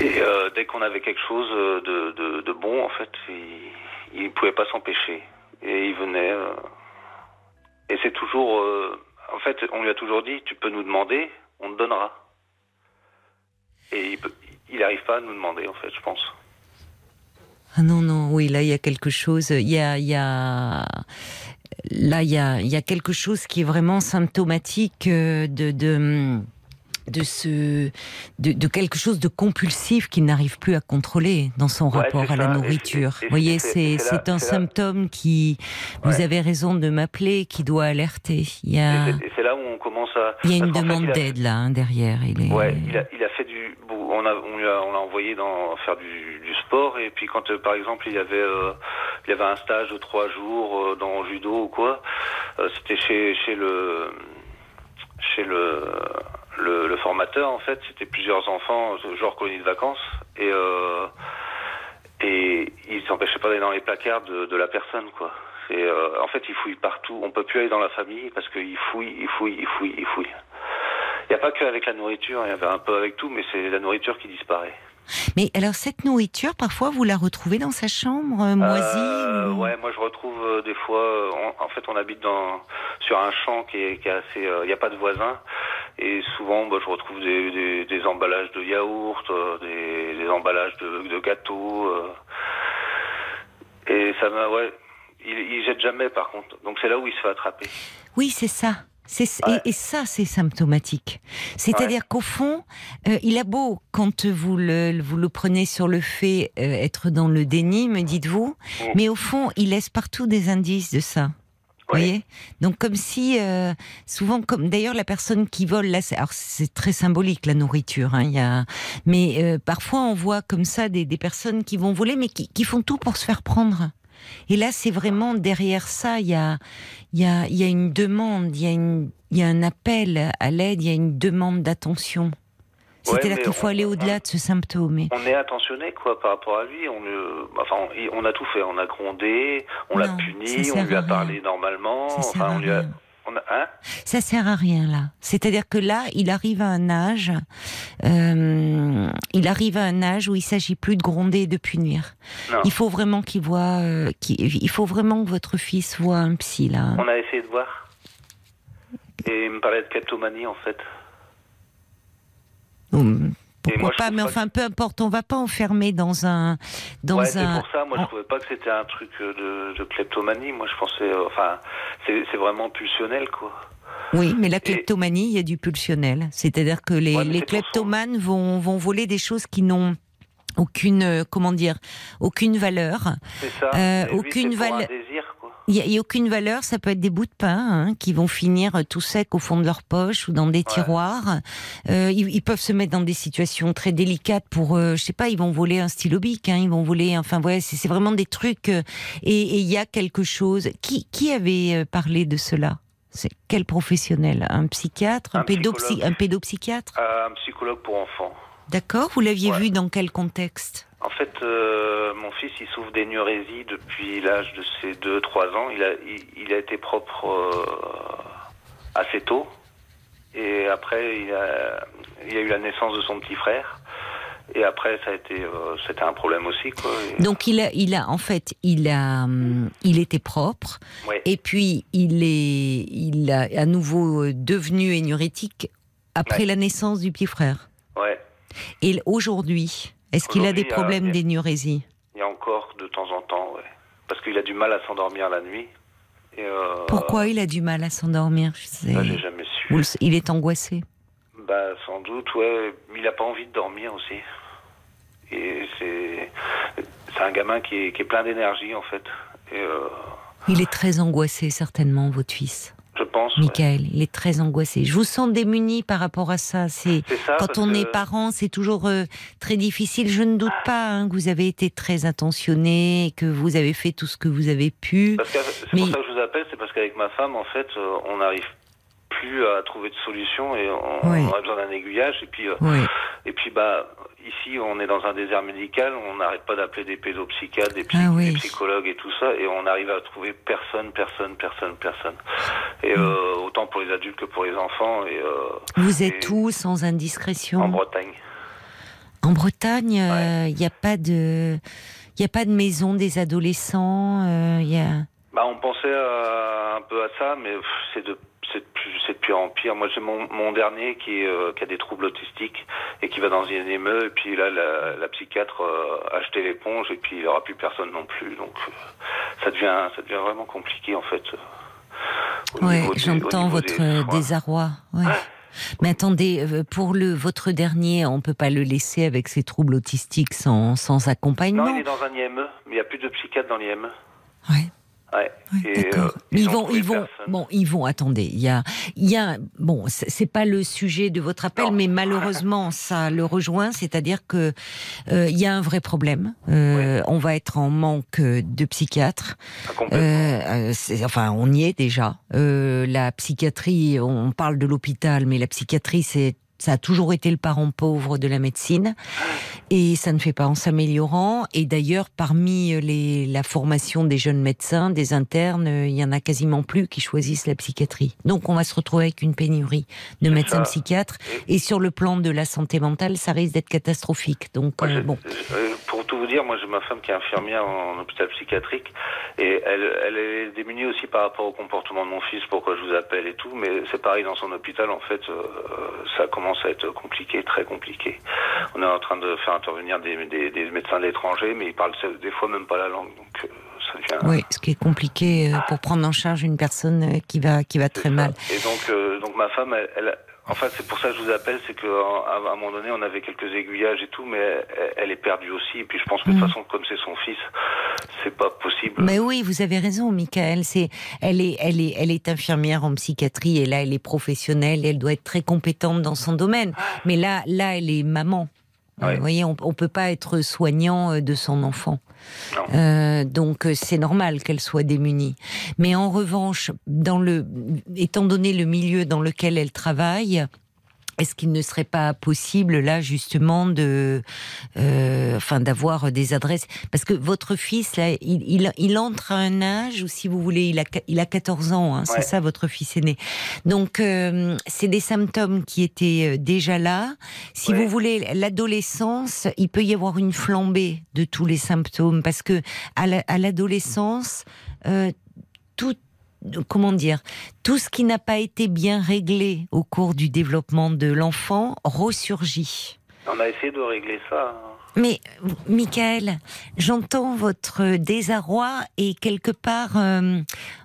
Et euh, dès qu'on avait quelque chose de, de, de, bon, en fait, il ne pouvait pas s'empêcher. Et il venait. euh, et c'est toujours. euh, en fait, on lui a toujours dit tu peux nous demander, on te donnera. Et il n'arrive pas à nous demander, en fait, je pense. Ah non, non, oui, là, il y a quelque chose. Il y a. Il y a... Là, il y a, il y a quelque chose qui est vraiment symptomatique euh, de. de de ce de, de, quelque chose de compulsif qu'il n'arrive plus à contrôler dans son Ouais, rapport à la ça. Nourriture. Vous voyez, c'est- un là- symptôme qui vous Ouais. avez raison de m'appeler, qui doit alerter. Il y a c'est- là où on commence à. il y a une fait, demande d'aide là hein, derrière. Il est Ouais, il a, il a fait du. bon, On a, on l'a envoyé dans faire du, du sport et puis quand, euh, par exemple, il y avait, euh, il y avait un stage de trois jours euh, dans judo ou quoi, euh, c'était chez, chez le, chez le, le, formateur en fait. C'était plusieurs enfants, genre colonie de vacances et euh, et il s'empêchait pas d'aller dans les placards de, la personne quoi. Euh, en fait, il fouille partout. On peut plus aller dans la famille parce qu'il fouille, il fouille, il fouille, il fouille. Il n'y a pas que avec la nourriture, il y avait un peu avec tout, mais c'est la nourriture qui disparaît. Mais alors cette nourriture, parfois vous la retrouvez dans sa chambre euh, moisie Euh, ou- ouais, moi je retrouve euh, des fois. euh, on- en fait, on habite dans sur un champ qui est, qui est assez. Il n'y a pas de voisins Et souvent, bah, je retrouve des, des, des emballages de yaourt, des, des emballages de, de gâteaux. et ça m'a, ouais, il, il jette jamais par contre. Donc c'est là où il se fait attraper. Oui, c'est ça. Ouais. et, et ça, c'est symptomatique. C'est-à-dire qu'au fond, euh, il a beau, quand vous le, vous le prenez sur le fait, euh, être dans le déni, me dites-vous, Mm. mais au fond, il laisse partout des indices de ça. Vous voyez? Donc comme si, euh, souvent, comme d'ailleurs la personne qui vole, là, alors c'est très symbolique la nourriture, hein, il y a, mais euh, parfois on voit comme ça des, des personnes qui vont voler, mais qui, qui font tout pour se faire prendre. Et là, c'est vraiment derrière ça, il y a, il y a, il y a une demande, il y a une, il y a un appel à l'aide, il y a une demande d'attention. C'est-à-dire mais qu'il faut on- aller au-delà de ce symptôme. On est attentionné quoi par rapport à lui. On le, enfin, on, a tout fait. On a grondé, on l'a puni, on lui a parlé normalement. Enfin, on lui a. on a, hein Ça sert à rien là. C'est-à-dire que là, il arrive à un âge, euh, il arrive à un âge où il s'agit plus de gronder et de punir. Non. Il faut vraiment qu'il voit, euh, il faut vraiment que votre fils voit un psy là. On a essayé de voir. Et il me parlait de kleptomanie en fait. Hum, Pourquoi moi, pas Mais enfin, peu importe, on va pas enfermer dans un, dans ouais, c'est un. pour ça. Moi, en- je trouvais pas que c'était un truc euh, de, de kleptomanie. Moi, je pensais, euh, enfin, c'est vraiment pulsionnel quoi. Oui, mais la kleptomanie, il y a du pulsionnel. C'est-à-dire que les, Ouais, les kleptomanes vont, vont voler des choses qui n'ont aucune, euh, comment dire, aucune valeur. C'est ça. Euh, aucune valeur- Un. Il n'y a, a aucune valeur, ça peut être des bouts de pain hein, qui vont finir euh, tout secs au fond de leur poche ou dans des tiroirs. Euh, ils, ils peuvent se mettre dans des situations très délicates pour, euh, je sais pas, ils vont voler un stylo bic, hein, ils vont voler, enfin ouais, c'est vraiment des trucs. euh, et il y a quelque chose. Qui, qui avait euh, parlé de cela? C'est quel professionnel? Un psychiatre, un, Un pédopsy- un pédopsychiatre? Euh, un psychologue pour enfants. D'accord Vous l'aviez Ouais. vu dans quel contexte? En fait, euh, mon fils, il souffre d'énurésie depuis l'âge de ses 2-3 ans. Il a, il, il a été propre euh, assez tôt. Et après, il a, il a eu la naissance de son petit frère. Et après, ça a été, euh, c'était un problème aussi, quoi. Et- Donc il a, il a, en fait, il a, il était propre. ouais. Et puis, il est, il a à nouveau devenu énurétique après Ouais. la naissance du petit frère. ouais. Et aujourd'hui, est-ce qu'il a des a- problèmes a- d'énurésie Il y a encore de temps en temps, ouais. Parce qu'il a du mal à s'endormir la nuit. Et, euh, Pourquoi il a du mal à s'endormir? Je sais. ça, j'ai jamais su. Le- Il est angoissé. Bah, sans doute, ouais. Il a pas envie de dormir aussi. Et c'est, c'est un gamin qui est, qui est plein d'énergie, en fait. Et euh, Il est très angoissé, certainement, votre fils, je pense. ouais. Michael. Il est très angoissé. Je vous sens démuni par rapport à ça. C'est quand on que- est parent, c'est toujours euh, très difficile. Je ne doute pas hein, que vous avez été très attentionné, et que vous avez fait tout ce que vous avez pu. C'est Mais- pour ça que je vous appelle, c'est parce qu'avec ma femme, en fait, euh, on n'arrive plus à trouver de solution et on, Oui. on a besoin d'un aiguillage. Et puis, euh, Oui. et puis, bah, ici, on est dans un désert médical. On n'arrête pas d'appeler des pédopsychiatres, des, psy- Ah oui. des psychologues et tout ça, et on arrive à trouver personne, personne, personne, personne. Et Mm. euh, autant pour les adultes que pour les enfants. Et euh, Vous êtes Et- où, sans indiscrétion? En Bretagne. En Bretagne, il n'y a pas de, il a pas de maison des adolescents. euh, Il y a. Bah, on pensait à- un peu à ça, mais c'est de c'est de, pire en pire. Moi, j'ai mon, mon dernier qui, euh, qui a des troubles autistiques et qui va dans une émeu, et puis là, la, la psychiatre euh, a jeté l'éponge, et puis il n'y aura plus personne non plus. Donc, euh, ça devient, ça devient vraiment compliqué, en fait. euh, au j'entends votre des désarroi. ouais. Mais attendez, pour le votre dernier, on peut pas le laisser avec ses troubles autistiques sans, sans accompagnement? Non, il est dans un IME, mais il n'y a plus de psychiatre dans l'IME. Ouais. Ouais. Ouais, Et, euh, ils ont vont, ils vont, bon, ils vont. Attendez, il y a, il y a, bon, c'est pas le sujet de votre appel, Non. mais malheureusement, ça le rejoint, c'est-à-dire que euh, il y a un vrai problème. Euh, On va être en manque de psychiatres. Ah. Euh, euh, enfin, on y est déjà. Euh, la psychiatrie, on parle de l'hôpital, mais la psychiatrie, c'est ça a toujours été le parent pauvre de la médecine et ça ne fait pas en s'améliorant. Et d'ailleurs, parmi les, la formation des jeunes médecins, des internes, euh, il y en a quasiment plus qui choisissent la psychiatrie. Donc, on va se retrouver avec une pénurie de médecins ça. psychiatres. Et sur le plan de la santé mentale, ça risque d'être catastrophique. Donc, euh, bon, dire, moi j'ai ma femme qui est infirmière en, hôpital psychiatrique et elle, elle est démunie aussi par rapport au comportement de mon fils, pourquoi je vous appelle et tout, mais c'est pareil dans son hôpital, en fait, euh, ça commence à être compliqué, très compliqué. On est en train de faire intervenir des, des, des médecins d'étrangers, mais ils parlent des fois même pas la langue, donc euh, ça devient... Oui, ce qui est compliqué euh, pour prendre en charge une personne euh, qui va, qui va très mal. Et donc, euh, donc ma femme, elle, elle- en fait, c'est pour ça que je vous appelle, c'est qu'à un moment donné, on avait quelques aiguillages et tout, mais elle, est perdue aussi. Et puis je pense que de Mm. toute façon, comme c'est son fils, c'est pas possible. Mais oui, vous avez raison, Michael. C'est, elle est, elle est, elle est infirmière en psychiatrie et là, elle est professionnelle. Elle doit être très compétente dans son domaine. Mais là, là, elle est maman. Euh, Ouais. Vous voyez, on, peut pas être soignant euh, de son enfant. Euh, donc euh, c'est normal qu'elle soit démunie. Mais en revanche, dans le, étant donné le milieu dans lequel elle travaille, est-ce qu'il ne serait pas possible là justement de, euh, enfin d'avoir des adresses? Parce que votre fils là, il, il, il entre à un âge où, si vous voulez, il a, il a 14 ans, hein, c'est ça votre fils aîné. Donc euh, c'est des symptômes qui étaient euh, déjà là. Si Ouais. vous voulez, l'adolescence, il peut y avoir une flambée de tous les symptômes parce que à la- à l'adolescence, euh, tout comment dire, tout ce qui n'a pas été bien réglé au cours du développement de l'enfant ressurgit. On a essayé de régler ça. hein. Mais, Michael, j'entends votre désarroi et quelque part, euh,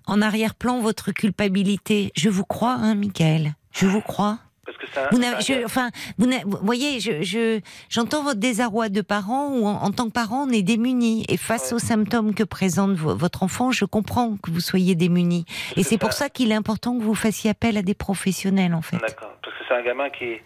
en arrière-plan, votre culpabilité. Je vous crois, hein, Michael? Je vous crois? Parce que ça. Vous je- enfin, vous, voyez, je, je- j'entends votre désarroi de parent ou en, en tant que parent, on est démuni. Et face aux symptômes que présente vo- votre enfant, je comprends que vous soyez démuni. Et c'est pour ça qu'il est important que vous fassiez appel à des professionnels, en fait. D'accord. Parce que c'est un gamin qui est,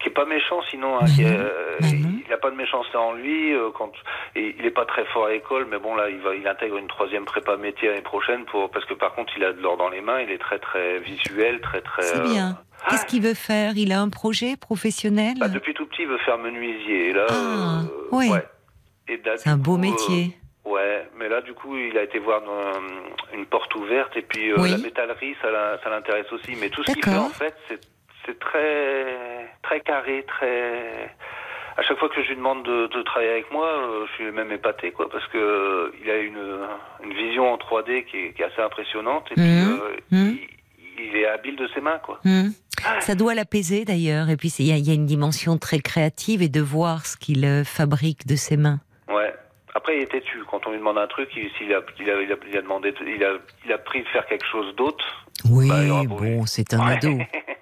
qui est pas méchant sinon. hein, Bah qui est, non. euh, Bah il a pas de méchanceté en lui. euh, quand et il est pas très fort à l'école, mais bon là, il va, il intègre une troisième prépa métier l'année prochaine pour parce que par contre, il a de l'or dans les mains. Il est très très visuel, très très. C'est euh, bien. Qu'est-ce qu'il veut faire? Il a un projet professionnel? Bah, depuis tout petit, il veut faire menuisier. Et là, Ah, euh, ouais. Là, C'est un beau coup, euh, métier. ouais, mais là, du coup, il a été voir dans, une porte ouverte et puis euh, Oui. la métallerie, ça, l'intéresse aussi. Mais tout ce qu'il fait, en fait, c'est, très, très carré, très. À chaque fois que je lui demande de, de travailler avec moi, euh, je suis même épaté, quoi, parce que euh, il a une, une vision en 3D qui est, qui est assez impressionnante et puis euh, Mhm. il, il est habile de ses mains, quoi. Hmm. Ça doit l'apaiser d'ailleurs. Et puis il y, a- il y a une dimension très créative et de voir ce qu'il euh, fabrique de ses mains. Ouais. Après, il est têtu. Quand on lui demande un truc, il, a, il, a, il, a, il a demandé, il a, il a pris de faire quelque chose d'autre. Oui, Bah, bon, c'est un Ouais. ado.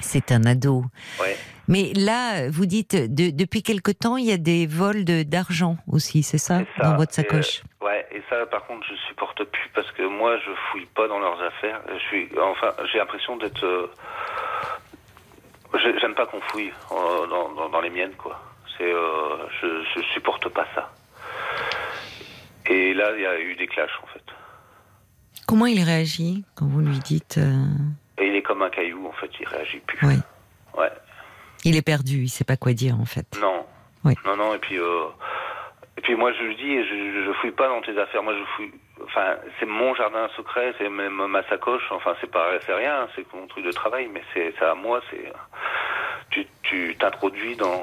C'est un ado. Ouais. Mais là, vous dites, de- depuis quelque temps, il y a des vols de- d'argent aussi, c'est ça, dans votre Et, sacoche euh, ouais. Et ça, par contre, je supporte plus parce que moi, je fouille pas dans leurs affaires. Je suis, enfin, j'ai l'impression d'être. euh, j'ai- J'aime pas qu'on fouille euh, dans, dans, dans les miennes, quoi. C'est, euh, je, je supporte pas ça. Et là, il y a eu des clashs, en fait. Comment il réagit quand vous lui dites euh, Et il est comme un caillou, en fait. Il réagit plus. Oui. Ouais. Il est perdu, il sait pas quoi dire en fait. Non. Oui. Non, non, et puis, euh, et puis moi je lui dis, je, je fouille pas dans tes affaires, moi je fouille, enfin, c'est mon jardin secret, c'est même ma sacoche, enfin, c'est pas, c'est rien, c'est mon truc de travail, mais c'est, à moi, c'est, tu, tu t'introduis dans,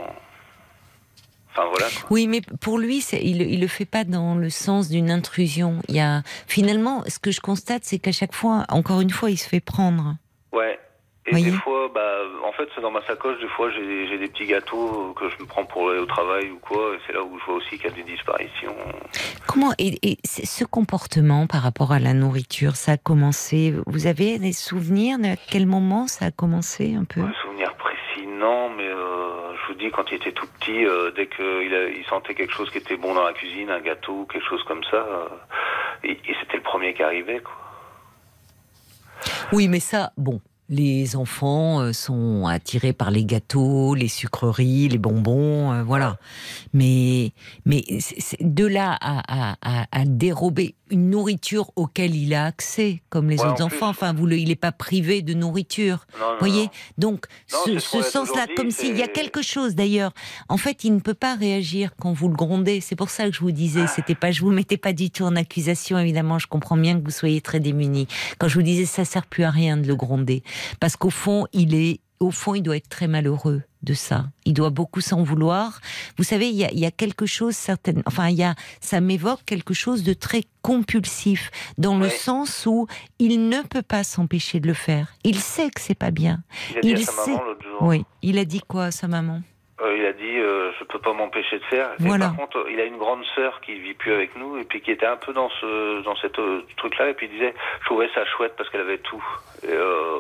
enfin voilà. Oui, mais pour lui, il, il le fait pas dans le sens d'une intrusion. Il y a finalement, ce que je constate, c'est qu'à chaque fois, encore une fois, il se fait prendre. Ouais. Et Voyez des fois, bah, en fait, c'est dans ma sacoche, des fois, j'ai, des petits gâteaux que je me prends pour aller au travail ou quoi, et c'est là où je vois aussi qu'il y a des disparitions. Comment et, ce comportement par rapport à la nourriture, ça a commencé Vous avez des souvenirs de à quel moment ça a commencé un peu? Un souvenir précis, non, mais euh, je vous dis, quand il était tout petit, euh, dès qu'il il sentait quelque chose qui était bon dans la cuisine, un gâteau, quelque chose comme ça, euh, et, et c'était le premier qui arrivait, quoi. Oui, mais ça, bon. Les enfants euh, sont attirés par les gâteaux, les sucreries, les bonbons, euh, voilà. Mais, mais de là à, à- à- à dérober une nourriture auquel il a accès, comme les Ouais, autres en enfants. Enfin, vous le, il n'est pas privé de nourriture. Non, non, voyez non. Donc, ce, ce ce sens-là, comme s'il y a quelque chose d'ailleurs. En fait, il ne peut pas réagir quand vous le grondez. C'est pour ça que je vous disais, c'était pas, je vous mettais pas du tout en accusation, évidemment. Je comprends bien que vous soyez très démunis. Quand je vous disais, ça sert plus à rien de le gronder. Parce qu'au fond, il est au fond, il doit être très malheureux de ça. Il doit beaucoup s'en vouloir. Vous savez, il y a, il y a quelque chose certaine, enfin, il y a, ça m'évoque quelque chose de très compulsif, dans le sens où il ne peut pas s'empêcher de le faire. Il sait que c'est pas bien. Il a dit Il à sa sait- maman l'autre jour. Oui. Il a dit quoi à sa maman? Euh, il a dit euh, je peux pas m'empêcher de faire. Et Voilà. par contre, il a une grande sœur qui vit plus avec nous et puis qui était un peu dans ce dans cette euh, truc-là et puis il disait je trouvais ça chouette parce qu'elle avait tout. Et, euh,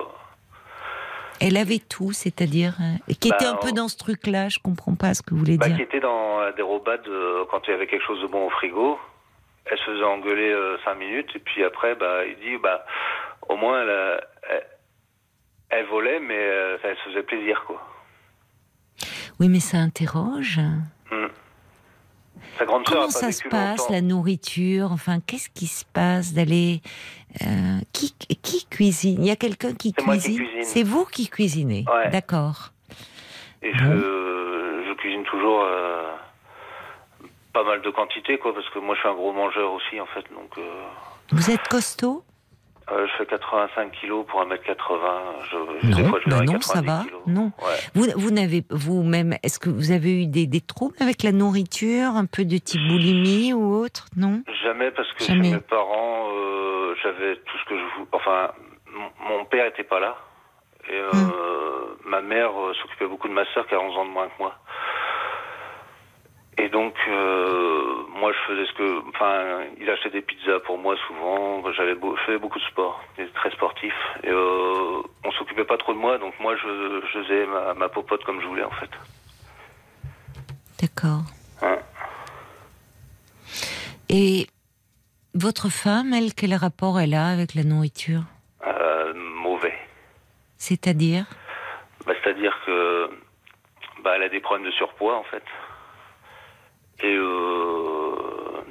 Elle avait tout, c'est-à-dire, euh, qui Bah, était un peu on- dans ce truc-là. Je comprends pas ce que vous voulez bah, dire. qui était dans la dérobade euh, quand il y avait quelque chose de bon au frigo. Elle se faisait engueuler euh, cinq minutes et puis après bah il dit bah au moins elle, elle volait mais euh, elle se faisait plaisir quoi. Oui, mais ça interroge. Hmm. Sa grande Comment ça se passe, longtemps. la nourriture? Enfin, qu'est-ce qui se passe d'aller euh, qui, qui cuisine? Il y a quelqu'un qui cuisine? cuisine. C'est vous qui cuisinez? Ouais. D'accord. Et je, je cuisine toujours euh, pas mal de quantité, quoi, parce que moi je suis un gros mangeur aussi, en fait. Donc, euh, Vous êtes costaud? Euh, je fais 85 kilos pour 1m80. Je, des Non, fois, je bah non, ça 90 va. kilos. Non. Ouais. Vous, vous n'avez vous-même, est-ce que vous avez eu des, des troubles avec la nourriture, un peu de type boulimie ou autre? Non? Jamais, parce que Jamais. chez mes parents, euh, j'avais tout ce que je voulais. Enfin, mon, père était pas là. Et euh, Hmm. ma mère euh, s'occupait beaucoup de ma sœur qui a 11 ans de moins que moi. Et donc, euh, moi, je faisais ce que. Enfin, il achetait des pizzas pour moi souvent. J'avais beau- faisais beaucoup de sport. J'étais très sportif. Et euh, on s'occupait pas trop de moi, donc moi, je, je faisais ma, ma popote comme je voulais, en fait. D'accord. Hein. Et votre femme, elle, quel rapport elle a avec la nourriture? Euh, mauvais. C'est-à-dire? Bah, C'est-à-dire que bah, elle a des problèmes de surpoids en fait. Et, euh,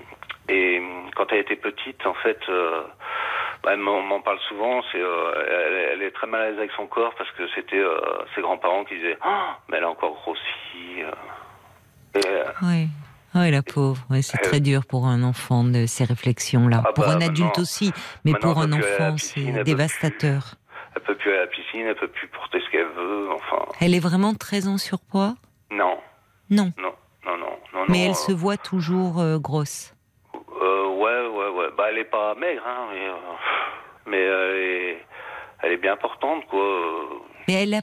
et quand elle était petite, en fait, euh, bah, elle m'en parle souvent. C'est, euh, elle, elle est très mal à l'aise avec son corps parce que c'était ses grands-parents qui disaient Ah, mais elle a encore grossi. Et, Oui. Oui, la pauvre. C'est très dur pour un enfant de ces réflexions-là. Ah pour bah, un adulte aussi, mais pour un enfant, c'est dévastateur. elle peut plus aller à la piscine, elle peut plus porter ce qu'elle veut. Enfin, Elle est vraiment très en surpoids? Non, Non. non, non, non, non. Mais non, elle euh, se voit toujours euh, grosse. Euh, ouais, ouais, ouais. Bah, elle est pas maigre, hein, mais, euh, mais elle, est, elle est bien importante, quoi. Euh, Mais elle a.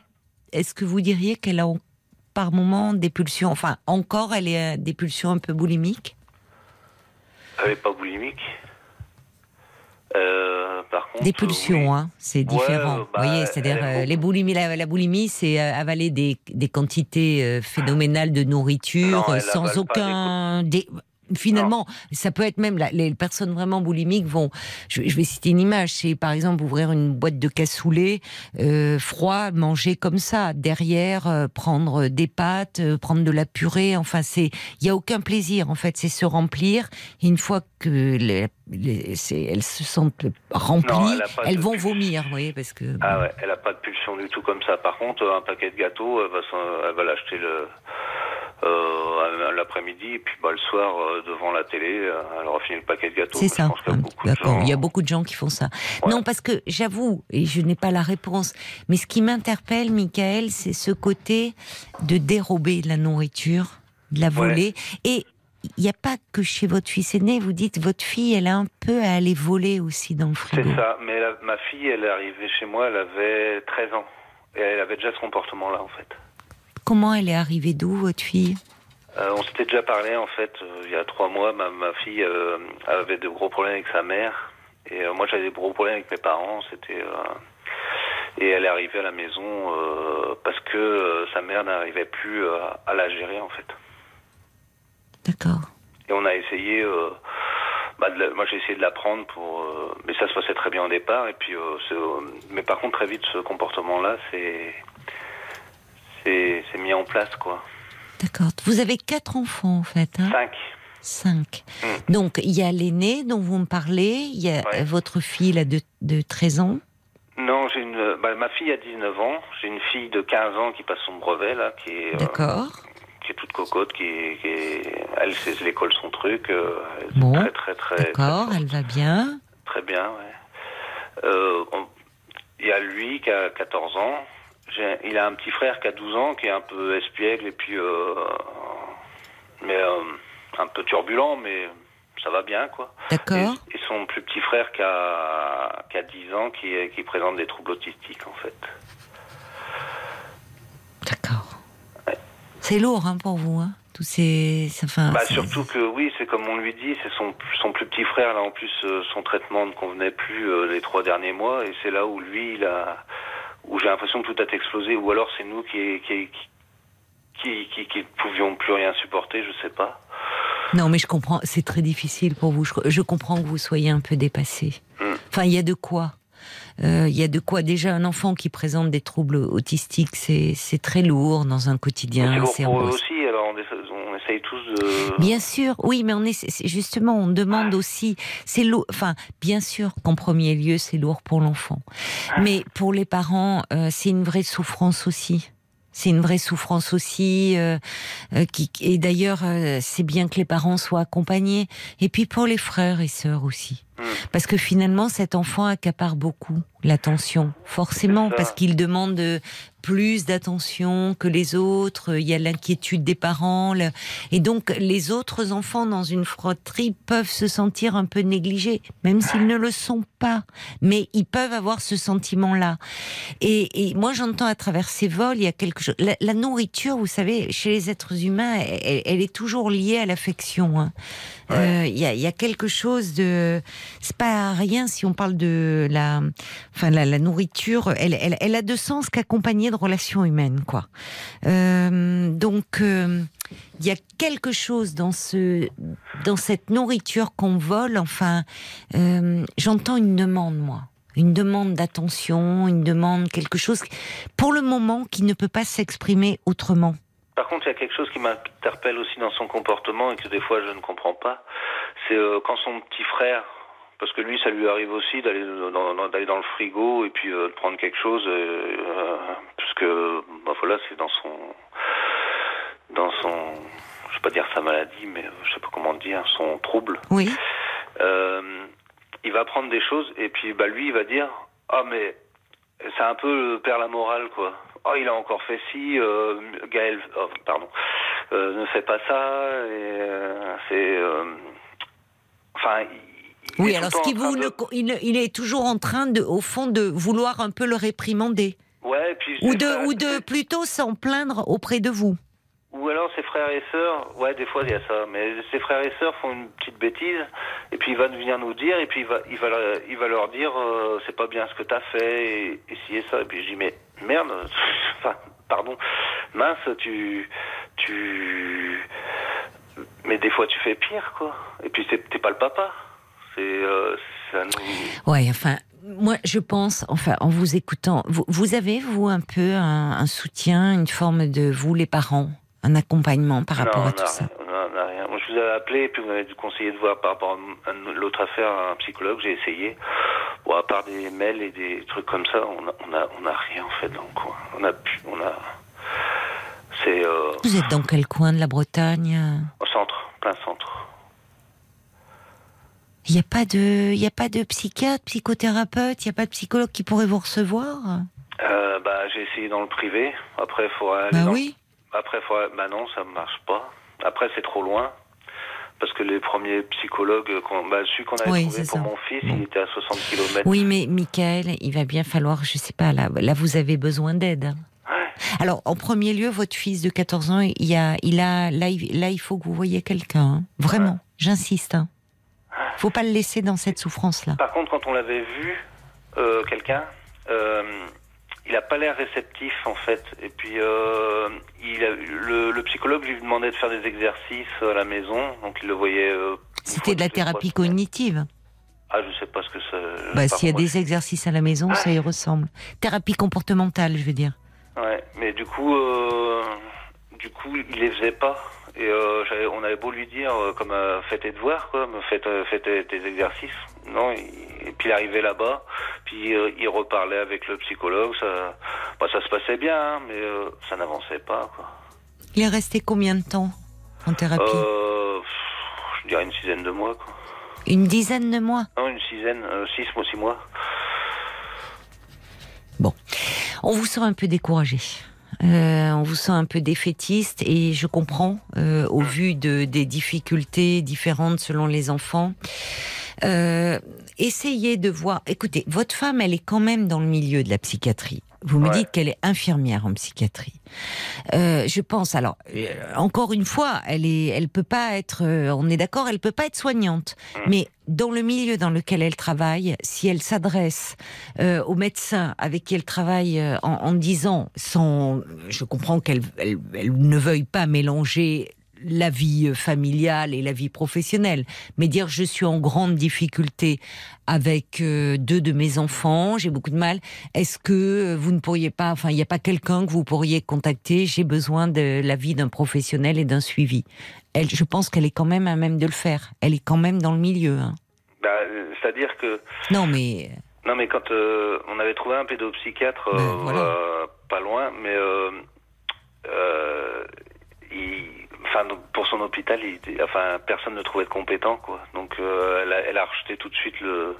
Est-ce que vous diriez qu'elle a par moment des pulsions Enfin, encore, elle a des pulsions un peu boulimiques? Elle est pas boulimique. Euh, par contre, Des pulsions, hein, c'est différent. bah, Vous voyez, c'est-à-dire euh, beaucoup. les boulimies, la, la boulimie, c'est euh, avaler des, des quantités phénoménales de nourriture Non, sans aucun. Finalement, ça peut être même la- les personnes vraiment boulimiques vont. Je, je vais citer une image, c'est par exemple ouvrir une boîte de cassoulet euh, froid, manger comme ça, derrière prendre des pâtes, prendre de la purée. Enfin, c'est il y a aucun plaisir en fait, c'est se remplir. Et une fois que les- les- elles se sentent remplies, Non, elle elles vont pulsion. vomir, vous voyez, parce que. Ah ouais, elle a pas de pulsion du tout comme ça. Par contre, un paquet de gâteaux, elle va, l'acheter le euh, l'après-midi et puis bah, le soir euh, devant la télé, euh, elle aura fini le paquet de gâteaux. C'est ça. Ah, D'accord. gens- Il y a beaucoup de gens qui font ça. Ouais. Non, parce que j'avoue, et je n'ai pas la réponse, mais ce qui m'interpelle, Michael, c'est ce côté de dérober de la nourriture, de la voler. Et il n'y a pas que chez votre fils aîné, vous dites, votre fille, elle a un peu à aller voler aussi dans le frigo. C'est ça, mais la- ma fille, elle est arrivée chez moi, elle avait 13 ans. Et elle avait déjà ce comportement-là, en fait. Comment elle est arrivée d'où, votre fille? Euh, on s'était déjà parlé, en fait, euh, il y a trois mois. Ma, ma fille euh, avait de gros problèmes avec sa mère. Et moi, j'avais des gros problèmes avec mes parents. C'était. et elle est arrivée à la maison parce que sa mère n'arrivait plus à la gérer, en fait. D'accord. Et on a essayé. euh, bah, la- moi, j'ai essayé de l'apprendre pour. euh, mais ça se passait très bien au départ. Et puis, euh, euh, mais par contre, très vite, ce comportement-là, c'est. C'est c'est mis en place, quoi. D'accord. Vous avez quatre enfants, en fait. Hein? Cinq. Cinq. Hmm. Donc, il y a l'aîné dont vous me parlez, il y a Ouais. votre fille là, de, de 13 ans? Non, j'ai une. Bah, ma fille a 19 ans. J'ai une fille de 15 ans qui passe son brevet, là, qui est. D'accord. Qui est toute cocotte, qui est. Qui est- elle, c'est l'école, son truc. euh, elle est Bon. Très, très, très. D'accord, elle va bien. Très bien, ouais. Euh, on- Il y a lui qui a 14 ans. il a un petit frère qui a 12 ans, qui est un peu espiègle et puis euh, mais euh, un peu turbulent, mais ça va bien quoi. D'accord. Et, et son plus petit frère qui a qui a 10 ans, qui qui présente des troubles autistiques en fait. D'accord. C'est lourd hein, pour vous, hein tous ces. Enfin, Bah, surtout que oui, c'est comme on lui dit, c'est son, son plus petit frère. Là, en plus, euh, son traitement ne convenait plus euh, les trois derniers mois, et c'est là où lui, il a, où j'ai l'impression que tout a explosé, ou alors c'est nous qui, qui, qui, qui, qui ne pouvions plus rien supporter, je sais pas. Non, mais je comprends. C'est très difficile pour vous. Je, je comprends que vous soyez un peu dépassé. Hmm. Enfin, il y a de quoi. Euh, Il y a de quoi. Déjà, un enfant qui présente des troubles autistiques, c'est c'est très lourd dans un quotidien. c'est lourd pour eux aussi. Alors on, on essaye tous de. Bien sûr, oui, mais on est c'est- justement, on demande aussi. C'est lourd. Enfin, bien sûr qu'en premier lieu, c'est lourd pour l'enfant, mais pour les parents, euh, c'est une vraie souffrance aussi. C'est une vraie souffrance aussi. euh, euh, qui, et d'ailleurs, euh, c'est bien que les parents soient accompagnés. Et puis pour les frères et sœurs aussi. Mm. Parce que finalement, cet enfant accapare beaucoup l'attention, forcément, parce qu'il demande plus d'attention que les autres. Il y a l'inquiétude des parents, le- et donc les autres enfants dans une fratrie peuvent se sentir un peu négligés, même s'ils ne le sont pas. Mais ils peuvent avoir ce sentiment-là. Et, et moi, j'entends à travers ces vols, il y a quelque chose. La, la nourriture, vous savez, chez les êtres humains, elle, elle est toujours liée à l'affection. hein. Euh, Il y, a, il y a quelque chose de. C'est pas rien si on parle de la. Enfin, la, nourriture, elle, elle, a de sens qu'accompagnée de relations humaines, quoi. Euh, donc, euh, il y a quelque chose dans ce, dans cette nourriture qu'on vole. Enfin, euh, j'entends une demande, moi, une demande d'attention, une demande quelque chose, pour le moment, qui ne peut pas s'exprimer autrement. Par contre, il y a quelque chose qui m'interpelle aussi dans son comportement et que des fois je ne comprends pas. C'est quand son petit frère, parce que lui, ça lui arrive aussi d'aller dans, dans- le frigo et puis euh, de prendre quelque chose, euh, parce que bah, voilà, c'est dans son, dans son, je vais pas dire sa maladie, mais euh, je sais pas comment dire, son trouble. Oui. Euh, il va prendre des choses et puis bah lui, il va dire, ah mais c'est un peu le père la morale quoi. Oh, il a encore fait ci, Gaël, oh, pardon, ne fait pas ça, et c'est. enfin. Il- Oui, alors ce qui vous, il, est toujours en train de, au fond, de vouloir un peu le réprimander, de- Ouais, et puis. ou de, frères- ou de plutôt s'en plaindre auprès de vous. Ou alors ses frères et sœurs, ouais, des fois il y a ça, mais ses frères et sœurs font une petite bêtise, et puis il va venir nous dire, et puis il va, il va, leur- il va leur dire, euh, c'est pas bien ce que t'as fait, et, et ci et ça, et puis je dis, mais merde, enfin, pardon, mince, tu, tu, mais des fois tu fais pire, quoi, et puis t'es pas le papa, c'est, euh, ça nous... Ouais, enfin, moi, je pense, enfin, en vous écoutant, vous, vous avez, vous, un peu un, un soutien, une forme de, vous, les parents, un accompagnement par rapport à tout a ça? on a- rien. Moi, je vous avais appelé, et puis vous m'avez conseillé de voir par rapport à l'autre affaire, un psychologue, j'ai essayé. Bon, à part des mails et des trucs comme ça, on a, on a, on a rien, en fait, dans le coin. On a pu, on a... Euh, Vous êtes dans quel coin de la Bretagne? Au centre, plein centre. Il n'y a pas de, il a pas de psychiatre, psychothérapeute, il n'y a pas de psychologue qui pourrait vous recevoir? Euh, bah, j'ai essayé dans le privé. Après, il faudra aller Bah dans- oui. Après, faudra... bah non, ça marche pas. Après, c'est trop loin. Parce que les premiers psychologues, qu'on... Bah, celui qu'on avait Oui, trouvé pour ça. mon fils, il était à 60 km. Oui, mais Michael, il va bien falloir, je sais pas, là, là vous avez besoin d'aide. Alors, en premier lieu, votre fils de 14 ans, il a, il a, là, il, là, il faut que vous voyez quelqu'un. hein. Vraiment, j'insiste. Hein. Faut pas le laisser dans cette souffrance-là. Par contre, quand on l'avait vu, euh, quelqu'un, euh, il a pas l'air réceptif en fait. Et puis, euh, il a- le, le psychologue lui demandait de faire des exercices à la maison, donc il le voyait. C'était de la thérapie cognitive. Ah, je sais pas ce que ça. Bah, s'il y a des exercices à la maison, ça y ressemble. Thérapie comportementale, je veux dire. Ouais, mais du coup, du coup, il les faisait pas. Et euh, on avait beau lui dire, euh, comme euh, fais tes devoirs, quoi, fais, euh, fais tes, tes exercices. Non, il- et puis il arrivait là-bas, puis il reparlait avec le psychologue. Ça, bah, ça se passait bien, hein, mais ça n'avançait pas, quoi. Il est resté combien de temps en thérapie je dirais une dizaine de mois, quoi. Une dizaine de mois? Non, une dizaine, six mois, six mois. On vous sent un peu découragé. Euh, on vous sent un peu défaitiste et je comprends euh, au vu de, des difficultés différentes selon les enfants. Euh, essayez de voir. Écoutez, votre femme, elle est quand même dans le milieu de la psychiatrie. Vous me Ouais. dites qu'elle est infirmière en psychiatrie. Euh, je pense. Alors, euh, encore une fois, elle est, elle peut pas être. euh, on est d'accord, elle peut pas être soignante. Mais dans le milieu dans lequel elle travaille, si elle s'adresse aux médecins avec qui elle travaille en, en disant, sans, je comprends qu'elle elle, elle ne veuille pas mélanger la vie familiale et la vie professionnelle, mais dire je suis en grande difficulté avec euh, deux de mes enfants, j'ai beaucoup de mal. Est-ce que vous ne pourriez pas, enfin, il n'y a pas quelqu'un que vous pourriez contacter? J'ai besoin de l'avis d'un professionnel et d'un suivi. Elle, je pense qu'elle est quand même à même de le faire. Elle est quand même dans le milieu. hein. Bah, C'est-à-dire que Non, mais Non, mais quand euh, on avait trouvé un pédopsychiatre euh, Ben, voilà. euh, pas loin, mais euh, euh, il, enfin, pour son hôpital, il, enfin, personne ne trouvait de compétent, quoi. Donc, euh, elle, a, elle a rejeté tout de suite le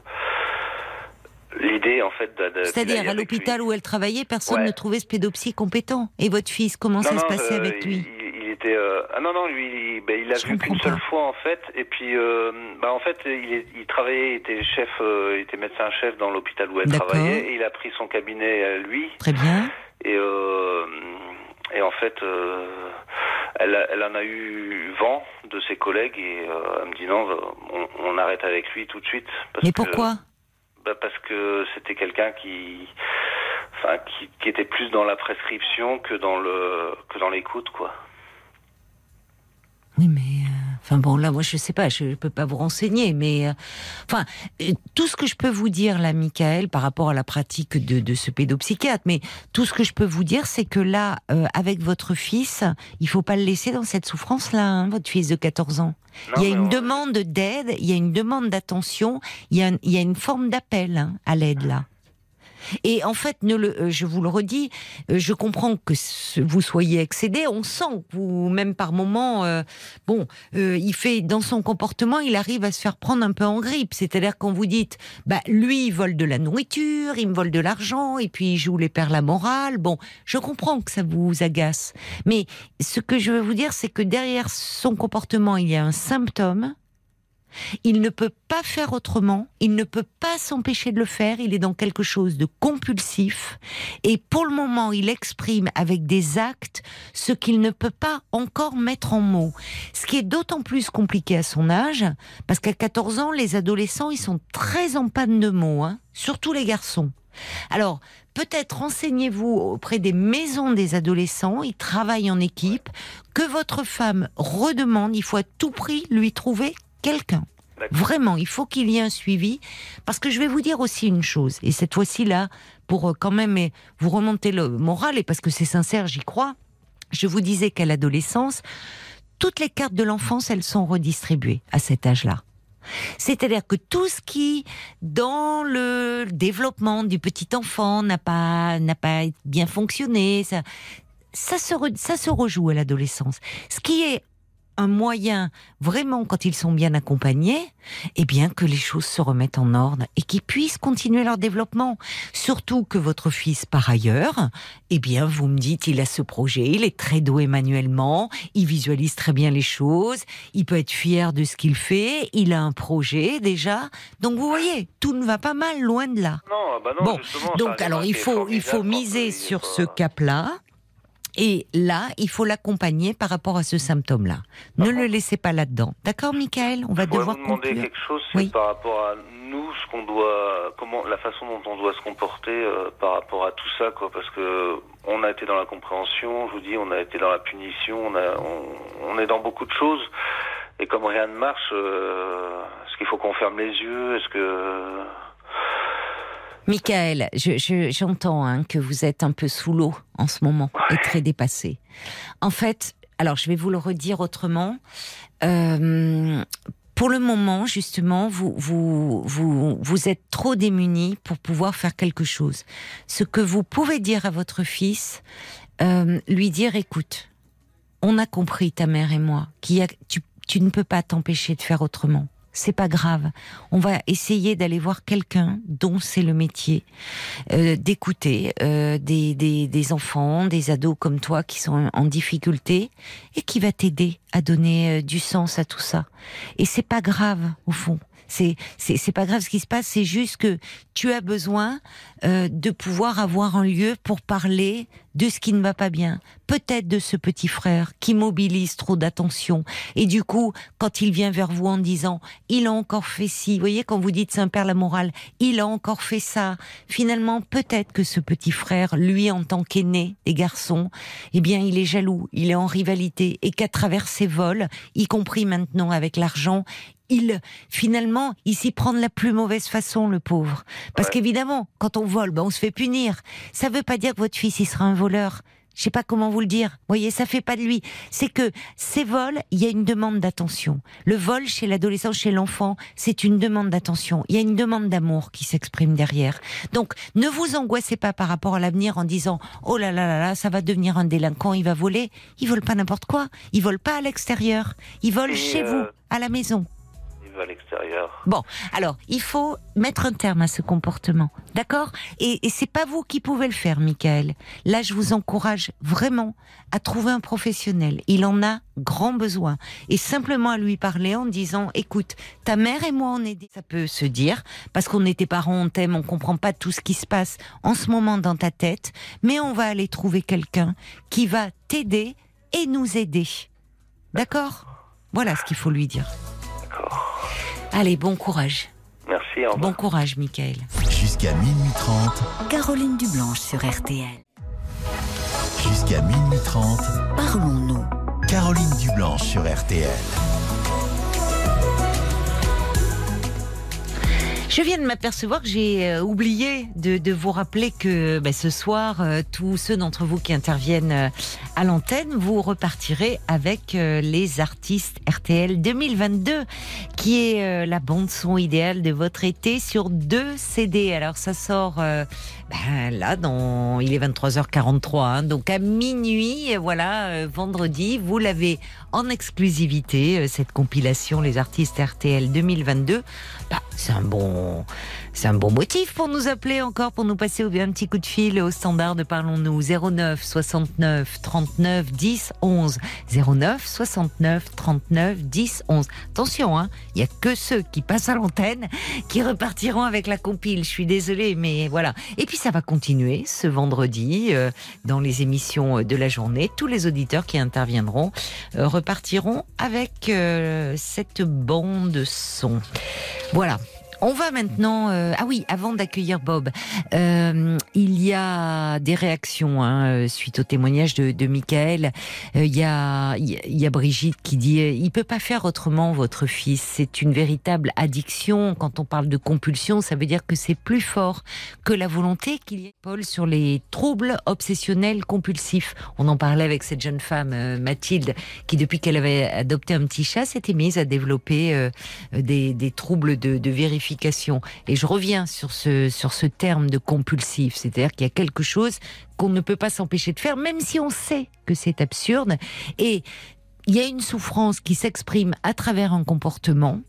l'idée, en fait, c'est-à-dire à l'hôpital où elle travaillait, personne Ouais. ne trouvait ce pédopsie compétent. Et votre fils, comment ça Non, se passait euh, avec lui? il, il était euh, ah non non lui il, ben, il l'a vu qu'une seule fois en fait et puis bah en fait il, travaillait il était chef il était médecin chef dans l'hôpital où elle travaillait et il a pris son cabinet à lui Très bien. et et en fait euh, elle, elle en a eu vent de ses collègues et euh, elle me dit non on, on arrête avec lui tout de suite parce Mais que- pourquoi? Bah parce que c'était quelqu'un qui enfin qui, qui était plus dans la prescription que dans le que dans l'écoute quoi. Oui, mais euh, enfin bon, là, moi, je sais pas, je peux pas vous renseigner, mais euh, enfin, euh, tout ce que je peux vous dire là, Michael, par rapport à la pratique de, de ce pédopsychiatre, mais tout ce que je peux vous dire, c'est que là, euh, avec votre fils, il faut pas le laisser dans cette souffrance-là, hein, votre fils de 14 ans. Non, il y a une demande d'aide, il y a une demande d'attention, il y a, il y a une forme d'appel hein, à l'aide là. Et en fait, euh, je vous le redis, euh, je comprends que vous soyez excédé. On sent que vous, même par moments, euh, bon, il fait dans son comportement, il arrive à se faire prendre un peu en grippe. C'est-à-dire quand vous dites, bah lui, il vole de la nourriture, il me vole de l'argent, et puis il joue les pères la morale. Bon, je comprends que ça vous agace, mais ce que je veux vous dire, c'est que derrière son comportement, il y a un symptôme. Il ne peut pas faire autrement, il ne peut pas s'empêcher de le faire, il est dans quelque chose de compulsif et pour le moment il exprime avec des actes ce qu'il ne peut pas encore mettre en mots. Ce qui est d'autant plus compliqué à son âge, parce qu'à 14 ans, les adolescents, ils sont très en panne de mots, hein, surtout les garçons. Alors, peut-être renseignez-vous auprès des maisons des adolescents, ils travaillent en équipe, que votre femme redemande, il faut à tout prix lui trouver quelqu'un. Vraiment, il faut qu'il y ait un suivi. Parce que je vais vous dire aussi une chose, et cette fois-ci là, pour euh, quand même vous remonter le moral, et parce que c'est sincère, j'y crois, je vous disais qu'à l'adolescence, toutes les cartes de l'enfance, elles sont redistribuées à cet âge-là. C'est-à-dire que tout ce qui, dans le développement du petit enfant, n'a pas, n'a pas bien fonctionné, ça, ça se, re- ça se rejoue à l'adolescence. Ce qui est un moyen, vraiment, quand ils sont bien accompagnés, eh bien, que les choses se remettent en ordre et qu'ils puissent continuer leur développement. Surtout que votre fils, par ailleurs, eh bien, vous me dites, il a ce projet, il est très doué manuellement, il visualise très bien les choses, il peut être fier de ce qu'il fait, il a un projet déjà. Donc, vous voyez, tout ne va pas mal, loin de là. non bah non Bon, donc alors il faut il faut miser est sur ce cap-là. Et là, il faut l'accompagner par rapport à ce symptôme-là. Ne le laissez pas là-dedans. D'accord, Michael On va Je devoir vous demander conclure. quelque chose, Oui. par rapport à nous, ce qu'on doit, comment, la façon dont on doit se comporter euh, par rapport à tout ça, quoi, parce que on a été dans la compréhension, je vous dis, on a été dans la punition, on a, on, on est dans beaucoup de choses, et comme rien ne marche, euh, est-ce qu'il faut qu'on ferme les yeux, est-ce que, Michael, je- je- j'entends hein, que vous êtes un peu sous l'eau en ce moment et très dépassé. En fait, alors je vais vous le redire autrement. Euh, pour le moment, justement, vous, vous, vous, vous êtes trop démunis pour pouvoir faire quelque chose. Ce que vous pouvez dire à votre fils, euh, lui dire, écoute, on a compris, ta mère et moi, qu'il tu ne peux pas t'empêcher de faire autrement. C'est pas grave. On va essayer d'aller voir quelqu'un dont c'est le métier, euh, d'écouter euh, des, des, des enfants, des ados comme toi qui sont en difficulté et qui va t'aider à donner euh, du sens à tout ça. Et c'est pas grave au fond. C'est c'est pas grave ce qui se passe. C'est juste que tu as besoin euh, de pouvoir avoir un lieu pour parler de ce qui ne va pas bien. Peut-être de ce petit frère qui mobilise trop d'attention. Et du coup, quand il vient vers vous en disant, il a encore fait ci, vous voyez, quand vous dites un père la morale, il a encore fait ça. Finalement, peut-être que ce petit frère, lui, en tant qu'aîné des garçons, eh bien, il est jaloux, il est en rivalité et qu'à travers ses vols, y compris maintenant avec l'argent, il finalement il s'y prend de la plus mauvaise façon le pauvre parce Ouais. qu'évidemment quand on vole ben on se fait punir ça veut pas dire que votre fils il sera un voleur je sais pas comment vous le dire. Vous voyez, ça fait pas de lui. C'est que ces vols, il y a une demande d'attention. Le vol chez l'adolescent, chez l'enfant, c'est une demande d'attention. Il y a une demande d'amour qui s'exprime derrière. Donc, ne vous angoissez pas par rapport à l'avenir en disant oh là là là là, ça va devenir un délinquant, il va voler. Il vole pas n'importe quoi. Il vole pas à l'extérieur. Il vole Et, chez euh, vous, à la maison. À l'extérieur. Bon, alors il faut mettre un terme à ce comportement, d'accord? Et, et c'est pas vous qui pouvez le faire, Michael. Là, je vous encourage vraiment à trouver un professionnel. Il en a grand besoin et simplement à lui parler en disant "Écoute, ta mère et moi on est ça peut se dire parce qu'on était parents, on t'aime, on comprend pas tout ce qui se passe en ce moment dans ta tête, mais on va aller trouver quelqu'un qui va t'aider et nous aider." D'accord? Voilà ce qu'il faut lui dire. D'accord. Allez, bon courage. Merci, au revoir. Bon courage, Michael. Jusqu'à minuit 30, Caroline Dublanche sur RTL. jusqu'à minuit 30, Parlons-nous. Caroline Dublanche sur RTL. Je viens de m'apercevoir que j'ai euh, oublié de, de vous rappeler que bah, ce soir, euh, tous ceux d'entre vous qui interviennent euh, à l'antenne, vous repartirez avec les artistes RTL 2022, qui est la bande son idéale de votre été sur deux CD. Alors ça sort ben, là, dans, il est 23h43, hein, donc à minuit, voilà, euh, vendredi, vous l'avez en exclusivité, euh, cette compilation Les artistes RTL 2022. Bah, c'est un bon, c'est un bon motif pour nous appeler encore, pour nous passer un petit coup de fil au standard de Parlons-nous 09 69 39 10 11 09 69 39 10 11. Attention, hein, il y a que ceux qui passent à l'antenne qui repartiront avec la compile. Je suis désolée, mais voilà. Et puis ça va continuer ce vendredi euh, dans les émissions de la journée. Tous les auditeurs qui interviendront euh, repartiront avec euh, cette bande son. Voilà. On va maintenant. euh, ah oui, avant d'accueillir Bob, euh, il y a des réactions hein, euh, suite au témoignage de, de Michael. Euh, Il y a, y a- a Brigitte qui dit euh, il peut pas faire autrement votre fils. C'est une véritable addiction. Quand on parle de compulsion, ça veut dire que c'est plus fort que la volonté qu'il y ait Paul sur les troubles obsessionnels compulsifs. On en parlait avec cette jeune femme euh, Mathilde qui depuis qu'elle avait adopté un petit chat s'était mise à développer des, des troubles de, de vérification. Et je reviens sur ce, sur ce terme de compulsif, c'est-à-dire qu'il y a quelque chose qu'on ne peut pas s'empêcher de faire, même si on sait que c'est absurde. Et il y a une souffrance qui s'exprime à travers un comportement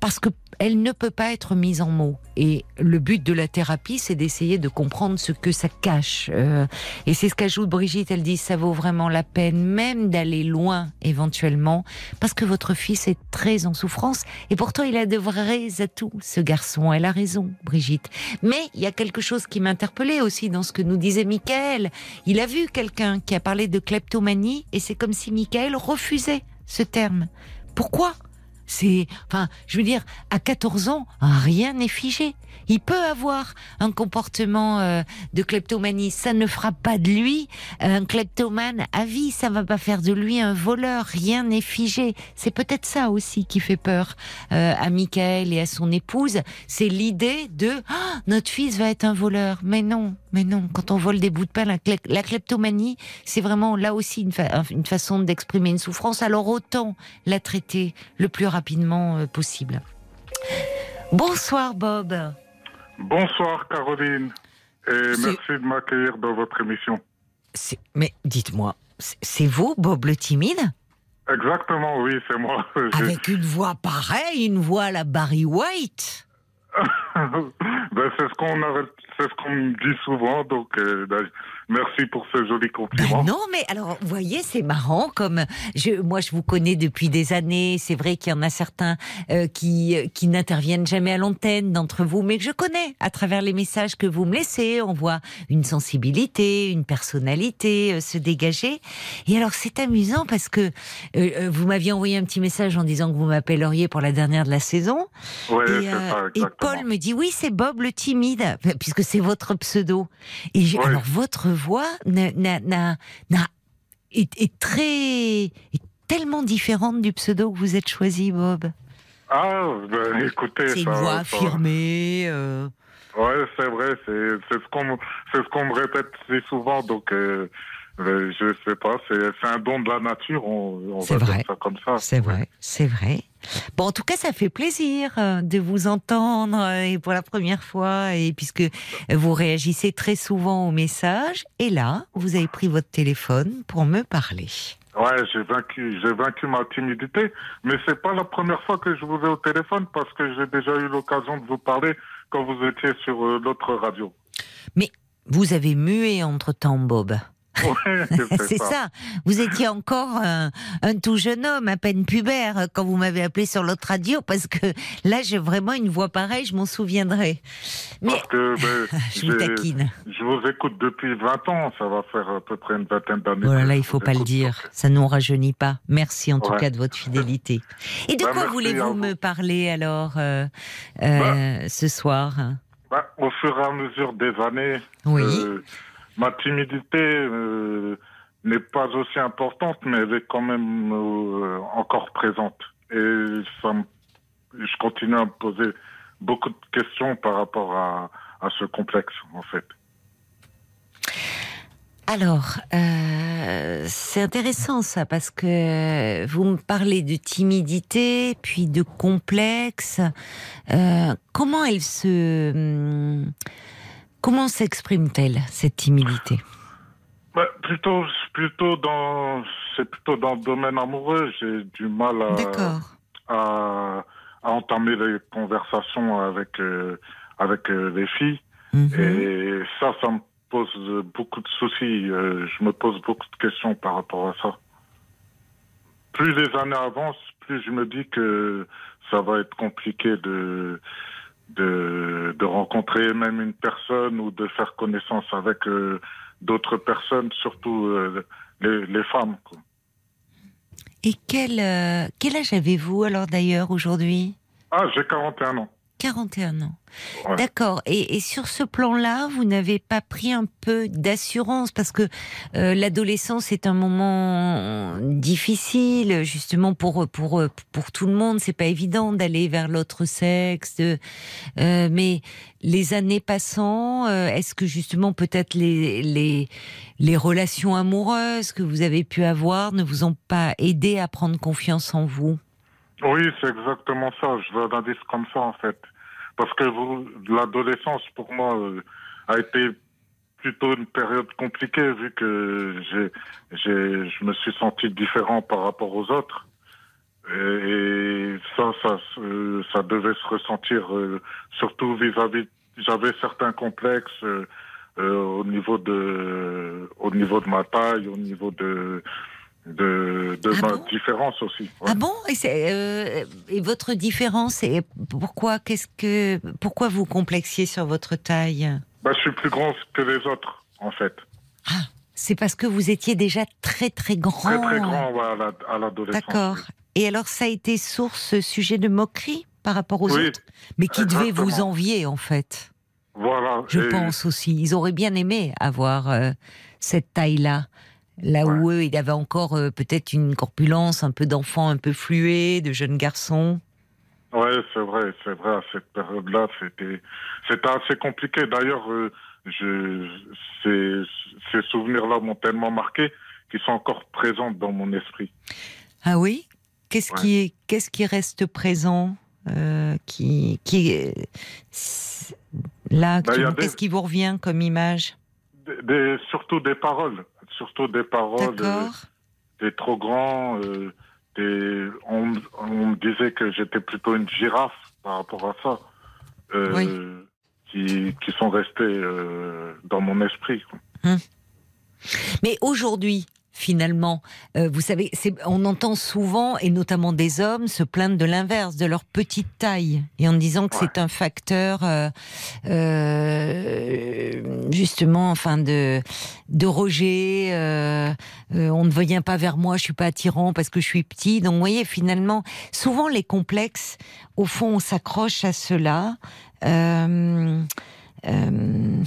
parce que elle ne peut pas être mise en mots. Et le but de la thérapie, c'est d'essayer de comprendre ce que ça cache. Euh, et c'est ce qu'ajoute Brigitte. Elle dit ça vaut vraiment la peine, même d'aller loin éventuellement, parce que votre fils est très en souffrance. Et pourtant, il a de vrais atouts, ce garçon. Elle a raison, Brigitte. Mais il y a quelque chose qui m'interpellait aussi dans ce que nous disait Michael. Il a vu quelqu'un qui a parlé de kleptomanie, et c'est comme si Michael refusait ce terme. Pourquoi? C'est, enfin, je veux dire, à 14 ans, rien n'est figé. Il peut avoir un comportement euh, de kleptomanie, ça ne fera pas de lui un kleptomane à vie, ça va pas faire de lui un voleur, rien n'est figé. C'est peut-être ça aussi qui fait peur euh, à Michael et à son épouse, c'est l'idée de Ah, notre fils va être un voleur. Mais non, mais non, quand on vole des bouts de pain, la, kleptomanie, c'est vraiment là aussi une, fa- une façon d'exprimer une souffrance, alors autant la traiter le plus rapidement euh, possible. Bonsoir Bob. Bonsoir Caroline et merci de m'accueillir dans votre émission. Mais dites-moi, c'est- vous Bob le timide? Exactement, oui, c'est moi. Avec une voix pareille, une voix à la Barry White? ben, c'est ce qu'on a- c'est ce qu'on me dit souvent, donc euh, ben, merci pour ce joli Ben compliment. non, mais alors, vous voyez, c'est marrant. Comme je, moi, je vous connais depuis des années. C'est vrai qu'il y en a certains euh, qui euh, qui n'interviennent jamais à l'antenne d'entre vous, mais que je connais à travers les messages que vous me laissez. On voit une sensibilité, une personnalité euh, se dégager. Et alors, c'est amusant parce que euh, vous m'aviez envoyé un petit message en disant que vous m'appelleriez pour la dernière de la saison. Oui, Et, ça, et. Paul me dit oui, c'est Bob le timide, puisque c'est votre pseudo. Et Ouais. alors votre voix n'a, est, est très, est tellement différente du pseudo que vous êtes choisi, Bob. Ah, ben, écoutez, C'est une voix ça- affirmée. euh, Ouais, c'est vrai, c'est ce qu'on me- c'est ce qu'on me répète si souvent, donc euh, je sais pas, c'est un don de la nature, on, on va vrai. dire ça comme ça. C'est vrai, c'est vrai. Bon, en tout cas, ça fait plaisir euh, de vous entendre euh, et pour la première fois, et puisque vous réagissez très souvent aux messages, et là, vous avez pris votre téléphone pour me parler. Ouais, j'ai vaincu, j'ai vaincu ma timidité, mais c'est pas la première fois que je vous ai au téléphone parce que j'ai déjà eu l'occasion de vous parler quand vous étiez sur euh, l'autre radio. Vous avez mué entre-temps, Bob. Ouais, C'est ça. Vous étiez encore un, un tout jeune homme, à peine pubère, quand vous m'avez appelé sur l'autre radio, parce que là, j'ai vraiment une voix pareille, je m'en souviendrai. Mais Parce que ben, je vous taquine. je vous écoute depuis 20 ans, ça va faire à peu près une vingtaine d'années. Oh là il faut pas le dire. donc, Ça nous rajeunit pas. Merci en tout cas de votre fidélité. Et de Bah, quoi voulez-vous vous. me parler alors euh, euh, ce soir? bah, au fur et à mesure des années, Oui. Euh, ma timidité euh, n'est pas aussi importante, mais elle est quand même euh, encore présente. Et je continue à me poser beaucoup de questions par rapport à, ce complexe, en fait. Alors, euh, c'est intéressant ça parce que vous me parlez de timidité, puis de complexe. Comment elle se, hum, comment s'exprime-t-elle cette timidité? Bah, plutôt, plutôt dans, c'est plutôt dans le domaine amoureux. J'ai du mal à, à, à entamer les conversations avec, euh, avec euh, les filles. Mhm. Et ça, ça me pose beaucoup de soucis. Euh, je me pose beaucoup de questions par rapport à ça. Plus les années avancent, plus je me dis que ça va être compliqué de, de, de rencontrer même une personne ou de faire connaissance avec euh, d'autres personnes, surtout euh, les, les femmes. quoi. Et quel, euh, quel âge avez-vous alors d'ailleurs aujourd'hui? Ah, j'ai 41 ans. 41 ans. Ouais. D'accord. Et, et sur ce plan-là, vous n'avez pas pris un peu d'assurance parce que euh, l'adolescence est un moment difficile, justement pour pour pour tout le monde. C'est pas évident d'aller vers l'autre sexe. de- euh, mais les années passant, euh, est-ce que justement peut-être les les les relations amoureuses que vous avez pu avoir ne vous ont pas aidé à prendre confiance en vous? Oui, c'est exactement ça. Je veux un indice comme ça, en fait. Parce que vous, l'adolescence, pour moi, euh, a été plutôt une période compliquée, vu que j'ai, je me suis senti différent par rapport aux autres. Et, ça, ça, se- ça devait se ressentir euh, surtout vis-à-vis. J'avais certains complexes euh, euh, au niveau de, au niveau de ma taille, au niveau de, de, de Ah ma bon différence aussi. Ouais. Ah bon et, euh, et votre différence et pourquoi qu'est-ce que pourquoi vous complexiez sur votre taille Bah, je suis plus grand que les autres, en fait. Ah, c'est parce que vous étiez déjà très très grand. Très, très grand ouais, à la- à l'adolescence. D'accord. Et alors ça a été source sujet de moquerie par rapport aux Oui, autres, mais qui devait vous envier en fait? Voilà. Je Et- pense aussi. Ils auraient bien aimé avoir euh, cette taille-là. Là où eux, il avait encore euh, peut-être une corpulence un peu d'enfant, un peu fluet, de jeune garçon. Ouais, c'est vrai, c'est vrai. À cette période-là, c'était, c'était assez compliqué. D'ailleurs, euh, je, ces, ces souvenirs-là m'ont tellement marqué qu'ils sont encore présents dans mon esprit. Ah oui? Qu'est-ce Ouais. qui est, qu'est-ce qui reste présent euh, qui, qui là Bah, des- Qu'est-ce qui vous revient comme image? Des, des- surtout des paroles, surtout des paroles. euh, t'es trop grand, euh, on, on me disait que j'étais plutôt une girafe par rapport à ça. Euh, qui, qui sont restés euh, dans mon esprit. quoi. Mais aujourd'hui, finalement, euh, vous savez, on entend souvent, et notamment des hommes, se plaindre de l'inverse, de leur petite taille, et en disant que Ouais. c'est un facteur, euh, euh, justement, enfin, de, de rejet. euh, euh, on ne vient pas vers moi, je suis pas attirant parce que je suis petit. Donc, vous voyez, finalement, souvent les complexes, au fond, on s'accroche à cela. Euh, euh,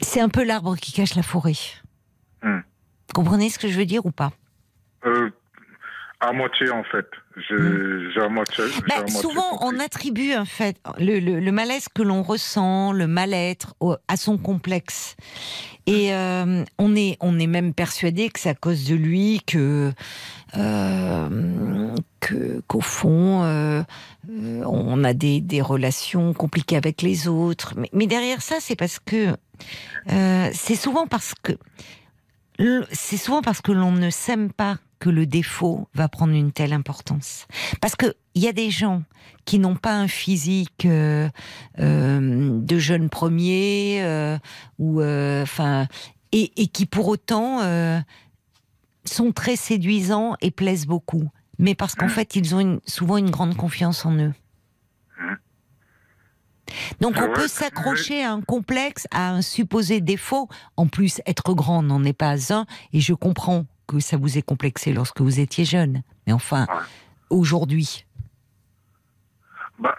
c'est un peu l'arbre qui cache la forêt. Comprenez ce que je veux dire ou pas? Euh, à moitié, en fait. J'ai j'ai à moitié. j'ai Bah, à moitié Souvent, on attribue en fait le, le- le malaise que l'on ressent, le mal-être à son complexe. Et euh, on est, on est même persuadé que c'est à cause de lui que, euh, qu'au fond, euh, on a des, des relations compliquées avec les autres. Mais, mais derrière ça, c'est parce que c'est souvent parce que c'est souvent parce que l'on ne s'aime pas que le défaut va prendre une telle importance. Parce que il y a des gens qui n'ont pas un physique euh, euh, de jeune premier euh, ou euh, enfin et, et qui pour autant euh, sont très séduisants et plaisent beaucoup. Mais parce qu'en fait, ils ont une- souvent une grande confiance en eux. Donc on vrai, peut c'est s'accrocher à un complexe, à un supposé défaut. En plus, être grand n'en est pas un. Et je comprends que ça vous ait complexé lorsque vous étiez jeune. Mais enfin, Ouais. aujourd'hui, Bah,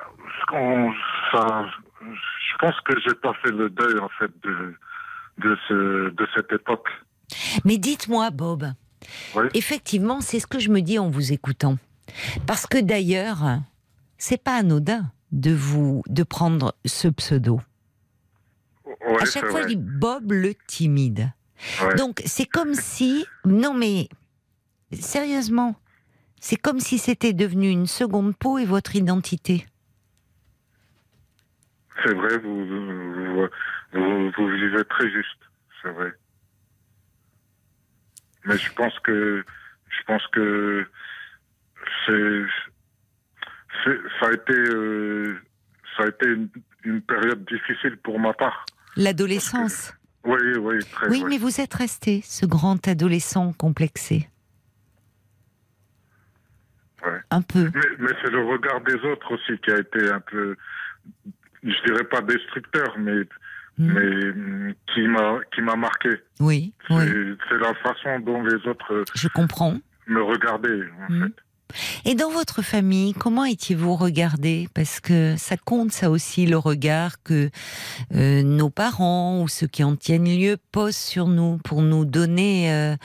ça, je pense que j'ai pas fait le deuil, en fait, de, de, ce, de cette époque. Mais dites-moi, Bob, Oui. effectivement, c'est ce que je me dis en vous écoutant. Parce que d'ailleurs, c'est pas anodin de vous de prendre ce pseudo. Ouais, à chaque fois, je vrai. dis Bob le timide. Ouais. Donc, c'est comme si, non mais sérieusement, c'est comme si c'était devenu une seconde peau et votre identité. C'est vrai, vous, vous, vous, vous vivez très juste, c'est vrai. Mais je pense que, je pense que c'est- ça a été, euh, ça a été une, une période difficile pour ma part. L'adolescence. Oui, oui, très. Oui, ouais. mais vous êtes resté ce grand adolescent complexé. Ouais. Un peu. Mais, mais c'est le regard des autres aussi qui a été un peu, je dirais pas destructeur, mais, Hmm. mais qui m'a, qui m'a marqué. Oui, oui, C'est- la façon dont les autres je comprends. me regardaient, en Hmm. fait. Et dans votre famille, comment étiez-vous regardé? Parce que ça compte, ça aussi, le regard que euh, nos parents ou ceux qui en tiennent lieu posent sur nous pour nous donner euh,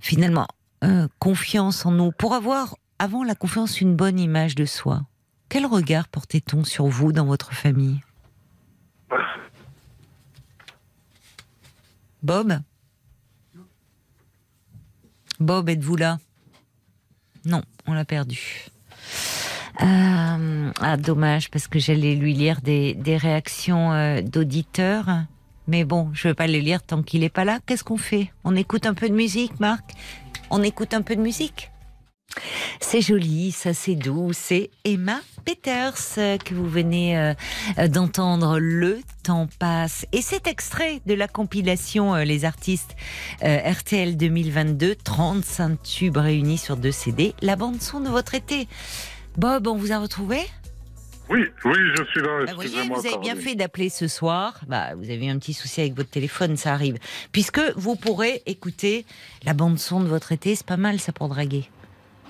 finalement euh, confiance en nous, pour avoir avant la confiance une bonne image de soi. Quel regard portait-on sur vous dans votre famille? Bob? Bob, êtes-vous là? Non, on l'a perdu. Euh, ah, dommage, parce que j'allais lui lire des, réactions euh, d'auditeurs. Mais bon, je ne vais pas les lire tant qu'il n'est pas là. Qu'est-ce qu'on fait? On écoute un peu de musique, Marc? On écoute un peu de musique? C'est joli, ça c'est doux. C'est Emma Peters euh, que vous venez euh, euh, d'entendre. Le temps passe. Et cet extrait de la compilation Les artistes RTL 2022, 35 tubes réunis sur deux CD, la bande son de votre été. Bob, on vous a retrouvé? Oui, oui, je suis là. bah, Vous voyez, vous avez bien fait d'appeler ce soir. Bah, vous avez eu un petit souci avec votre téléphone, ça arrive. Puisque vous pourrez écouter la bande son de votre été, c'est pas mal ça pour draguer.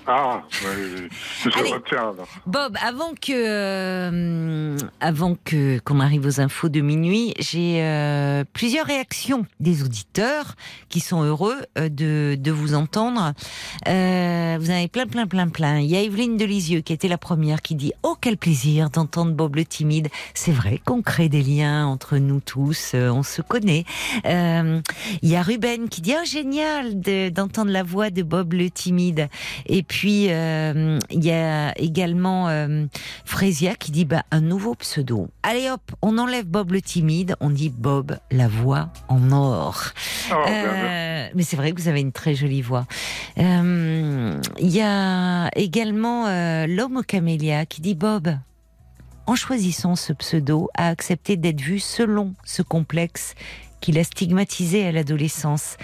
Ah, oui, je Allez. retiens alors. Bob, avant que euh, avant que qu'on arrive aux infos de minuit, j'ai euh, plusieurs réactions des auditeurs qui sont heureux euh, de, de vous entendre. Euh, vous en avez plein, plein, plein, plein. Il y a Evelyne Delisieux qui était la première qui dit oh quel plaisir d'entendre Bob le timide. C'est vrai qu'on crée des liens entre nous tous, euh, on se connaît. Euh, Il y a Ruben qui dit oh génial de- d'entendre la voix de Bob le timide. Et puis euh, il y a également euh, Frésia qui dit bah un nouveau pseudo. Allez hop, on enlève Bob le timide, on dit Bob la voix en or. Oh, ben, Euh, mais c'est vrai que vous avez une très jolie voix. Euh, Il y a également euh, l'homme au camélia qui dit Bob, en choisissant ce pseudo, a accepté d'être vu selon ce complexe qu'il a stigmatisé à l'adolescence.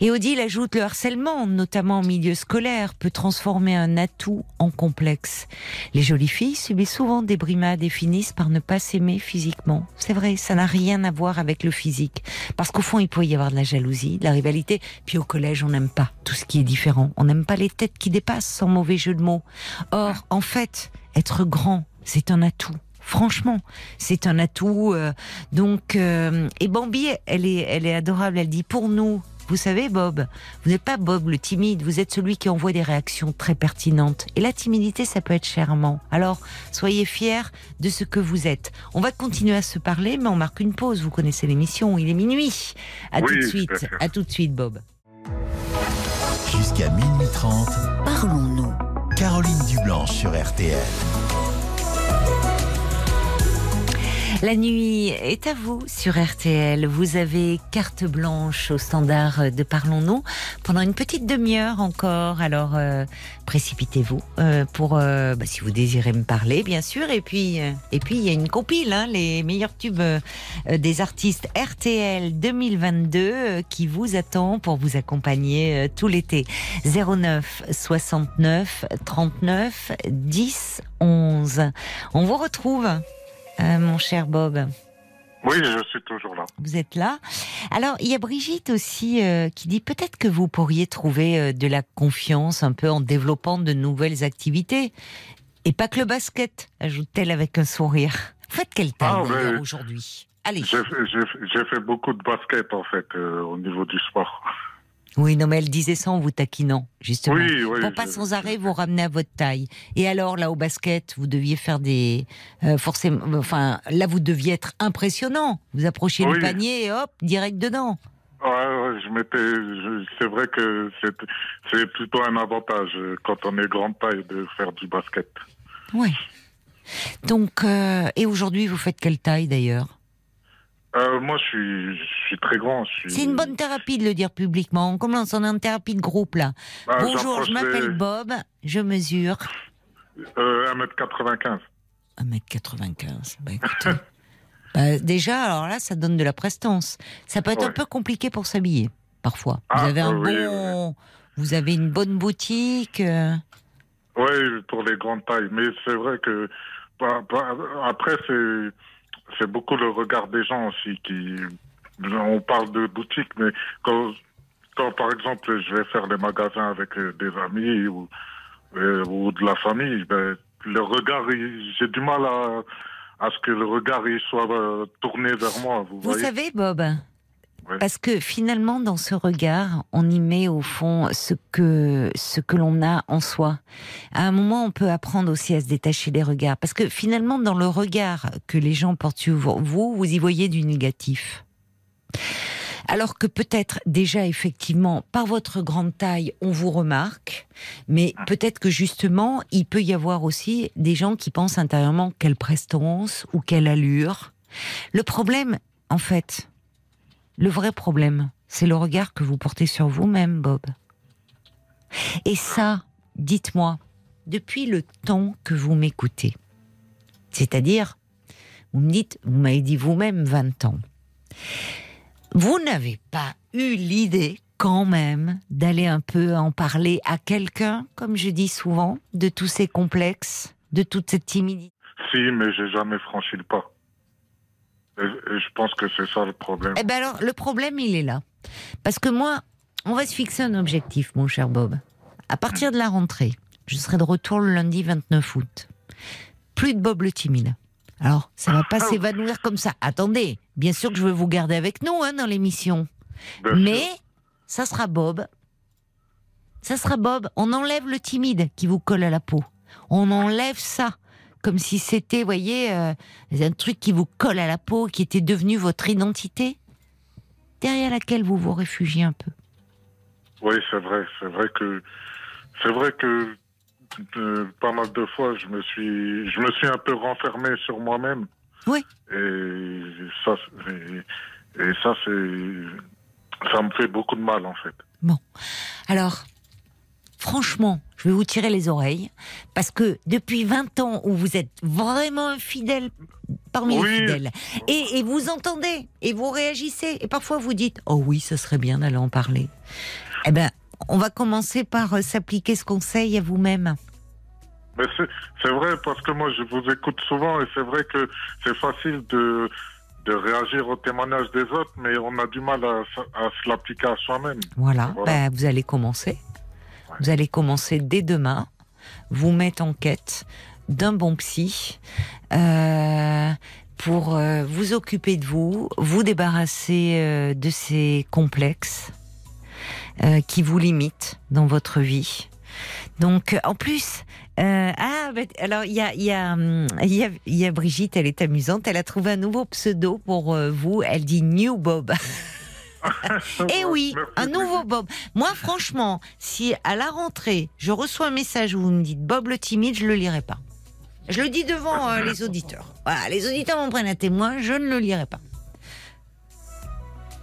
Et Odile ajoute le harcèlement, notamment en milieu scolaire, peut transformer un atout en complexe. Les jolies filles subissent souvent des brimades et finissent par ne pas s'aimer physiquement. C'est vrai, ça n'a rien à voir avec le physique. Parce qu'au fond, il peut y avoir de la jalousie, de la rivalité. Puis au collège, on n'aime pas tout ce qui est différent. On n'aime pas les têtes qui dépassent, sans mauvais jeu de mots. Or, en fait, être grand, c'est un atout. Franchement, c'est un atout. euh, donc, euh, et Bambi, elle est, elle est adorable. Elle dit pour nous, vous savez, Bob, vous n'êtes pas Bob le timide. Vous êtes celui qui envoie des réactions très pertinentes. Et la timidité, ça peut être charmant. Alors, soyez fiers de ce que vous êtes. On va continuer à se parler, mais on marque une pause. Vous connaissez l'émission. Il est minuit. À Oui, tout de suite. À tout de suite, Bob. Jusqu'à minuit 30, Parlons-nous. Caroline Dublanche sur RTL. La nuit est à vous sur RTL. Vous avez carte blanche au standard de Parlons-nous pendant une petite demi-heure encore. Alors euh, précipitez-vous euh, pour euh, bah, si vous désirez me parler, bien sûr. Et puis et puis il y a une compile, hein, les meilleurs tubes des artistes RTL 2022 euh, qui vous attend pour vous accompagner tout l'été. 09 69 39 10 11. On vous retrouve. Euh, mon cher Bob, Oui, je suis toujours là. vous êtes là. Alors, il y a Brigitte aussi euh, qui dit peut-être que vous pourriez trouver euh, de la confiance un peu en développant de nouvelles activités. Et pas que le basket, ajoute-t-elle avec un sourire. Faites quelle taille Ah, aujourd'hui? Allez. J'ai fait- j'ai- j'ai fait beaucoup de basket, en fait, euh, au niveau du sport. Oui, non, mais elle disait ça en vous taquinant, justement. Oui, oui. Pour pas je- sans arrêt vous ramener à votre taille. Et alors, là, au basket, vous deviez faire des. euh, forcément. Enfin, là, vous deviez être impressionnant. Vous approchiez le panier et hop, direct dedans. Ouais, ouais, je m'étais. C'est vrai que c'est plutôt un avantage euh, quand on est grande taille de faire du basket. Oui. Donc, euh, et aujourd'hui, vous faites quelle taille d'ailleurs? Euh, moi, je suis, je suis très grand. suis- C'est une bonne thérapie de le dire publiquement. On commence en une thérapie de groupe là. Ah, Bonjour, je m'appelle les- Bob, je mesure Euh, 1m95. 1m95. Bah, écoutez. Bah, déjà, alors là, ça donne de la prestance. Ça peut être un peu compliqué pour s'habiller, parfois. Vous Ah, avez un oui, bon. Vous avez une bonne boutique. euh, Oui, pour les grandes tailles. Mais c'est vrai que bah, bah, après, c'est c'est beaucoup le regard des gens aussi qui. On parle de boutique, mais quand, quand par exemple je vais faire les magasins avec euh, des amis ou, euh, ou de la famille, ben, le regard, j'ai du mal à, à ce que le regard il soit euh, tourné vers moi. Vous, Vous voyez savez, Bob, Ouais. parce que finalement, dans ce regard, on y met au fond ce que, ce que l'on a en soi. À un moment, on peut apprendre aussi à se détacher des regards. Parce que finalement, dans le regard que les gens portent sur vous, vous y voyez du négatif. Alors que peut-être déjà, effectivement, par votre grande taille, on vous remarque, mais peut-être que justement, il peut y avoir aussi des gens qui pensent intérieurement quelle prestance ou quelle allure. Le problème, en fait, le vrai problème, c'est le regard que vous portez sur vous-même, Bob. Et ça, dites-moi, depuis le temps que vous m'écoutez, c'est-à-dire, vous me dites, vous m'avez dit vous-même 20 ans, vous n'avez pas eu l'idée quand même d'aller un peu en parler à quelqu'un, comme je dis souvent, de tous ces complexes, de toute cette timidité? Si, mais j'ai jamais franchi le pas. Et, et je pense que c'est ça le problème. Eh ben alors, le problème, il est là. Parce que moi, on va se fixer un objectif, mon cher Bob. À partir de la rentrée, je serai de retour le lundi 29 août. Plus de Bob le timide. Alors, ça va pas s'évanouir comme ça. Attendez, bien sûr que je veux vous garder avec nous hein, dans l'émission. Bien. Mais ça sera Bob. Ça sera Bob. On enlève le timide qui vous colle à la peau. On enlève ça. Comme si c'était, voyez, euh, un truc qui vous colle à la peau, qui était devenu votre identité, derrière laquelle vous vous réfugiez un peu. Oui, c'est vrai. C'est vrai que c'est vrai que euh, pas mal de fois, je me suis, je me suis un peu renfermé sur moi-même. Oui. Et ça, et, et ça, c'est, ça me fait beaucoup de mal en fait. Alors, franchement, je vais vous tirer les oreilles, parce que depuis 20 ans où vous êtes vraiment un fidèle parmi les fidèles, et, et vous entendez, et vous réagissez, et parfois vous dites, oh oui, ce serait bien d'aller en parler. Eh ben, on va commencer par euh, s'appliquer ce conseil à vous-même. Mais c'est, vrai parce que moi, je vous écoute souvent et c'est vrai que c'est facile de, de réagir au témoignage des autres, mais on a du mal à, à se l'appliquer à soi-même. Voilà, Voilà. Ben, vous allez commencer. Vous allez commencer dès demain, vous mettre en quête d'un bon psy euh, pour euh, vous occuper de vous, vous débarrasser euh, de ces complexes qui vous limitent dans votre vie. Donc, en plus, ah, ben, alors il y a, y, a, y, a, Brigitte, elle est amusante, elle a trouvé un nouveau pseudo pour vous, elle dit New Bob. Eh oui, un nouveau. Bob. Moi, franchement, si à la rentrée, je reçois un message où vous me dites Bob le timide, je le lirai pas. Je le dis devant euh, les auditeurs. Voilà, les auditeurs m'en prennent à témoin, je ne le lirai pas.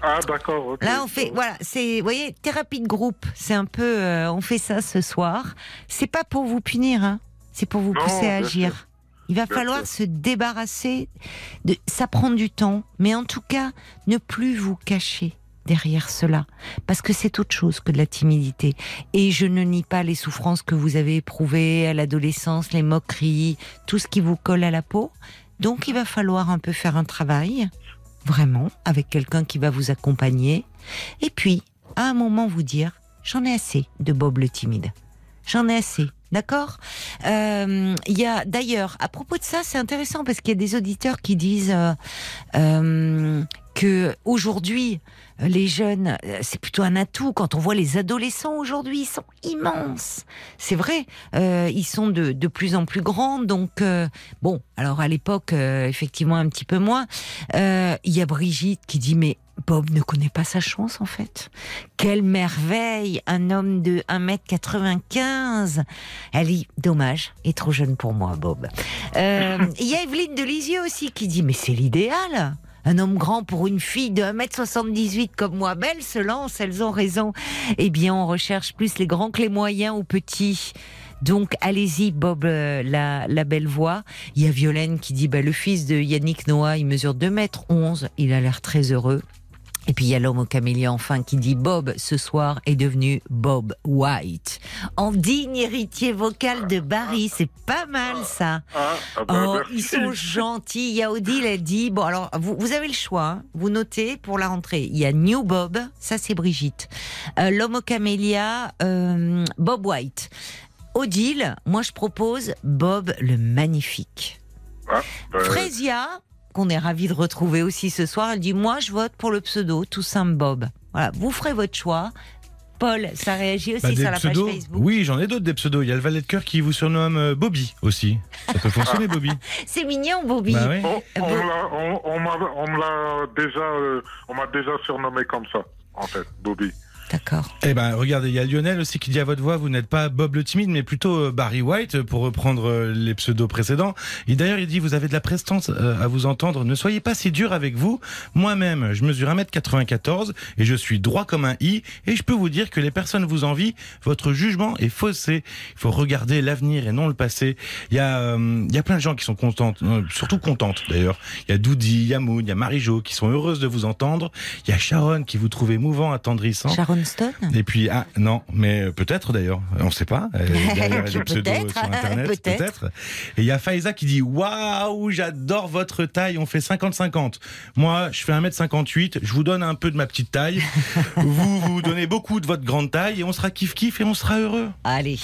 Ah, d'accord. ok. Là, on fait, voilà, c'est, vous voyez, thérapie de groupe. C'est un peu, euh, on fait ça ce soir. C'est pas pour vous punir, hein. C'est pour vous Non, pousser à agir. sûr. Il va Bien falloir sûr. se débarrasser de, ça prend du temps, mais en tout cas, ne plus vous cacher derrière cela. Parce que c'est autre chose que de la timidité. Et je ne nie pas les souffrances que vous avez éprouvées à l'adolescence, les moqueries, tout ce qui vous colle à la peau. Donc, il va falloir un peu faire un travail, vraiment, avec quelqu'un qui va vous accompagner. Et puis, à un moment, vous dire, j'en ai assez de Bob le timide. J'en ai assez. D'accord? Euh, Il y a d'ailleurs, à propos de ça, c'est intéressant parce qu'il y a des auditeurs qui disent euh, euh, que aujourd'hui, les jeunes, euh, c'est plutôt un atout. Quand on voit les adolescents aujourd'hui, ils sont immenses. C'est vrai, euh, ils sont de, de plus en plus grands. Donc, euh, bon, alors à l'époque, euh, effectivement, un petit peu moins. Euh, Il y a Brigitte qui dit, mais Bob ne connaît pas sa chance, en fait. Quelle merveille Un homme de 1m95 Elle dit, dommage, est trop jeune pour moi, Bob. Euh, Il y a Evelyne de Lisieux aussi qui dit, mais c'est l'idéal un homme grand pour une fille de 1m78 comme moi, belle se lance, elles ont raison. Eh bien, on recherche plus les grands que les moyens ou petits. Donc, allez-y, Bob, euh, la, la belle voix. Il y a Violaine qui dit, bah, le fils de Yannick Noah, il mesure 2m11, il a l'air très heureux. Et puis il y a l'homme au camélia enfin qui dit Bob ce soir est devenu Bob White, en digne héritier vocal de Barry. C'est pas mal ça. Ah, ah bah, Oh, ils sont gentils. Il y a Odile, elle dit bon alors vous, vous avez le choix. hein. Vous notez pour la rentrée. Il y a New Bob, ça c'est Brigitte. Euh, L'homme au camélia, euh, Bob White. Odile, moi je propose Bob le magnifique. Ah, bah, Frésia, qu'on est ravi de retrouver aussi ce soir, elle dit Moi, je vote pour le pseudo, tout simple Bob. Voilà, vous ferez votre choix. Paul, ça réagit aussi Bah, des sur la pseudos. page Facebook. Oui, j'en ai d'autres des pseudos. Il y a le valet de cœur qui vous surnomme euh, Bobby aussi. Ça peut fonctionner, Bobby. C'est mignon, Bobby. Bah on, m'a, déjà, euh, on m'a déjà surnommé comme ça, en fait, Bobby. D'accord. Eh ben, regardez, il y a Lionel aussi qui dit à votre voix, vous n'êtes pas Bob le timide, mais plutôt euh, Barry White, pour reprendre euh, les pseudos précédents. Et d'ailleurs, il dit, vous avez de la prestance euh, à vous entendre. Ne soyez pas si dur avec vous. Moi-même, je mesure 1m94 et je suis droit comme un i. Et je peux vous dire que les personnes vous envient. Votre jugement est faussé. Il faut regarder l'avenir et non le passé. Il y a, euh, il y a plein de gens qui sont contentes, euh, surtout contentes d'ailleurs. Il y a Doudi, il y a Moon, il y a Marie-Jo qui sont heureuses de vous entendre. Il y a Sharon qui vous trouve émouvant, attendrissant. Sharon Et puis, ah, non, mais euh, peut-être d'ailleurs, on ne sait pas. Euh, derrière, il y a des pseudos Peut-être, sur Internet, peut-être. peut-être. Et il y a Faiza qui dit Waouh, j'adore votre taille, on fait 50-50. Moi, je fais 1m58, je vous donne un peu de ma petite taille. vous, vous donnez beaucoup de votre grande taille et on sera kiff-kiff et on sera heureux. Allez.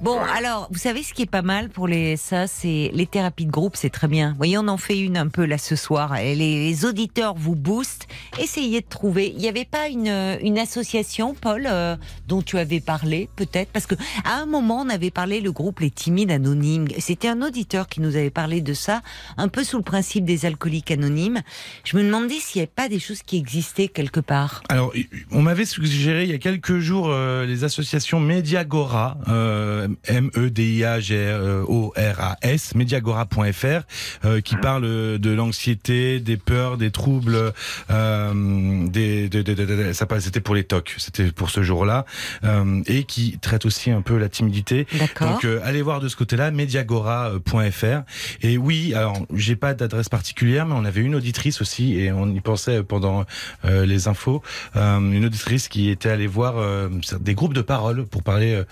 Bon, alors, vous savez ce qui est pas mal pour les ça, c'est les thérapies de groupe, c'est très bien. Vous voyez, on en fait une un peu là ce soir. Et les, les auditeurs vous boostent. Essayez de trouver. Il n'y avait pas une, une association, Paul, euh, dont tu avais parlé, peut-être, parce que à un moment, on avait parlé le groupe Les Timides Anonymes. C'était un auditeur qui nous avait parlé de ça, un peu sous le principe des alcooliques anonymes. Je me demandais s'il n'y avait pas des choses qui existaient quelque part. Alors, on m'avait suggéré il y a quelques jours euh, les associations Mediagora, euh, M-E-D-I-A-G-O-R-A-S, mediagora.fr, euh, qui parle de l'anxiété, des peurs, des troubles, euh, des, de, de, de, de- ça passe- c'était pour les TOC, c'était pour ce jour-là, euh, et qui traite aussi un peu la timidité. D'accord. Donc euh, allez voir de ce côté-là, mediagora.fr. Et oui, alors j'ai pas d'adresse particulière, mais on avait une auditrice aussi, et on y pensait pendant euh, les infos, euh, une auditrice qui était allée voir euh, des groupes de parole pour parler.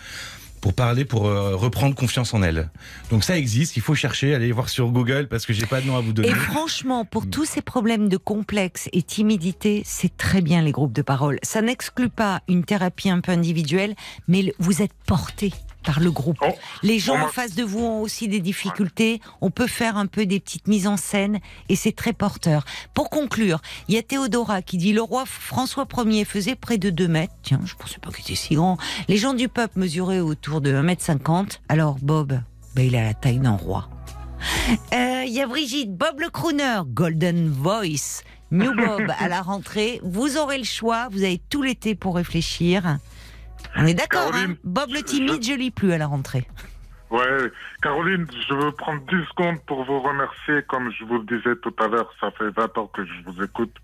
Pour parler, pour euh, reprendre confiance en elle. Donc ça existe, il faut chercher, allez voir sur Google parce que j'ai pas de nom à vous donner. Et franchement, pour tous ces problèmes de complexe et timidité, c'est très bien les groupes de parole. Ça n'exclut pas une thérapie un peu individuelle, mais vous êtes porté par le groupe. Oh, Les gens en face de vous ont aussi des difficultés. On peut faire un peu des petites mises en scène et c'est très porteur. Pour conclure, il y a Théodora qui dit le roi François Ier faisait près de 2 mètres. Tiens, je pensais pas qu'il était si grand. Les gens du peuple mesuraient autour de 1 mètre 50. Alors Bob, ben, il a la taille d'un roi. Euh, Il y a Brigitte, Bob le crooner, Golden Voice, New Bob à la rentrée. Vous aurez le choix, vous avez tout l'été pour réfléchir. On est d'accord, hein Bob le timide, je lis plus à la rentrée. Ouais, Caroline, je veux prendre 10 secondes pour vous remercier. Comme je vous le disais tout à l'heure, ça fait 20 ans que je vous écoute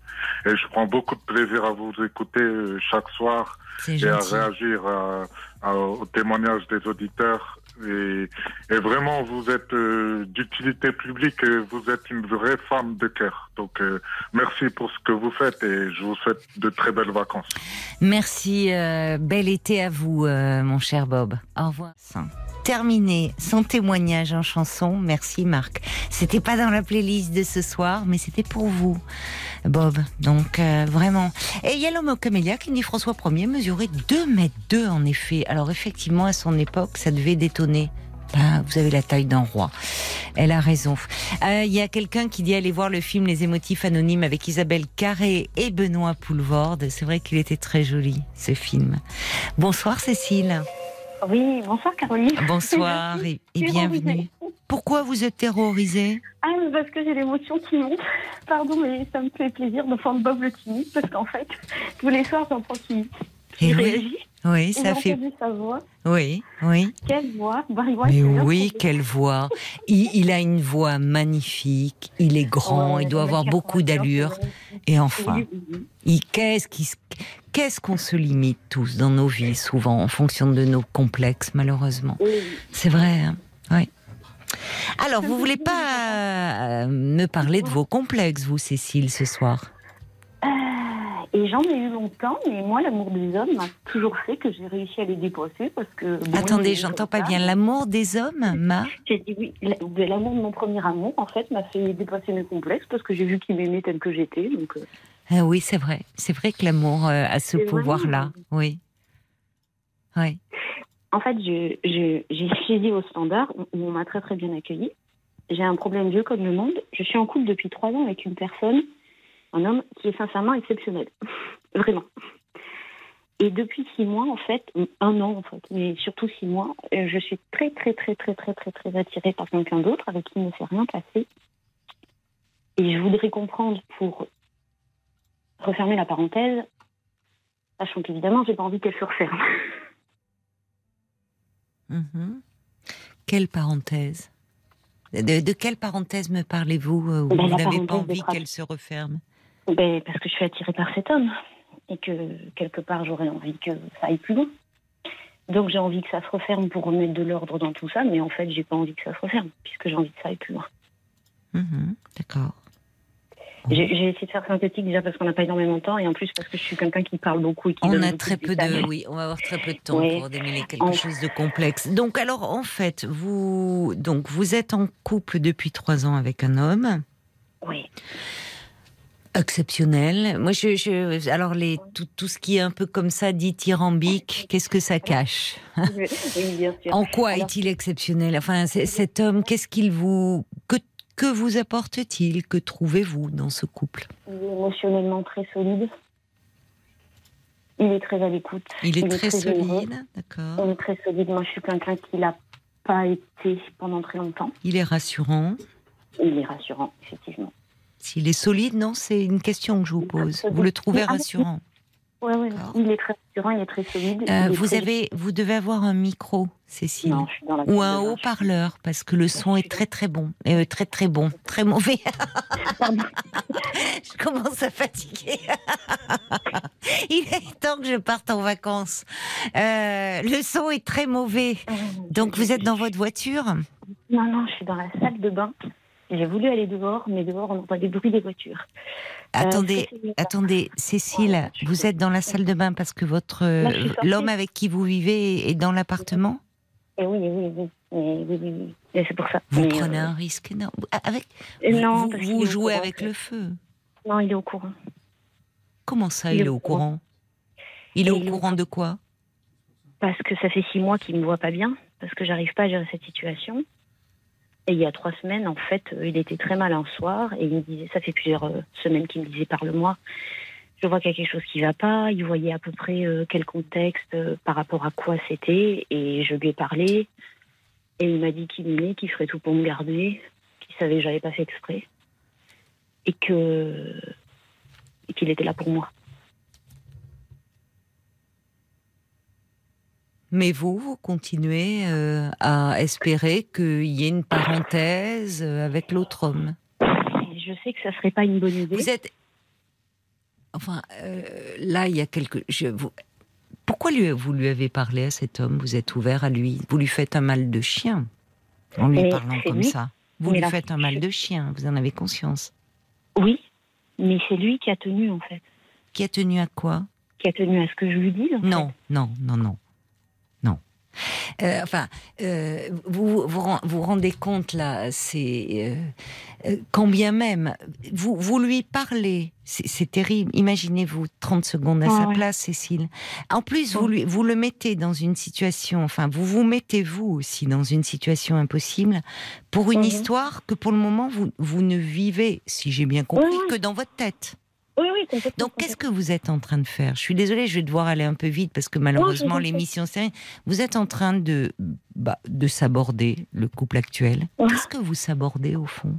et je prends beaucoup de plaisir à vous écouter euh, chaque soir et à réagir à- aux témoignages des auditeurs. Et, et vraiment, vous êtes euh, d'utilité publique et vous êtes une vraie femme de cœur. Donc, euh, merci pour ce que vous faites et je vous souhaite de très belles vacances. Merci, euh, bel été à vous, euh, mon cher Bob. Au revoir. Terminé son témoignage en chanson. Merci Marc. C'était pas dans la playlist de ce soir, mais c'était pour vous, Bob. Donc euh, vraiment. Et il y a l'homme au camélia qui dit François Ier mesurait 2 mètres 2 en effet. Alors effectivement, à son époque, ça devait détonner. Ben, vous avez la taille d'un roi. Elle a raison. Euh, Il y a quelqu'un qui dit aller voir le film Les émotifs anonymes avec Isabelle Carré et Benoît Poulvorde. C'est vrai qu'il était très joli, ce film. Bonsoir Cécile. Oui, bonsoir Caroline. Bonsoir et, bienvenue. Pourquoi vous êtes terrorisée Ah, parce que j'ai l'émotion qui monte. Pardon, mais ça me fait plaisir d'entendre Bob le timide, parce qu'en fait, tous les soirs, j'entends qu'il oui, réagit. Oui, ça fait. sa voix. Oui, oui. Quelle voix? Barry White, Mais oui, quelle voix. Il, il a une voix magnifique. Il est grand. Ouais, il doit avoir 1m80, beaucoup d'allure. Et enfin, il- qu'est-ce qu'on se limite tous dans nos vies, souvent en fonction de nos complexes, malheureusement? C'est vrai. hein oui. Alors, vous voulez pas euh, me parler de vos complexes, vous, Cécile, ce soir? Et j'en ai eu longtemps, mais moi, l'amour des hommes m'a toujours fait que j'ai réussi à les dépasser parce que. bon, Attendez, j'entends pas ça. bien. L'amour des hommes, ma J'ai dit oui. de L'amour de mon premier amour, en fait, m'a fait dépasser mes complexes parce que j'ai vu qu'il m'aimait tel que j'étais. Donc, euh, Ah oui, c'est vrai. C'est vrai que l'amour euh, a ce C'est pouvoir-là. Oui. Oui. En fait, je, je, j'ai suivi au standard où on m'a très très bien accueilli. J'ai un problème vieux comme le monde. Je suis en couple depuis trois ans avec une personne, un homme qui est sincèrement exceptionnel. Vraiment. Et depuis six mois, en fait, un an en fait, mais surtout six mois, euh, je suis très très très très très très très attirée par quelqu'un d'autre avec qui il ne s'est rien passé. Et je voudrais comprendre pour refermer la parenthèse, sachant qu'évidemment, j'ai pas envie qu'elle se referme. Mhm. Quelle parenthèse? De, de quelle parenthèse me parlez-vous? Euh, où Ben, Vous n'avez pas envie qu'elle se referme? Ben, parce que je suis attirée par cet homme et que quelque part j'aurais envie que ça aille plus loin. Donc j'ai envie que ça se referme pour remettre de l'ordre dans tout ça, mais en fait j'ai pas envie que ça se referme puisque j'ai envie que ça aille plus loin. Mhm. D'accord. J'ai essayé de faire synthétique déjà parce qu'on n'a pas énormément de temps et en plus parce que je suis quelqu'un qui parle beaucoup et qui On donne a beaucoup très peu détails. de, oui, on va avoir très peu de temps Oui. pour démêler quelque En- chose de complexe. Donc, alors, en fait, vous, donc, vous êtes en couple depuis trois ans avec un homme. Oui. Exceptionnel. Moi, je, je alors les tout, tout ce qui est un peu comme ça dithyrambique, qu'est-ce que ça cache? Oui, bien sûr. En quoi Alors- est-il exceptionnel? Enfin, c'est- cet homme, qu'est-ce qu'il vous que que vous apporte-t-il Que trouvez-vous dans ce couple? Il est émotionnellement très solide. Il est très à l'écoute. Il est Il est très solide, d'accord. Il est très solide. Moi, je suis quelqu'un qui l'a pas été pendant très longtemps. Il est rassurant. Il est rassurant, effectivement. S'il est solide, non, c'est une question que je vous pose. Vous le trouvez rassurant ouais. D'accord. Il est très rassurant, il est très solide. Euh, est Vous très- avez, vous devez avoir un micro, Cécile. Non, je suis dans la Ou un haut-parleur, parce que le son est très très bon. Euh, très très bon. Très mauvais. Je commence à fatiguer. Il est temps que je parte en vacances. Euh, le son est très mauvais. Donc vous êtes dans votre voiture? Non, non, je suis dans la salle de bain. J'ai voulu aller dehors, mais dehors, on entend des bruits des voitures. Euh, Attendez, attendez, Cécile, vous êtes dans la salle de bain parce que votre sortie. l'homme avec qui vous vivez est dans l'appartement Eh oui, oui, oui. Oui, oui, oui. Et c'est pour ça. Vous Mais, prenez euh, un risque énorme. Avec, euh, vous- non, vous, parce jouez avec le feu. Non, il est au courant. Comment ça, Il il est est au courant Il est Et au il est au courant de quoi? Parce que ça fait six mois qu'il me voit pas bien, parce que j'arrive pas à gérer cette situation. Et il y a trois semaines, en fait, euh, il était très mal un soir et il me disait, ça fait plusieurs euh, semaines qu'il me disait parle-moi. Je vois qu'il y a quelque chose qui va pas. Il voyait à peu près euh, quel contexte, par rapport à quoi c'était, et je lui ai parlé. Et il m'a dit qu'il m'aimait, qu'il ferait tout pour me garder, qu'il savait que j'avais pas fait exprès, et que et qu'il était là pour moi. Mais vous, vous continuez euh, à espérer qu'il y ait une parenthèse euh, avec l'autre homme. Je sais que ça serait pas une bonne idée. Vous êtes. Enfin, euh, là, il y a quelque. Je, vous... Pourquoi lui, vous lui avez parlé à cet homme? Vous êtes ouvert à lui Vous lui faites un mal de chien en lui Mais parlant comme lui. ça. Vous Mais lui faites un mal de chien, vous en avez conscience. Oui, mais c'est lui qui a tenu en fait, Qui a tenu à quoi? Qui a tenu à ce que je lui en Non, non, non, non. Non. Euh, enfin, euh, vous, vous ren- vous rendez compte là, c'est euh, euh, quand bien même vous, vous lui parlez, c'est terrible. Imaginez-vous 30 secondes à Ouais, sa ouais. place, Cécile. En plus, vous lui, vous le mettez dans une situation, enfin, vous vous mettez vous aussi dans une situation impossible pour une Mhm. histoire que pour le moment vous, vous ne vivez, si j'ai bien compris, que dans votre tête. Oui, oui, complètement. Donc, qu'est-ce que vous êtes en train de faire? Je suis désolée, je vais devoir aller un peu vite parce que malheureusement, l'émission c'est Vous êtes en train de, bah, de s'aborder le couple actuel. Ouais. Qu'est-ce que vous s'abordez au fond?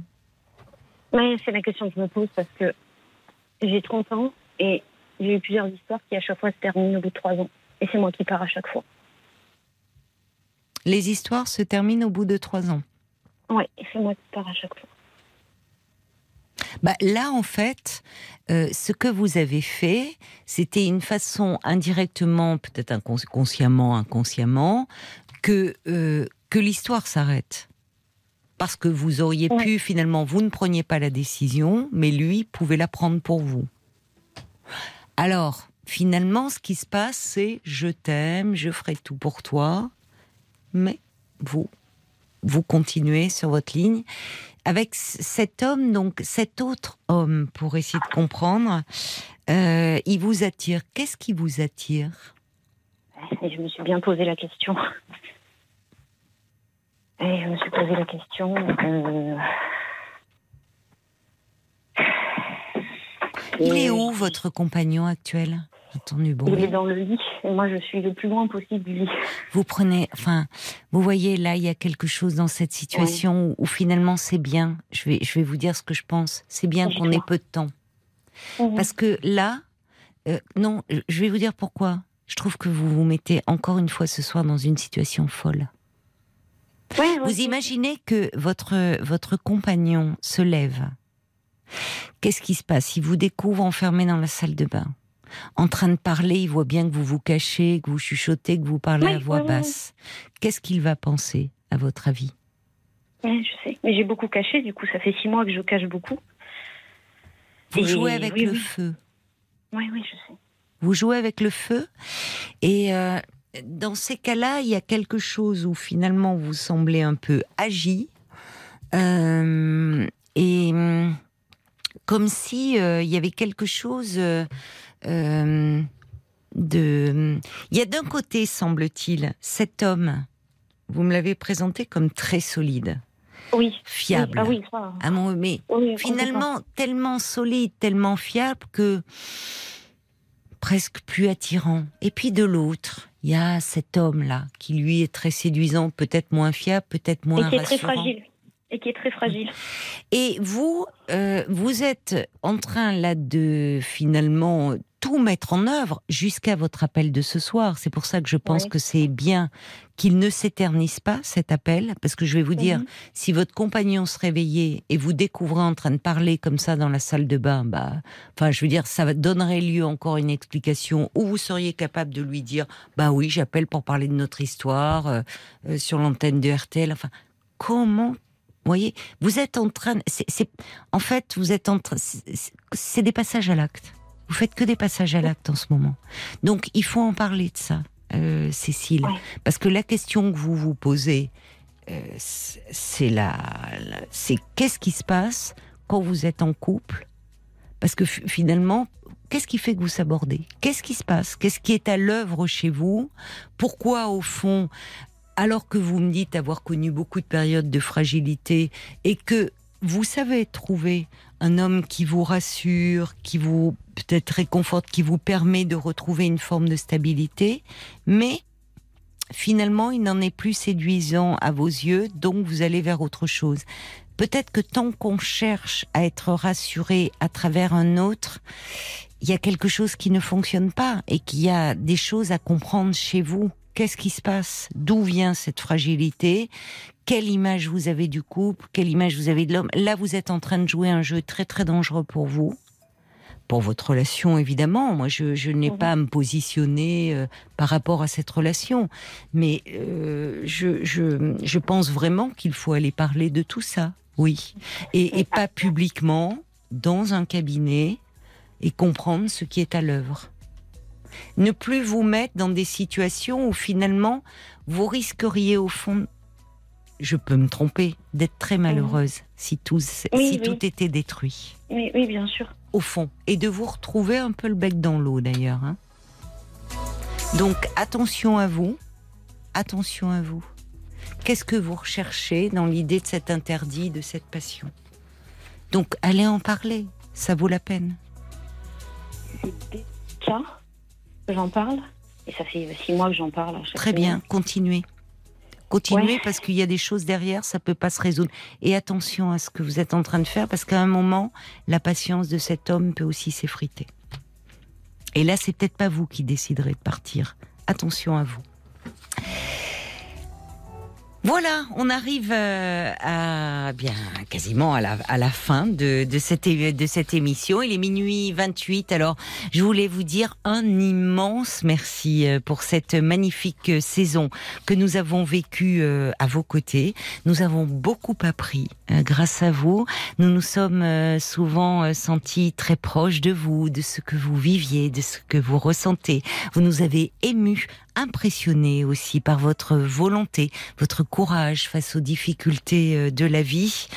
C'est la question que je me pose parce que j'ai 30 ans et j'ai eu plusieurs histoires qui à chaque fois se terminent au bout de 3 ans. Et c'est moi qui pars à chaque fois. Les histoires se terminent au bout de trois ans. Ouais, et c'est moi qui pars à chaque fois. Bah, là, en fait, euh, ce que vous avez fait, c'était une façon indirectement, peut-être incons- consciemment, inconsciemment, que, euh, que l'histoire s'arrête. Parce que vous auriez Ouais. pu, finalement, vous ne preniez pas la décision, mais lui pouvait la prendre pour vous. Alors, finalement, ce qui se passe, c'est je t'aime, je ferai tout pour toi, mais vous, vous continuez sur votre ligne avec cet homme, donc cet autre homme, pour essayer de comprendre, euh, il vous attire. Qu'est-ce qui vous attire? Et je me suis bien posé la question. Et je me suis posé la question. euh, Il est où votre compagnon actuel? Entendu Il est dans le lit. Et moi, je suis le plus loin possible du lit. Vous prenez, enfin, vous voyez là, il y a quelque chose dans cette situation où, où finalement c'est bien. Je vais, je vais vous dire ce que je pense. C'est bien qu'on ait peu de temps. Parce que là, euh, non, je vais vous dire pourquoi. Je trouve que vous vous mettez encore une fois ce soir dans une situation folle. Vous imaginez que votre, votre compagnon se lève. Qu'est-ce qui se passe? Il vous découvre enfermé dans la salle de bain. En train de parler, il voit bien que vous vous cachez, que vous chuchotez, que vous parlez Oui, à voix oui, oui. basse. Qu'est-ce qu'il va penser, à votre avis? Je sais. Mais j'ai beaucoup caché, du coup, ça fait six mois que je cache beaucoup. Vous Et jouez avec le feu. Oui, oui, je sais. Vous jouez avec le feu. Et euh, dans ces cas-là, il y a quelque chose où finalement vous semblez un peu agi. Euh, et hum, comme si euh, il y avait quelque chose euh, euh, de. Il y a d'un côté, semble-t-il, cet homme. Vous me l'avez présenté comme très solide, Oui. fiable. Oui, ah oui, ça. Ah mon, mais Oui, finalement tellement solide, tellement fiable que presque plus attirant. Et puis de l'autre, il y a cet homme-là qui lui est très séduisant, peut-être moins fiable, peut-être moins Et qui est très fragile. Et qui est très fragile. Et vous, euh, vous êtes en train là de finalement tout mettre en œuvre jusqu'à votre appel de ce soir. C'est pour ça que je pense Oui. que c'est bien qu'il ne s'éternise pas cet appel, parce que je vais vous dire, Mhm. si votre compagnon se réveillait et vous découvrez en train de parler comme ça dans la salle de bain, bah, enfin, je veux dire, ça donnerait lieu encore une explication où vous seriez capable de lui dire, bah oui, j'appelle pour parler de notre histoire euh, euh, sur l'antenne de RTL. Enfin, comment vous voyez, vous êtes en train, c'est, en fait, vous êtes en train, c'est des passages à l'acte. Vous faites que des passages à l'acte en ce moment. Donc, il faut en parler de ça, euh, Cécile, parce que la question que vous vous posez, euh, c'est la, la- c'est qu'est-ce qui se passe quand vous êtes en couple? Parce que fi- finalement, qu'est-ce qui fait que vous s'abordez? Qu'est-ce qui se passe? Qu'est-ce qui est à l'œuvre chez vous? Pourquoi, au fond, alors que vous me dites avoir connu beaucoup de périodes de fragilité et que vous savez trouver un homme qui vous rassure, qui vous peut-être réconforte, qui vous permet de retrouver une forme de stabilité, mais finalement il n'en est plus séduisant à vos yeux, donc vous allez vers autre chose. Peut-être que tant qu'on cherche à être rassuré à travers un autre, il y a quelque chose qui ne fonctionne pas et qu'il y a des choses à comprendre chez vous. Qu'est-ce qui se passe? D'où vient cette fragilité? Quelle image vous avez du couple Quelle image vous avez de l'homme Là, vous êtes en train de jouer un jeu très très dangereux pour vous. Pour votre relation, évidemment. Moi, je, je n'ai Mhm. pas à me positionner euh, par rapport à cette relation. Mais euh, je, je, je pense vraiment qu'il faut aller parler de tout ça. Oui. Et, et pas publiquement, dans un cabinet, et comprendre ce qui est à l'œuvre. Ne plus vous mettre dans des situations où finalement vous risqueriez au fond, je peux me tromper, d'être très malheureuse si tout, si Oui, oui. tout était détruit, Oui, oui, bien sûr. au fond, et de vous retrouver un peu le bec dans l'eau d'ailleurs. hein. Donc attention à vous, attention à vous. Qu'est-ce que vous recherchez dans l'idée de cet interdit, de cette passion? Donc allez en parler, ça vaut la peine. C'est j'en parle. Et ça fait six mois que j'en parle. Très bien, continuez. Continuez Ouais. parce qu'il y a des choses derrière, ça peut pas se résoudre. Et attention à ce que vous êtes en train de faire parce qu'à un moment, la patience de cet homme peut aussi s'effriter. Et là, c'est peut-être pas vous qui déciderez de partir. Attention à vous. Voilà, on arrive euh, à bien quasiment à la, à la fin de, de, cette, de cette émission. Il est minuit 28. Alors, je voulais vous dire un immense merci euh, pour cette magnifique euh, saison que nous avons vécue à vos côtés. Nous avons beaucoup appris grâce à vous. Nous nous sommes souvent sentis très proches de vous, de ce que vous viviez, de ce que vous ressentez. Vous nous avez émus, impressionnés aussi par votre volonté, votre courage face aux difficultés euh, de la vie.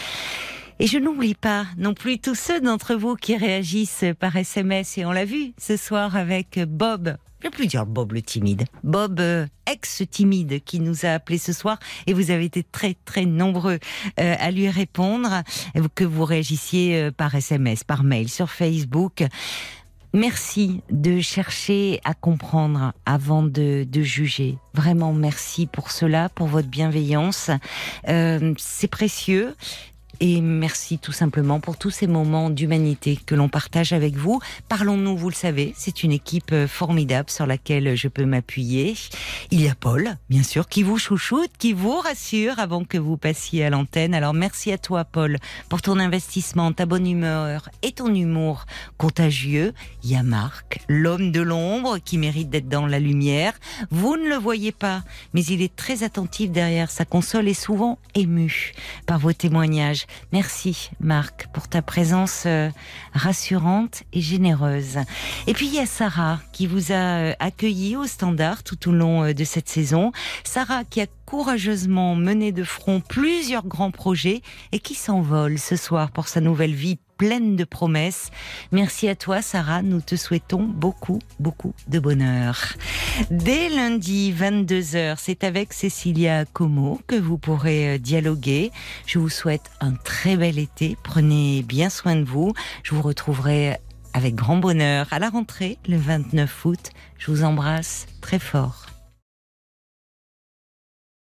Et je n'oublie pas non plus tous ceux d'entre vous qui réagissent par SMS et on l'a vu ce soir avec Bob. Je plus dire Bob le timide. Bob, euh, ex-timide, qui nous a appelé ce soir et vous avez été très très nombreux euh, à lui répondre, que vous réagissiez par SMS, par mail, sur Facebook. Merci de chercher à comprendre avant de, juger. Vraiment, merci pour cela, pour votre bienveillance. Euh, c'est précieux. Et merci tout simplement pour tous ces moments d'humanité que l'on partage avec vous. Parlons-nous, vous le savez, c'est une équipe euh, formidable sur laquelle je peux m'appuyer. Il y a Paul, bien sûr, qui vous chouchoute, qui vous rassure avant que vous passiez à l'antenne. Alors merci à toi, Paul, pour ton investissement, ta bonne humeur et ton humour contagieux. Il y a Marc, l'homme de l'ombre, qui mérite d'être dans la lumière. Vous ne le voyez pas, mais il est très attentif derrière sa console et souvent ému par vos témoignages. Merci Marc pour ta présence euh, rassurante et généreuse. Et puis il y a Sarah qui vous a euh, accueilli au standard tout au long euh, de cette saison. Sarah qui a courageusement mené de front plusieurs grands projets et qui s'envole ce soir pour sa nouvelle vie pleine de promesses. Merci à toi, Sarah. Nous te souhaitons beaucoup, beaucoup de bonheur. Dès lundi 22h, c'est avec Cécilia Como que vous pourrez euh, dialoguer. Je vous souhaite un très bel été. Prenez bien soin de vous. Je vous retrouverai avec grand bonheur à la rentrée le 29 août. Je vous embrasse très fort.